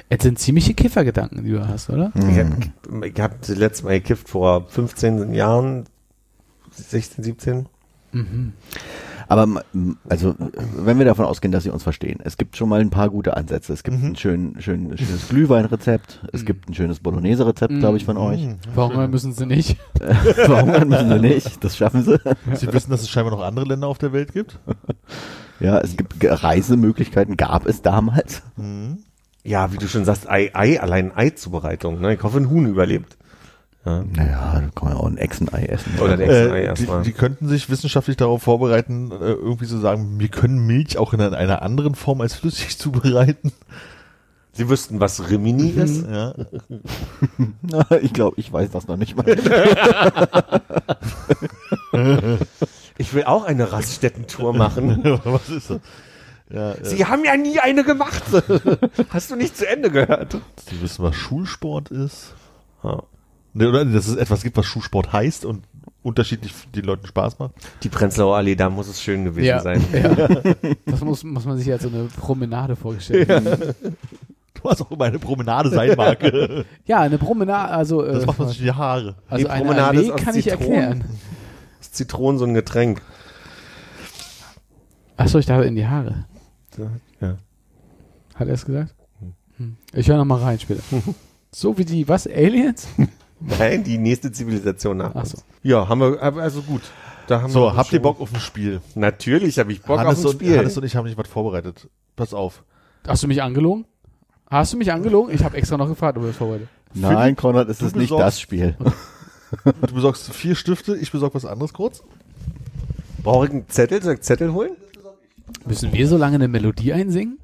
Es sind ziemliche Kiffergedanken, die du hast, oder? ich habe ich hab das letzte Mal gekifft vor 15 Jahren, 16, 17. Aber m- also, wenn wir davon ausgehen, dass sie uns verstehen, es gibt schon mal ein paar gute Ansätze. Es gibt Mhm. ein schön, schön, schönes Glühweinrezept, es gibt ein schönes Bolognese-Rezept, glaube ich, von euch. Mhm. Warum müssen sie nicht? Warum müssen sie nicht? Das schaffen sie. Sie wissen, dass es scheinbar noch andere Länder auf der Welt gibt. Ja, es gibt Reisemöglichkeiten, gab es damals. Mhm. Ja, wie du schon sagst, Ei, Ei allein Ei-Zubereitung. Ne? Ich hoffe, ein Huhn überlebt. Ja. Naja, da kann man auch ein Echsenei essen. Oder der Echsenei Äh, die, erstmal. die könnten sich wissenschaftlich darauf vorbereiten, äh, irgendwie zu sagen, wir können Milch auch in einer anderen Form als flüssig zubereiten. Sie wüssten, was Rimini ist. Ja. ich glaube, ich weiß das noch nicht mal. Ich will auch eine Raststättentour machen. Was ist das? Ja, äh, Sie haben ja nie eine gemacht. Hast du nicht zu Ende gehört? Sie wissen, was Schulsport ist. Ja. Oder dass es etwas gibt, was Schulsport heißt und unterschiedlich den Leuten Spaß macht. Die Prenzlauer Allee, da muss es schön gewesen Ja. sein. ja. Das muss, muss man sich als so eine Promenade vorstellen. Was auch immer eine Promenade sein mag. Ja, eine Promenade, also, äh, Das macht man sich in die Haare. also Die eine Promenade Allee ist aus kann ich Zitronen. erklären. Ist Zitronen so ein Getränk? Achso, ich dachte in die Haare. Ja. Hat er es gesagt? Hm. Ich höre noch mal rein später. So wie die, was, Aliens? Nein, die nächste Zivilisation nach Ach uns. so. Ja, haben wir, aber also gut. Da haben So, wir habt ihr Bock auf ein Spiel? Natürlich habe ich Bock Hannes, auf ein und, Spiel. Hannes und ich haben nicht was vorbereitet. Pass auf. Hast du mich angelogen? Hast du mich angelogen? Ich habe extra noch gefragt, ob du das vorbereitet. Nein, Konrad, es ist nicht das Spiel. Du besorgst vier Stifte, ich besorge was anderes kurz. Brauche ich einen Zettel? Soll ich Zettel holen? Müssen wir so lange eine Melodie einsingen?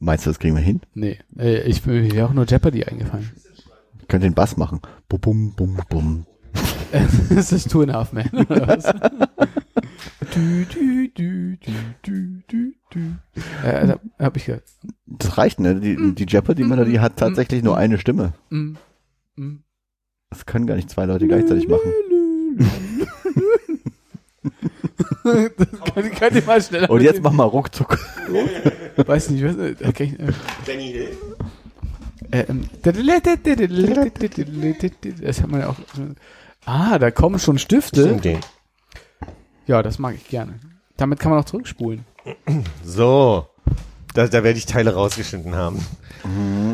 Meinst du, das kriegen wir hin? Nee, äh, ich mir wäre auch nur Jeopardy eingefallen. Ich könnte den Bass machen. Bum, bum, bum, bum. das ist Two and a Half Man, oder was? du, du, du, du, du, du, du. Äh, da hab ich gehört. Das reicht, ne? Die, die Jeopardy-Melodie hat tatsächlich nur eine Stimme. Mm, mm. Das können gar nicht zwei Leute gleichzeitig machen. Das kann, kann ich mal schneller. Und jetzt mach mal ruckzuck. Weiß nicht, was, äh, äh, Danny Hill. äh, ähm, das hat man ja auch. Ah, da kommen schon Stifte. Ja, das mag ich gerne. Damit kann man auch zurückspulen. So. Da, da werde ich Teile rausgeschnitten haben.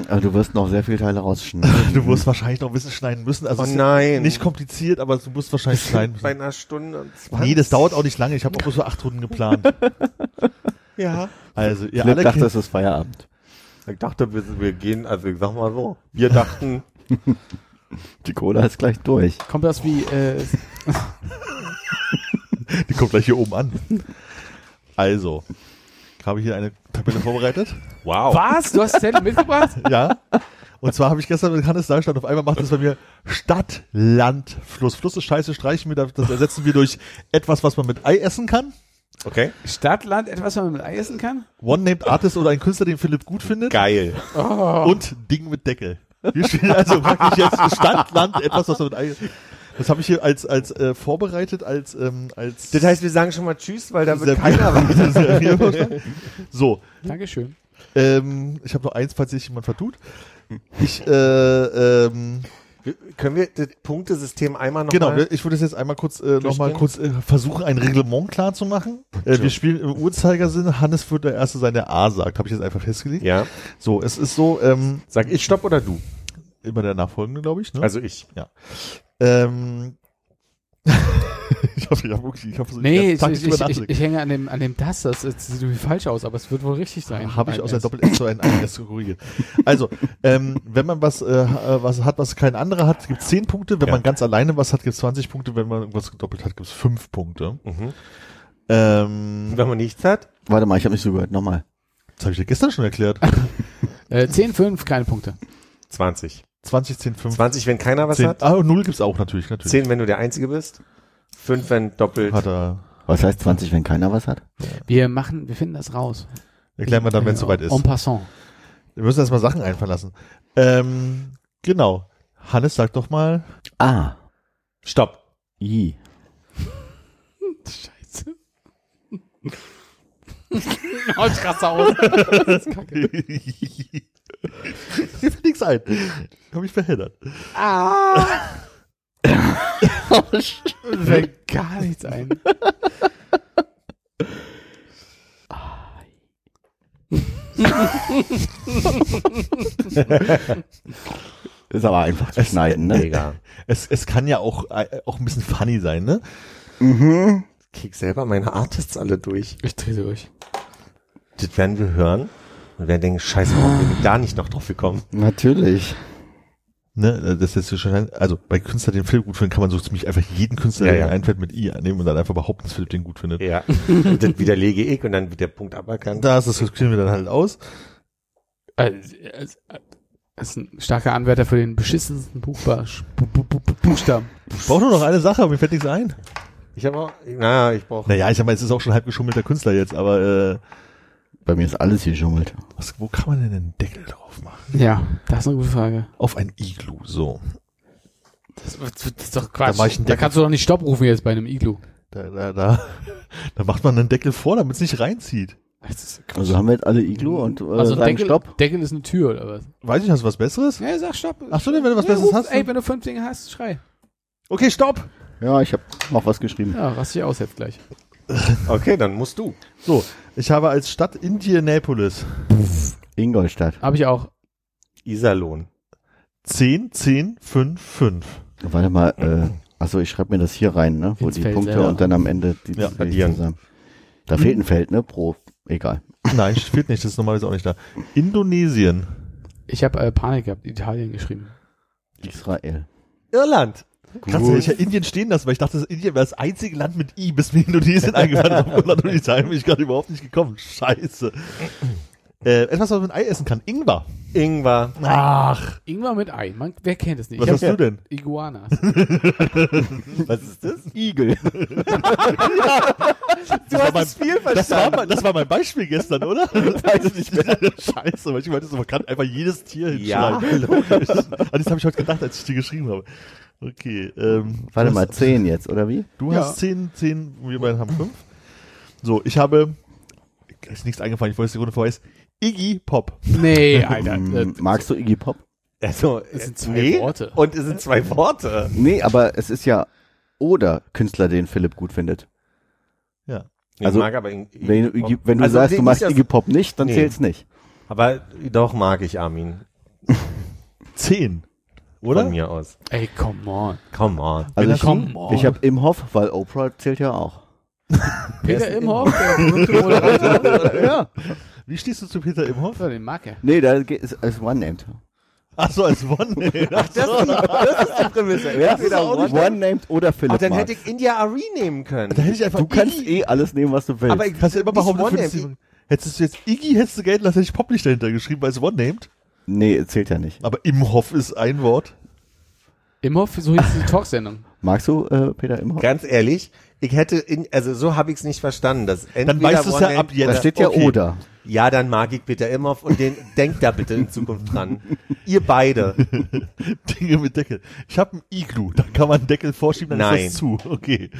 Also du wirst noch sehr viele Teile rausschneiden. Du wirst wahrscheinlich noch ein bisschen schneiden müssen. Also Oh nein. nicht kompliziert, aber du musst wahrscheinlich schneiden Bei müssen. einer Stunde und 20. Nee, das dauert auch nicht lange. Ich habe auch bloß so acht Runden geplant. Ja. Also, ihr Ich alle dachte, es ist Feierabend. Ich dachte, wir, wir gehen, also ich sag mal so. Wir dachten, Die Cola ist gleich durch. Kommt das wie, äh, die kommt gleich hier oben an. Also, habe ich hier eine Tabelle vorbereitet. wow. was? Du hast Zettel mitgebracht? Ja. Und zwar habe ich gestern mit Hannes da gestanden, auf einmal macht es bei mir Stadt, Land, Fluss. Fluss ist scheiße, streichen wir, das ersetzen wir durch etwas, was man mit Ei essen kann. Okay. Stadt, Land, etwas, was man mit Ei essen kann? One-Named Artist oder ein Künstler, den Philipp gut findet. Geil. Und Ding mit Deckel. Wir spielen also praktisch jetzt Stadt, Land, etwas, was man mit Ei Das habe ich hier als, als äh, vorbereitet, als, ähm, als Das heißt, wir sagen schon mal Tschüss, weil da wird keiner weiter. So, Dankeschön. ähm, ich habe noch eins, falls sich jemand vertut. Ich, äh, ähm, Können wir das Punktesystem einmal noch Genau, mal? ich würde es jetzt einmal kurz äh, noch mal Durchgehen? kurz äh, versuchen, ein Reglement klar zu machen. Äh, wir spielen im Uhrzeigersinn. Hannes wird der Erste sein, der A sagt. Habe ich jetzt einfach festgelegt. Ja. So, es ist so, ähm, Sag ich Stopp oder du? immer der Nachfolgende, glaube ich. Ne? Also ich. Ähm, ich hoffe, ich habe wirklich, ich hoffe, Nee, ich ich, ich, ich, hänge an dem, an dem Das. Das, sieht irgendwie falsch aus, aber es wird wohl richtig sein. Habe ich aus der. Doppel-S zu ein S korrigiert. Also, ähm, wenn man was, äh, was hat, was kein anderer hat, gibt es 10 Punkte. Wenn Ja. man ganz alleine was hat, gibt es 20 Punkte. Wenn man irgendwas gedoppelt hat, gibt es 5 Punkte. Mhm. Ähm, Wenn man nichts hat? Warte mal, ich habe nicht zugehört. Nochmal. das habe ich dir gestern schon erklärt. Äh, 10, 5, keine Punkte. 20. 20, 10, 5. 20, wenn keiner was 10. hat. Ah, und 0 gibt's auch natürlich, natürlich. 10, wenn du der Einzige bist. 5, wenn doppelt. Hat er. Was heißt 20, wenn keiner was hat? Wir machen, wir finden das raus. Erklären wir dann, wenn es Äh, soweit ist. En passant. Wir müssen erstmal Sachen einfallen lassen. Ähm, genau. Hannes, sag doch mal. A. Stopp. I. oh, ich raste aus. Das ist kacke. Mir fällt nichts ein. Hab ich verheddert. Fällt gar nichts ein. Ist aber einfach zu schneiden, ne? Mega. Es, es kann ja auch, äh, auch ein bisschen funny sein, ne? Mhm. Krieg selber meine Artists alle durch. Ich drehe durch. Das werden wir hören und werden denken, scheiße, warum bin ich da nicht noch drauf gekommen? Natürlich. Ne, das ist schon, also bei Künstlern, den Philipp gut finden, kann man so ziemlich einfach jeden Künstler, Ja, der ja. einfällt, mit I annehmen und dann einfach behaupten, dass Philipp den gut findet. Ja. Und das widerlege ich und dann wird der Punkt aberkannt. Da ist das diskutieren wir dann halt aus. Es- äh, Es ist ein starker Anwärter für den beschissensten Buchstaben. Ich brauche nur noch eine Sache, aber mir fällt nichts ein. Ich habe auch, naja, ich brauche. Naja, ich sag mal, es ist auch schon halb geschummelter Künstler jetzt, aber äh, Bei mir ist alles geschummelt. was, wo kann man denn einen Deckel drauf machen? Ja, das ist eine gute Frage. Auf ein Iglu, so. Das, das ist doch Quatsch. Da mach ich einen Da kannst du doch nicht Stopp rufen jetzt bei einem Iglu. Da, da, da, da macht man einen Deckel vor, damit es nicht reinzieht. Also haben wir jetzt alle Iglu und äh, also sagen Deckel, Stopp. Deckel ist eine Tür oder was? Weiß ich, hast du was Besseres? Ja, sag Stopp. Ach so, denn wenn du was Ja, Besseres ruf, hast. Ey, wenn du fünf Dinge hast, schrei. Okay, stopp! Ja, ich habe noch was geschrieben. Ja, raste ich aus jetzt gleich. Okay, dann musst du. So, ich habe als Stadt Indianapolis Ingolstadt. Habe ich auch. Iserlohn. 10, 10, 5, 5. Warte mal, äh, achso, ich schreibe mir das hier rein, ne? Wo Ins die Feld Punkte selber. und dann am Ende die Ja, die zusammen. Da fehlt ein Feld, ne? Pro. Egal. Nein, fehlt nicht, das ist normalerweise auch nicht da. Indonesien. Ich habe äh, Panik gehabt, Italien geschrieben. Israel. Irland. Krass, ich ja Indien stehen lassen, weil ich dachte, Indien wäre das einzige Land mit I, bis mir Indonesien eingefallen ist. Auf Italien bin ich gerade überhaupt nicht gekommen. Scheiße. Äh, etwas, was man mit Ei essen kann. Ingwer. Ingwer. Ach, Ingwer mit Ei. Man, wer kennt es nicht? was Ich hast du denn? Iguanas. Was ist das? Igel. Du war hast mein- es viel Das war, verstanden. mein, das war mein Beispiel gestern, oder? Weiß ich nicht mehr. Scheiße, weil ich meinte, so, man kann einfach jedes Tier Ja, hinschreiben. logisch. An das habe ich heute gedacht, als ich dir geschrieben habe. Okay. Ähm, Warte du mal, hast- zehn jetzt, oder wie? Du Ja. hast 10, 10, wir beiden haben 5. So, ich habe, ist nichts eingefallen, ich wollte es die Runde vorher ist, Iggy Pop. Nee, Alter. Mm, Magst du Iggy Pop? Also, Es sind zwei nee. Worte. Und es sind zwei Worte. Nee, aber es ist ja oder Künstler, den Philipp gut findet. Ja. Ich Also, mag aber Wenn, du Iggy, wenn du Also, sagst, du magst Iggy Pop nicht, dann Nee. zählt's nicht. Aber doch mag ich Armin. 10. Von Oder? mir aus. ey, come on. Come on. Also ich, come on. ich habe Imhoff, weil Oprah zählt ja auch. Peter Imhoff, der Moderator. ja. Wie stehst du zu Peter Imhoff? Ja, den mag er. Nee, da geht- ist als One-Named. Ach so, als One. Ach, Das ist die, das ist die Prämisse. Ja, Entweder One- One-Named oder Philipp Ach, dann hätte ich India Ari nehmen können. Da hätte ich einfach Du kannst eh alles nehmen, was du willst. Aber ich kannst du immer behaupten, One-Named. Hättest du jetzt Iggy hättest du gelten lassen, hätte ich Pop nicht dahinter geschrieben, als One-Named. Nee, zählt ja nicht. Aber Imhoff ist ein Wort. Imhoff, so hieß die Talksendung. Magst du äh, Peter Imhoff? Ganz ehrlich, ich hätte, in, also so habe ich es nicht verstanden. Dass entweder Dann weißt du es ja ab jetzt. Da steht ja Okay. oder. Ja, dann mag ich Peter Imhoff und den denkt da bitte in Zukunft dran. Ihr beide. Dinge mit Deckel. Ich habe einen Iglu, da kann man einen Deckel vorschieben, dann Nein. ist das zu. Okay.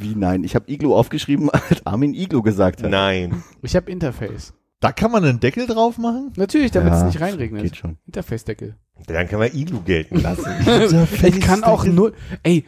Wie nein? Ich habe Iglu aufgeschrieben, als Armin Iglu gesagt hat. Nein. Ich habe Interface. Da kann man einen Deckel drauf machen? Natürlich, damit es Ja, nicht reinregnet. Geht schon. Interface-Deckel. Dann können wir Iglu gelten lassen. Ich kann auch nur. Ey,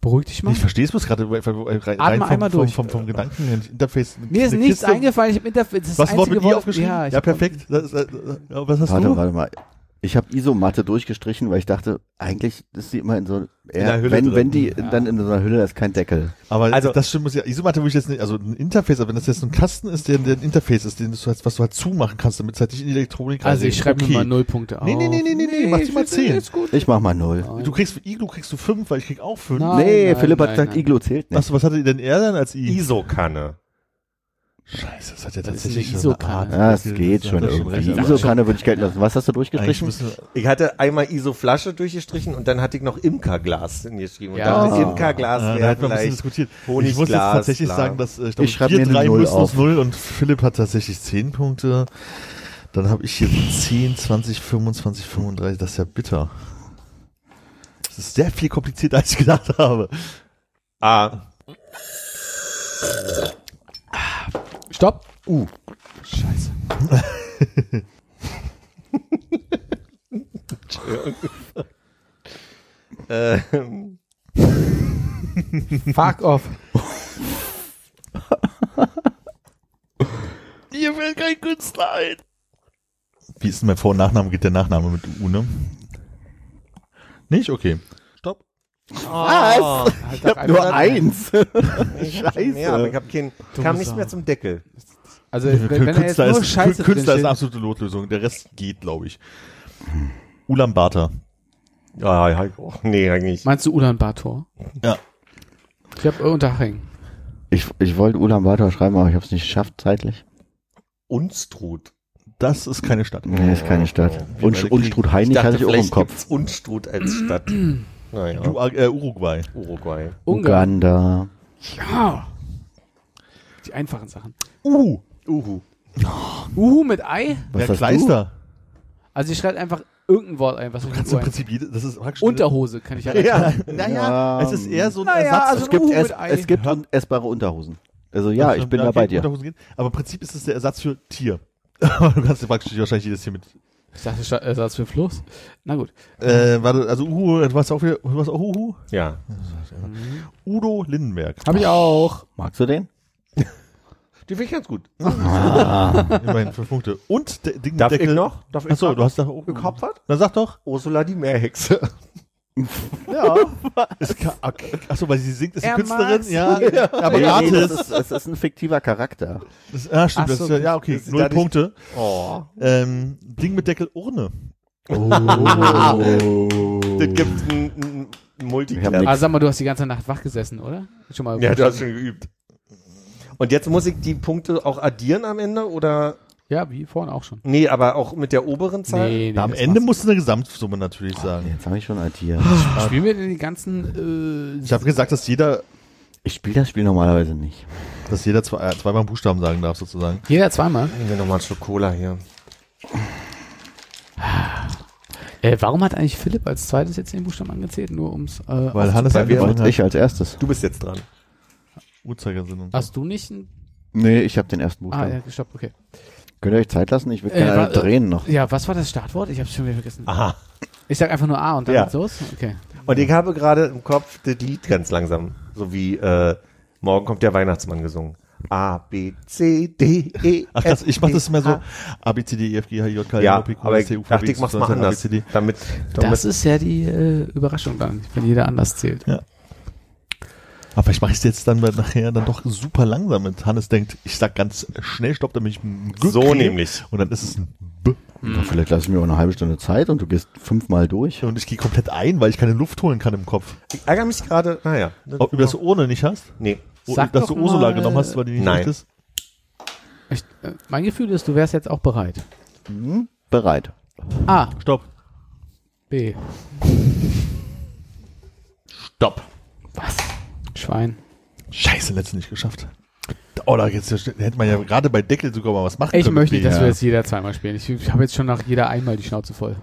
beruhig dich mal. Ich verstehe es bloß gerade rein, rein vom, einmal vom, durch. vom, vom Gedanken her. Interface. Mir ist nichts Kiste. eingefallen. Ich habe Interface. Das ist Was das Wort einzige mit Wort- aufgeschrieben? Ja, Ja, perfekt. Das, äh, ja, was hast Warte, du? warte mal. Ich habe Isomatte durchgestrichen, weil ich dachte, eigentlich ist die immer in so eher, der Hülle wenn drin. wenn die Ja. dann in so einer Hülle, ist kein Deckel. Aber Also- das stimmt, muss ja, Isomatte würde ich jetzt nicht, also ein Interface, aber wenn das jetzt ein Kasten ist, der, der ein Interface ist, den du halt, was du halt zumachen kannst, damit es halt nicht in die Elektronik Also ich schreibe okay. mir mal null Punkte auf. Nee, nee, nee, nee, nee, nee, mach die mal ich finde 10. jetzt gut. Ich mach mal null. Du kriegst für Iglu kriegst du fünf, weil ich krieg auch fünf. Nein, nee, nein, Philipp hat nein, gesagt, nein. Iglu zählt nicht. Achso, was hatte denn er dann als I? ISO-Kanne. Scheiße, das hat ja Das ist tatsächlich eine ISO-Kanne. ja, es Das geht schon irgendwie. Isokanne würde ich gelten lassen. Was hast du durchgestrichen? Ich hatte einmal ISO-Flasche durchgestrichen und dann hatte ich noch Imkerglas hingeschrieben. Und Ja. dachte, Imkerglas Ja, da wäre hat man ein bisschen vielleicht diskutiert. Honigglas, ich muss jetzt tatsächlich sagen, dass äh, ich, Ich glaube, schreib wir mir eine drei auf. null und Philipp hat tatsächlich 10 Punkte. Dann habe ich hier 10, 20, 25, 35. Das ist ja bitter. Das ist sehr viel komplizierter, als ich gedacht habe. Ah, Stopp. Uh. Scheiße. ähm, Fuck off. kein Künstler ein. Wie ist denn mein Vor- und Nachname? Geht der Nachname mit U, ne? Nicht? Okay. Was? Ich hab nur eins. Ich hab schon mehr, aber ich hab keinen, kam nicht mehr zum Deckel. Also wenn, wenn er jetzt Künstler nur ist, Scheiße Künstler ist eine absolute Notlösung. Der Rest geht, glaube ich. Ulaanbaatar. Ja, ja, oh, nee, eigentlich. Meinst du Ulaanbaatar? Ja. Ich habe äh, Unterhaching. Ich, ich wollte Ulaanbaatar schreiben, aber ich habe es nicht geschafft zeitlich. Unstrut. Das ist keine Stadt. Nee, ist keine Stadt. Beide und kriegen- Struth Heinig hatte ich auch im Kopf. Unstrut als Stadt. Naja, Du, äh, Uruguay. Uruguay. Ungarn. Uganda. Ja. Die einfachen Sachen. Uhu. Uhu. Uhu mit Ei? Was Der Kleister. Also ich schreibe einfach irgendein Wort ein, was Du kannst im Prinzip jede, das ist praktisch. Unterhose kann ich ja. Ja, naja, Ja. es ist eher so ein Naja, Ersatz. also Es gibt, Uhu es, mit Ei. es gibt un essbare Unterhosen. Also ja, ich bin ja, da bei dir. Geht. Aber im Prinzip ist es der Ersatz für Tier. Aber du kannst dir praktisch wahrscheinlich jedes Tier mit. Ich dachte, Ersatz für Fluss. Na gut. Äh, warte, also Uhu, du warst auch wieder, du warst auch Uhu? Ja. Udo Lindenberg. Habe ich auch. Magst du den? Die finde ich ganz gut. Immerhin fünf Punkte. Und der Ding Darf Deckel. ich noch? Darf ich Achso, noch? du hast doch gekopfert? Dann sag doch. Ursula die Meerhexe. Ja. Okay. Achso, weil sie singt, ist Er Künstlerin. mag's. Ja, aber Nee, nee, gratis. das, ist, das ist ein fiktiver Charakter. Das, ja, stimmt. Das so, ist, ja, ja, okay. das Null Punkte. Oh. Ähm, Ding mit Deckel Urne. Das gibt ein, ein nix. Ah, sag mal, du hast die ganze Nacht wach gesessen, oder? Schon mal. Ja, du hast schon geübt. Und jetzt muss ich die Punkte auch addieren am Ende oder? Ja, wie vorhin auch schon. Nee, aber auch mit der oberen Zahl? Nee, nee, am Ende musst du eine Gesamtsumme natürlich sagen. Jetzt habe ich schon addiert. Spielen wir denn die ganzen. Äh, Ich habe gesagt, dass jeder, Ich spiele das Spiel normalerweise nicht. dass jeder zwei, äh, zweimal Buchstaben sagen darf, sozusagen. jeder zweimal. Nehmen wir nochmal einen Schluck Cola hier. Äh, warum hat eigentlich Philipp als zweites jetzt den Buchstaben angezählt? Nur ums. Äh, Weil Hannes angefangen hat. ich als erstes. Du bist jetzt dran. Uhrzeigersinn. Hast du nicht ein. Nee, ich habe den ersten Ah, Buchstaben. ja, gestoppt, okay. Könnt ihr euch Zeit lassen? Ich will Äh, gerne wa- drehen noch. Ja, was war das Startwort? Ich hab's schon wieder vergessen. Aha. Ich sag einfach nur A und dann Ja. geht's los? Okay. Und ich habe gerade im Kopf das Lied ganz langsam. So wie äh, Morgen kommt der Weihnachtsmann gesungen. A, B, C, D, E, Ach krass, F, ich mach das immer so. A, B, C, D, E, F, G, H, J, K, L, Ja, M, N, P, Q, S, T, U, V, W, ich mach's X, mal Y, Z, A, B, anders. C, D. Damit, damit Das ist ja die äh, Überraschung dann, wenn jeder anders zählt. Aber vielleicht mache ich es jetzt dann nachher dann doch super langsam mit. Hannes denkt, ich sag ganz schnell Stopp, damit ich ein G so nämlich. Und dann ist es ein B. Ja, vielleicht lasse ich mir auch eine halbe Stunde Zeit und du gehst fünfmal durch. Und ich gehe komplett ein, weil ich keine Luft holen kann im Kopf. Ich ärgere mich gerade, naja. Ob du das ohne nicht hast? Nee. O- Sag dass doch du Ursula mal- genommen hast, weil die nicht Nein. ist? Ich, äh, mein Gefühl ist, du wärst jetzt auch bereit. Hm? Bereit. A, Stopp. B. Stopp. Was? Schwein. Scheiße, letzte nicht geschafft. Oh, da jetzt hätte man ja gerade bei Deckel sogar mal was machen Ich können. möchte mit nicht, dass B. wir jetzt jeder zweimal spielen. Ich, ich habe jetzt schon nach jeder einmal die Schnauze voll.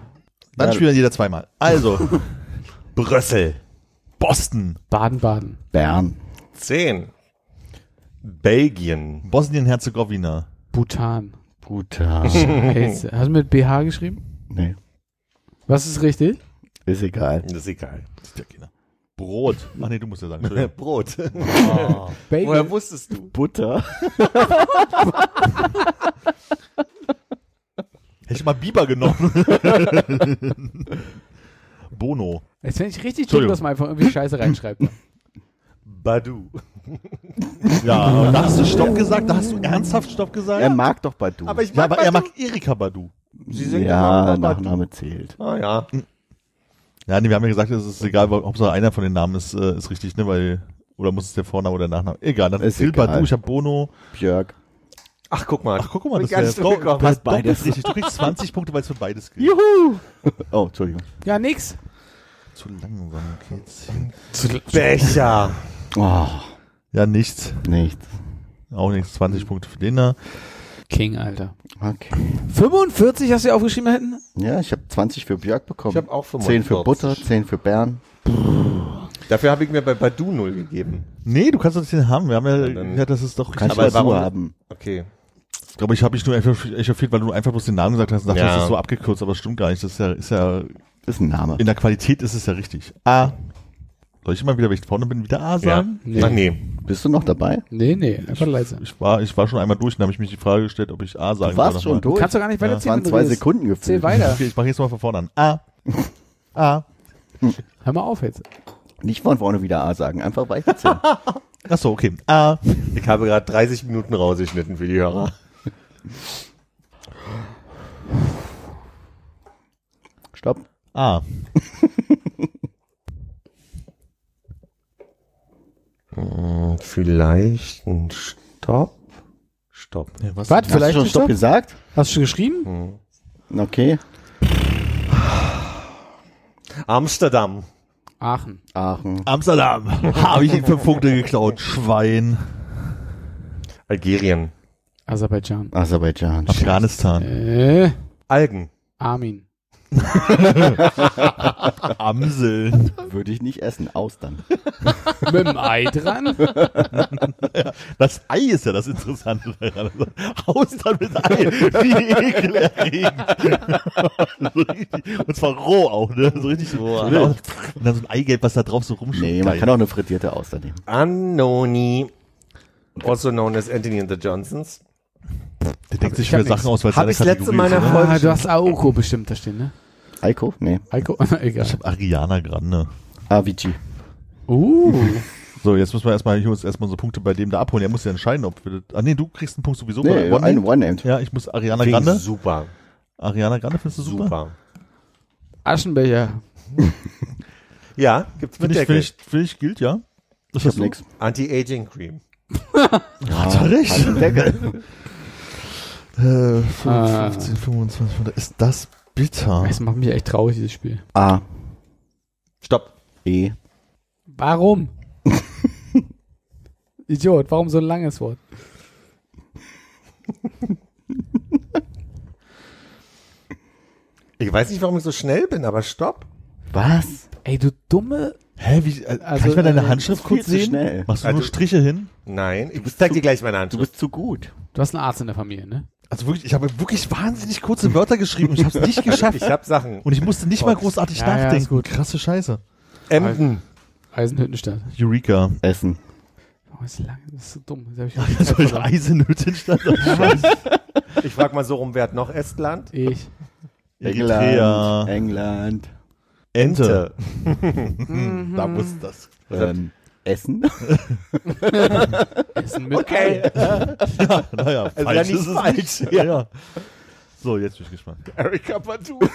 Dann Ja. spielen wir jeder zweimal. Also, Brüssel. Boston, Baden-Baden. Bern. Zehn. Belgien. Bosnien-Herzegowina, Bhutan. Bhutan. Scheiße. Hast du mit BH geschrieben? nee, Was ist richtig? ist egal. Das ist egal. Das ist ja keiner. Brot. Ach nee, du musst ja sagen. Entschuldigung. Brot. Bacon. Woher wusstest du? Butter. Hätte ich mal Biber genommen. Bono. Jetzt finde ich richtig dumm, Entschuldigung. dass man einfach irgendwie Scheiße reinschreibt. Badu. Ja, da hast du Stopp gesagt? Da hast du ernsthaft Stopp gesagt? Er mag doch Badu. Aber ich ja, mag aber er mag Erika Badu. Sie singt ja, immer Badu. Nachname zählt. Ah ja. Ja, nee, wir haben ja gesagt, es ist egal, weil- Hauptsache einer von den Namen ist, äh, ist richtig, ne, weil, oder muss es der Vorname oder der Nachname? Egal, dann Ist egal. Badu, ich hab Bono. Björk. Ach, guck mal. Ach, guck mal, das ist gekommen. passt beides. richtig. Du kriegst 20 Punkte, weil es für beides gilt. Juhu! Oh, Entschuldigung. Ja, nix. Zu langsam, okay. zehn. Becher. Oh, Ja, nichts. nichts. Auch nichts. 20 Punkte für den da. King, Alter. Okay. 45 hast du dir aufgeschrieben da hinten? Ja, ich habe 20 für Björk bekommen. Ich habe auch 10 45. für Butter, 10 für Bern. Dafür habe ich mir bei Badu 0 gegeben. Nee, du kannst doch den haben. Wir haben ja, Ja, dann- ja das ist doch Kannst Aber du warum- warum haben. Okay. Ich glaube, ich habe mich nur einfach echauffiert, weil du einfach bloß den Namen gesagt hast und dachte, Ja. das ist so abgekürzt, aber das stimmt gar nicht. Das ist ja, ist ja, Ist ein Name. in der Qualität ist es ja richtig. A. Soll ich mal wieder, wenn ich vorne bin, wieder A sagen? Nee. Ach nee. Bist du noch dabei? Nee, nee, einfach leise. Ich war, ich war schon einmal durch, dann habe ich mich die Frage gestellt, ob ich A sagen Du warst soll schon nochmal. durch. Kannst du gar nicht weiter Das waren zwei Sekunden gefühlt. Zähl weiter. Okay, ich mache jetzt mal von vorne an. A. A. Hör mal auf jetzt. Nicht von vorne wieder A sagen, einfach weiterzählen. Achso, okay. A. Ich habe gerade 30 Minuten rausgeschnitten für die Hörer. Stopp. A. Vielleicht ein Stopp. Stopp. Ja, was? Was? Hast Vielleicht du schon ein Stopp gesagt? Hast du schon geschrieben? Okay. Amsterdam. Aachen. Aachen. Amsterdam. Habe ich ihn fünf Punkte geklaut. Schwein. Algerien. Aserbaidschan. Aserbaidschan. Afghanistan. Äh, Algen. Armin. Amseln. Würde ich nicht essen. Austern. Mit dem Ei dran? Das Ei ist ja das Interessante daran. Austern mit Ei. Wie ekelerregend. und zwar roh auch, ne? So richtig so. Und dann so ein Eigelb, was da drauf so rumschwimmt. Nee, man kann auch eine frittierte Austern nehmen. Annoni. Also known as Anthony and the Johnsons. Der denkt sich Ich für Sachen nix. aus, weil es Hab seine ich's letzte Mal ist, oder? Folge- Ah, du hast Aoko bestimmt da stehen, ne? Eiko? Nee. Aiko? Egal. Ich hab Ariana Grande. Avicii. Uh. So, jetzt müssen wir erstmal hier uns erstmal so Punkte bei dem da abholen. Er muss ja entscheiden, ob wir das, Ah nee, du kriegst einen Punkt sowieso Nee, bei ein One One-Named. Ja, ich muss Ariana Finde ich Grande. Super. Ariana Grande findest du super? Super. Aschenbecher. Ja, gibt's mit ich, finde Deckel. ich, finde ich, gilt, ja. Ich Das hab hast du? nix. Anti-Aging Cream. Hat er recht? Deckel. Äh, Ah. 15, 25, Minuten. ist das bitter? Das macht mich echt traurig, dieses Spiel. A. Stopp. E. Warum? Idiot, warum so ein langes Wort? Ich weiß nicht, warum ich so schnell bin, aber stopp. Was? Ey, du dumme. Hä, wie, äh, kann Also, ich mal deine äh, Handschrift kurz sehen? schnell. Machst du Also- nur Striche hin? Nein, ich zeig dir gleich meine Du Handschrift. bist zu gut. Du hast einen Arzt in der Familie, ne? Also wirklich, ich habe wirklich wahnsinnig kurze Wörter geschrieben und ich habe es nicht geschafft. Ich hab Sachen. Und ich musste nicht mal großartig Ja, ja, nachdenken. gut. Krasse Scheiße. Emden. Eisenhüttenstadt. Eureka. Essen. Oh, ist lang, das ist so dumm. Das ich Soll ich Eisenhüttenstadt? Ich frag mal so rum, wer hat noch Estland? Ich. Eritrea. England. England. Ente. Da muss das. Ähm, Essen. Essen mit Okay. Ei. Naja, Also falsch ja, ist es falsch. nicht. Ja. ja. So, jetzt bin ich gespannt. Erika Badu.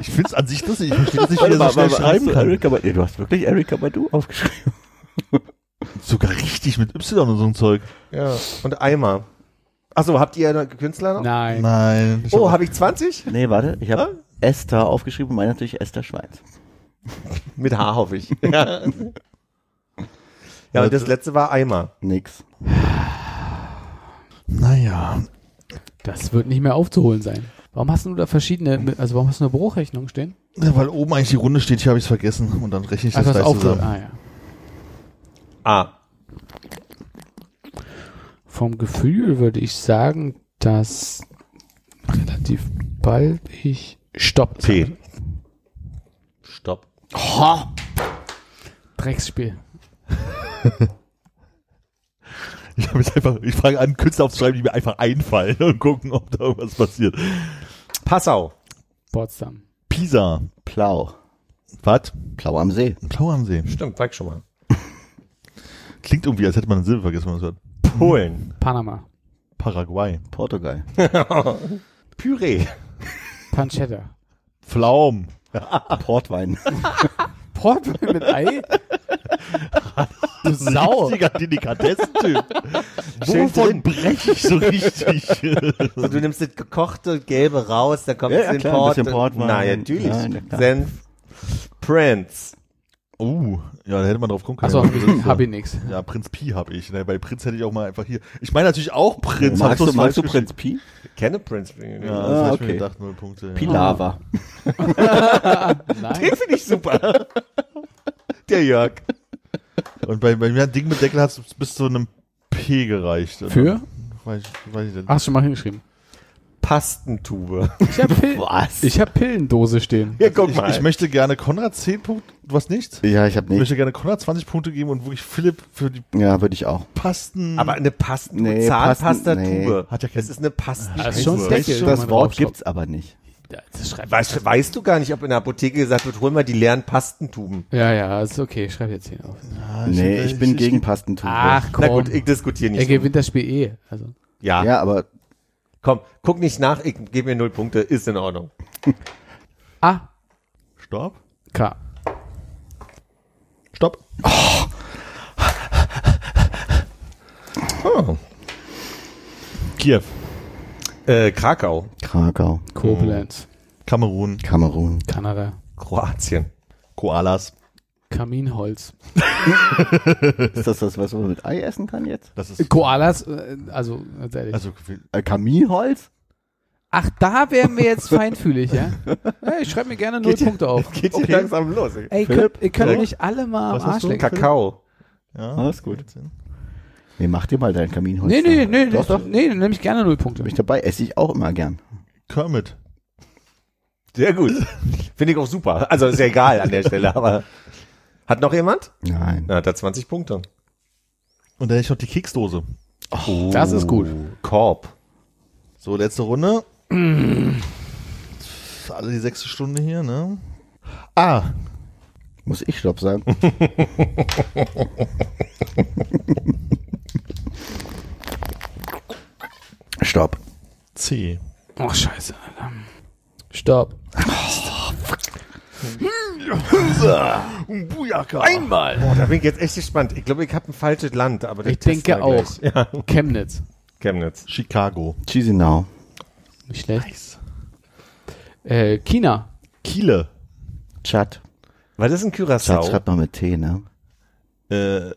Ich finde es an sich lustig. Ich verstehe das nicht, wie er so mal, schnell schreiben kann. Erika Badu? Du hast wirklich Erika Badu aufgeschrieben. Sogar richtig mit Y und so ein Zeug. Ja. Und Eimer. Achso, habt ihr einen Künstler noch? Nein. Nein. Ich Oh, hab- habe ich 20? Nee, warte. Ich habe Esther aufgeschrieben und meine natürlich Esther Schweins. Mit H hoffe ich. Ja. Ja, und das letzte war Eimer. Nix. naja. Das wird nicht mehr aufzuholen sein. Warum hast du da verschiedene, also warum hast du eine Bruchrechnung stehen? Ja, weil oben eigentlich die Runde steht, hier habe ich es vergessen. Und dann rechne ich das das gleich auf, zusammen. ah ja. A. Vom Gefühl würde ich sagen, dass relativ bald ich Stopp. P. Stopp. Oh. Drecksspiel. Ich habe jetzt einfach, ich fange an, Künstler aufzuschreiben, die mir einfach einfallen und gucken, ob da irgendwas passiert. Passau. Potsdam. Pisa. Plau. Was? Plau am See. Blau am See. Stimmt, sag schon mal. Klingt irgendwie, als hätte man einen Silber vergessen, wenn man es hört. Polen. Panama. Paraguay. Portugal. Püree. Pancetta. Pflaum. Portwein. Portwein mit Ei? du Sau. Richtiger Delikatessentyp. Wovon breche ich so richtig? Und du nimmst das gekochte Gelbe raus, dann kommt Ja, es ja, in klar, Port. Portwein. Nein, natürlich. Klar. Senf. Prince. Uh, ja, da hätte man drauf gucken können. Achso, hab ich, hab ich nix. Ja, Prinz Pi habe ich. Ne? Bei Prinz hätte ich auch mal einfach hier. Ich meine natürlich auch Prinz. hab magst du, magst du Prinz Pi? Ich kenne Prince. geschrieben. Ja. Ja, das Ah, hab ich mir okay. gedacht, null Punkte. Ja. Pilava. Nein. Den finde ich super. Der Jörg. Und bei, bei mir ein Ding mit Deckel hat bis zu einem P gereicht. oder? Für? Weiß, ich- weiß ich nicht. Hast du schon mal hingeschrieben? Pastentube. Ich habe Pil Was? ich hab Pillendose stehen. Ja, guck Ich, ich möchte gerne Konrad 10 Punkte, du hast nichts? Ja, ich habe Ich nicht. möchte gerne Konrad 20 Punkte geben und wirklich Philipp für die Ja, würde ich auch. Pasten. aber eine Pastentube, Nee, Zahnpastatube. Pasten- Hat ja kein- Es ist eine Pastentube. Das ist schon Das, das man Wort gibt's aber nicht. Das Weißt, weißt du gar nicht, ob in der Apotheke gesagt wird, hol mal die leeren Pastentuben. Ja, ja, ist okay. Ich schreibe jetzt hier auf. Ah, nee, ich, bin gegen ich, Pastentube. Ach Na komm. gut, ich diskutiere nicht. er gewinnt das Spiel eh. Also. Ja. Ja, aber komm, guck nicht nach, ich gebe mir null Punkte, ist in Ordnung. A, Stopp. K. Stopp. Oh. Kiew. Äh, Krakau, Krakau, Koblenz. Kamerun. Kamerun. Kanada. Kroatien. Koalas. Kaminholz. Ist das das, was man mit Ei essen kann jetzt? Das ist, Koalas, äh, also, ganz ehrlich. also, Äh, Kaminholz? Ach, da wären wir jetzt feinfühlig, ja? ja ich schreibe mir gerne null Punkte auf. Geht hier langsam los. Ey. Ey, könnt, ihr könnt mich alle mal am Was hast Arsch du? lecken. Kakao. ja. Alles gut. Nee, mach dir mal dein Kaminholz. Nee, nee, nee, Doch, doch, doch. nee, dann nehme ich gerne null Punkte. Bin ich dabei, esse ich auch immer gern. Kermit. Sehr gut. Finde ich auch super. Also ist ja egal an der Stelle, aber hat noch jemand? Nein. Na, hat er 20 Punkte. Und dann hätte ich noch die Keksdose. Das ist gut. Korb. So, letzte Runde. Alle die sechste Stunde hier, ne? Ah, Muss ich Stopp sagen? Stopp. C. Ach, scheiße. Alter. Stopp. Einmal. Boah, da bin ich jetzt echt gespannt. Ich glaube, ich habe ein falsches Land, aber das Ich denke auch. Ja, Chemnitz. Chemnitz. Chicago. Chisinau. Nicht schlecht. Äh, China. Kiele. Tschad. Was ist ein Tschad Curaçao? schreibt man mit T, ne? Äh,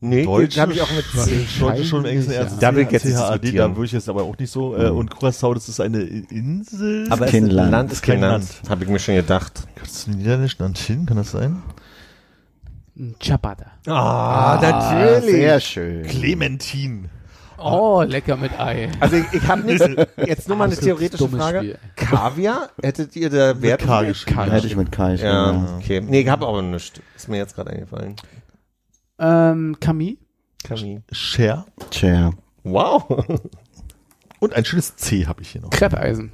Nee, Deutsch habe ich auch mit. Deutsche schon im engsten Ja. Ernst. Ich jetzt CHAD, da würde ich jetzt aber auch nicht so. Äh, und Curaçao, das ist eine Insel. Aber kein Land. Land, ist kein Land. Land. Habe ich mir schon gedacht. Kannst du Niederländisch Nantin, kann das sein? Ciabatta. Ah, Ah, sehr schön. Clementin. Oh, lecker mit Ei. Also ich, ich habe nicht, jetzt nur mal eine theoretische Frage. Spiel. Kaviar, hättet ihr da Wert? K geschrieben. Hätte ich mit K geschrieben, Ja, ja. okay. Nee, ich habe aber nichts. Ist mir jetzt gerade eingefallen. Ähm, Camille. Kamin. Cher. Tja. Wow. Und ein schönes C habe ich hier noch. Kreppeisen.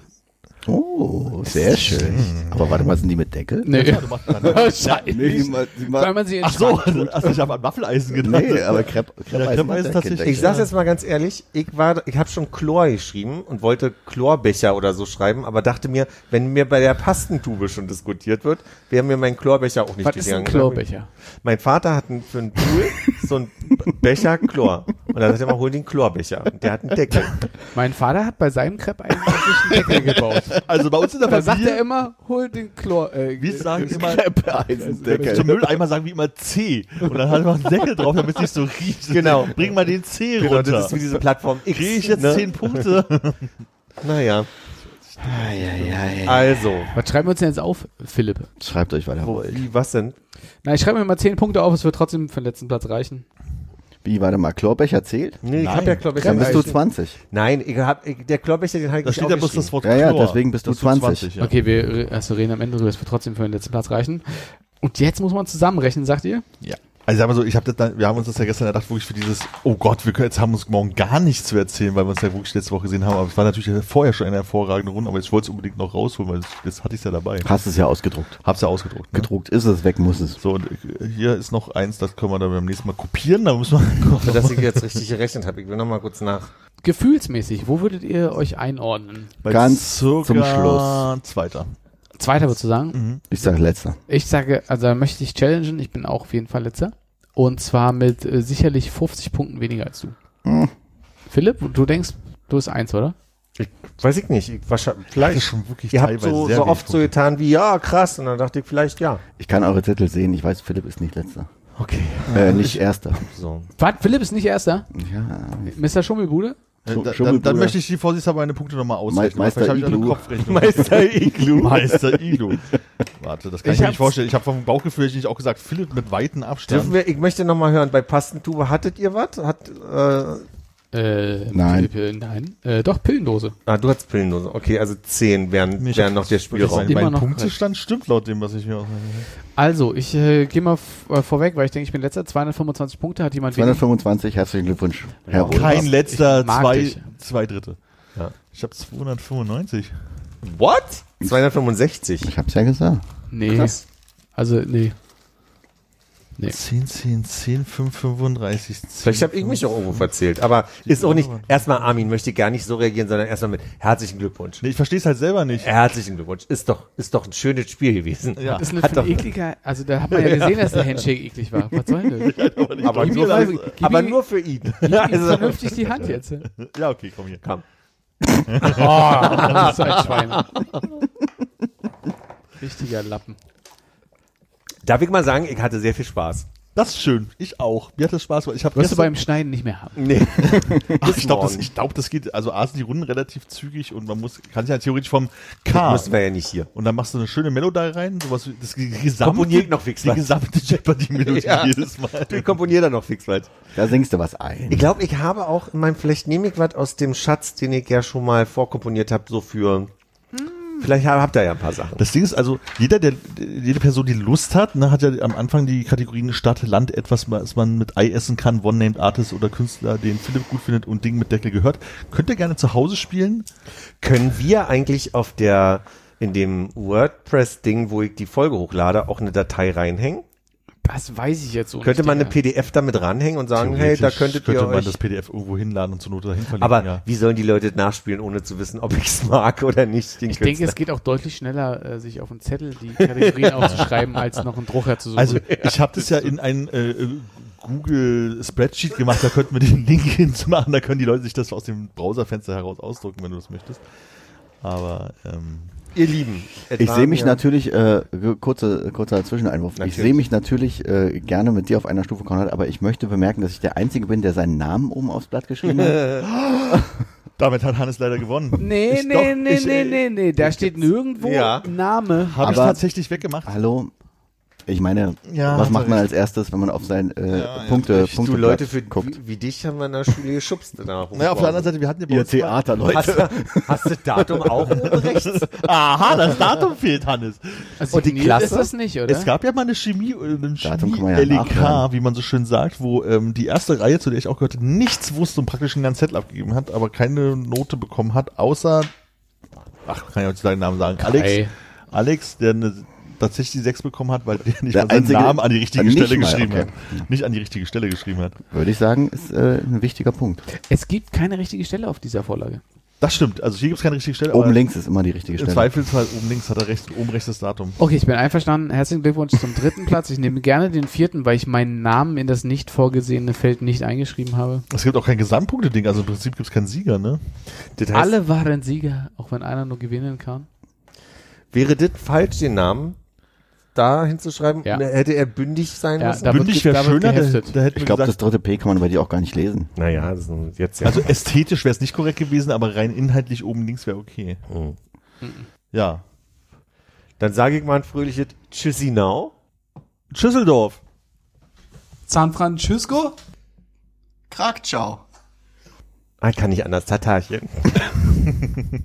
Oh, sehr schön. Aber warte mal, sind die mit Deckel? Nee. Ja, Scheiße. Nee, die die Weil man sie in Ach so, also ich habe an Waffeleisen gedacht. nee, aber Crepe, Ja, Kreppeisen tatsächlich. Ich sag's jetzt mal ganz ehrlich, ich war, ich habe schon Chlor geschrieben und wollte Chlorbecher oder so schreiben, aber dachte mir, wenn mir bei der Pastentube schon diskutiert wird, wäre mir mein Chlorbecher auch nicht Was ist gegangen. ein Chlorbecher? Mein Vater hat einen, für einen Pool so einen Becher Chlor. Und dann sagt er mal, hol den Chlorbecher. Und der hat einen Deckel. Mein Vater hat bei seinem Kreppeisen sich einen Deckel gebaut. Also bei uns in der Da sagt er Familie, immer, hol den Chlor. Äh, wir sagen immer, Crepe-Eisendeckel. zum Mülleimer sagen wir immer C. Und dann hat man einen Deckel drauf, damit es nicht so riecht. Genau. Bring mal den C Genau, runter. das ist wie diese Plattform X. Kriege ich jetzt ne? 10 Punkte? Naja, Eieiei. also. Was schreiben wir uns denn jetzt auf, Philipp? Schreibt euch weiter. Wo, wie, was denn? Na, ich schreibe mir mal 10 Punkte auf, es wird trotzdem für den letzten Platz reichen. Wie, warte mal, Chlorbecher zählt? Nee, ich Nein. habe ja Chlorbecher. Dann bist du Eisen. 20. Nein, ich hab, ich, der Chlorbecher, den habe ich Da nicht steht ja bloß das Wort Ja, ja, Chlor. deswegen bist du Das 20. ja. Okay, wir also reden am Ende drüber, es wird trotzdem für den letzten Platz reichen. Und jetzt muss man zusammenrechnen, sagt ihr? Ja. Also sagen wir so, ich hab das dann, wir haben uns das ja gestern erdacht, wirklich für dieses, oh Gott, wir können, jetzt haben uns morgen gar nichts zu erzählen, weil wir uns ja wirklich letzte Woche gesehen haben. Aber es war natürlich vorher schon eine hervorragende Runde, aber ich wollte es unbedingt noch rausholen, weil das, das hatte ich ja dabei. Hast es ja ausgedruckt. Hab's ja ausgedruckt. Ne? Gedruckt ist es, weg muss es. So, und äh, hier ist noch eins, das können wir dann beim nächsten Mal kopieren, da müssen wir Für das ich jetzt richtig gerechnet habe. Ich will noch mal kurz nach. Gefühlsmäßig, wo würdet ihr euch einordnen? bei Ganz circa zum Schluss. Zweiter. Zweiter würdest du sagen? Mhm. Ich sage letzter. Ich sage, also da möchte ich challengen, ich bin auch auf jeden Fall letzter. Und zwar mit äh, sicherlich 50 Punkten weniger als du. Hm. Philipp, du denkst, du bist eins, oder? Ich, weiß ich nicht. Ich, wahrscheinlich, vielleicht. schon wirklich Ihr habt so, sehr so oft so Punkte. getan wie, ja, krass. Und dann dachte ich vielleicht, ja. Ich kann eure Zettel sehen. Ich weiß, Philipp ist nicht letzter. Okay. Äh, nicht erster. So. Was? Philipp ist nicht erster? Ja. Mr. Schummelbude? Äh, Schon- da, dann, möchte ich die vorsichtshalber meine Punkte nochmal ausrechnen. Meister Vielleicht habe ich eine Iglu. Kopfrechnung. Meister Iglu. Meister Iglu. Warte, das kann Ich ich, mir nicht vorstellen. Ich habe vom Bauchgefühl ich auch gesagt, Philipp mit weiten Abstand. Dürfen wir, ich möchte noch mal hören, bei Pastentube hattet ihr was? Hat, äh, Äh, Nein. Pil- nein. Äh, doch, Pillendose. Ah, du hast Pillendose. Okay, also 10 wären, wären noch der Spielraum. Mein, Punktestand stimmt laut dem, was ich mir aus. Also, ich äh, gehe mal äh, vorweg, weil ich denke, ich bin letzter. 225 Punkte hat jemand weniger. 225, herzlichen Glückwunsch. Herr. Kein letzter, zwei, dich. zwei Dritte. Ja. Ich habe 295. What? 265. Ich hab's ja gesagt. Nee. Krass. Also, nee. Nee. 10, 10, 10, 5, 35. 10, Vielleicht habe ich mich auch irgendwo verzählt, aber ist auch nicht. Erstmal, Armin möchte gar nicht so reagieren, sondern erstmal mit herzlichen Glückwunsch. Nee, ich verstehe es halt selber nicht. Herzlichen Glückwunsch. Ist doch, ist doch ein schönes Spiel gewesen. Ja. Das ist eine Hat doch- ein ekliger, also da hat man ja gesehen, dass der Handshake eklig war. Was soll denn das? Aber, nur, ihm- für, aber ihm- nur für ihn. Gib ihm Also, vernünftig die Hand jetzt. Ja, okay, komm hier. komm. Oh, das ist ein Schwein. Richtiger Lappen. Darf ich mal sagen, ich hatte sehr viel Spaß. Das ist schön. Ich auch. Mir hat das Spaß gemacht. Ich habe Wirst du beim Schneiden nicht mehr haben. Nee. Ach, ich glaube, das, ich glaub, das geht, also A sind die Runden relativ zügig und man muss, kann sich ja theoretisch vom Das K müssen wir ja nicht hier. und dann machst du eine schöne Melodie rein, sowas wie das gesamte, Komponiert noch fix die gesamte Jeopardy-Melodie Ja. jedes Mal. Ich komponiere da noch fix was. Da singst du was ein. Ich glaube, ich habe auch in meinem, vielleicht nehme ich was aus dem Schatz, den ich ja schon mal vorkomponiert habe, so für, vielleicht hab- habt ihr ja ein paar Sachen. Das Ding ist also, jeder, der, jede Person, die Lust hat, ne, hat ja am Anfang die Kategorien Stadt, Land, etwas, was man mit Ei essen kann, One-Named Artist oder Künstler, den Philipp gut findet und Ding mit Deckel gehört. Könnt ihr gerne zu Hause spielen. Können wir eigentlich auf der, in dem WordPress-Ding, wo ich die Folge hochlade, auch eine Datei reinhängen? Das weiß ich jetzt so Könnte nicht. man eine. PDF damit ranhängen und sagen, hey, da könntet könnte ihr man euch... das PDF irgendwo hinladen und zur Not dahin verlinken. aber ja. wie sollen die Leute nachspielen, ohne zu wissen, ob ich es mag oder nicht? Den Ich denke, Künstler? es geht auch deutlich schneller, äh, sich auf einen Zettel die Kategorien aufzuschreiben, als noch einen Drucker zu suchen. Also ich habe das ja in ein äh, äh, Google Spreadsheet gemacht, da könnten wir den Link hinzumachen, da können die Leute sich das aus dem Browserfenster heraus ausdrucken, wenn du das möchtest. Aber ähm, ihr Lieben. Ich sehe mich natürlich, äh, kurze, kurzer Zwischeneinwurf, Natürlich. ich sehe mich natürlich äh, gerne mit dir auf einer Stufe, Konrad, aber ich möchte bemerken, dass ich der Einzige bin, der seinen Namen oben aufs Blatt geschrieben hat. damit hat Hannes leider gewonnen. nee, Ich nee, doch, nee, ich, nee, nee, nee, da steht nirgendwo Ja. Name. Habe ich tatsächlich weggemacht. Hallo? Ich meine, Ja, was hat macht man als erstes, wenn man auf sein äh, ja, Punkte, recht. Punkte Du Leute, für, wie, wie dich haben wir in der Schule geschubst. Naja, auf der anderen Seite, wir hatten ja bei Ihr uns mal- Theaterleute. Hast, du- hast du Datum auch oben rechts? Aha, das Datum fehlt, Hannes. Also Und die Klasse? ist das nicht, oder? Es gab ja mal eine Chemie, äh, eine kann man ja wie man so schön sagt, wo ähm, die erste Reihe, zu der ich auch gehörte, nichts wusste und praktisch einen ganzen Zettel abgegeben hat, aber keine Note bekommen hat, außer, ach, kann ich euch seinen Namen sagen, Alex, Ey. Alex, der eine, tatsächlich die sechs bekommen hat, weil der nicht Der mal seinen einzige- Namen an die richtige Nicht Stelle mal, geschrieben okay. hat. Nicht an die richtige Stelle geschrieben hat. Würde ich sagen, ist äh, ein wichtiger Punkt. Es gibt keine richtige Stelle auf dieser Vorlage. Das stimmt, also hier gibt es keine richtige Stelle, Oben links ist immer die richtige im Stelle. Zweifelsfall oben links hat er rechts, oben rechts das Datum. Okay, ich bin einverstanden. Herzlichen Glückwunsch zum dritten Platz. Ich nehme gerne den vierten, weil ich meinen Namen in das nicht vorgesehene Feld nicht eingeschrieben habe. Es gibt auch kein Gesamtpunkte-Ding, also im Prinzip gibt es keinen Sieger, ne? Das heißt, Alle waren Sieger, auch wenn einer nur gewinnen kann. wäre das falsch, den Namen da hinzuschreiben? Ja. Hätte er bündig sein Ja, müssen? da Bündig wäre da schöner, da, geheftet. da wir Ich glaube, das dritte P kann man bei dir auch gar nicht lesen. naja, das ist jetzt ja. also ästhetisch wäre es nicht korrekt gewesen, aber rein inhaltlich oben links wäre okay. Mhm. Ja. Dann sage ich mal ein fröhliches Tschüssi now. Schüsseldorf. San Francisco? Krakau. Ah, kann nicht anders. Tatarchen.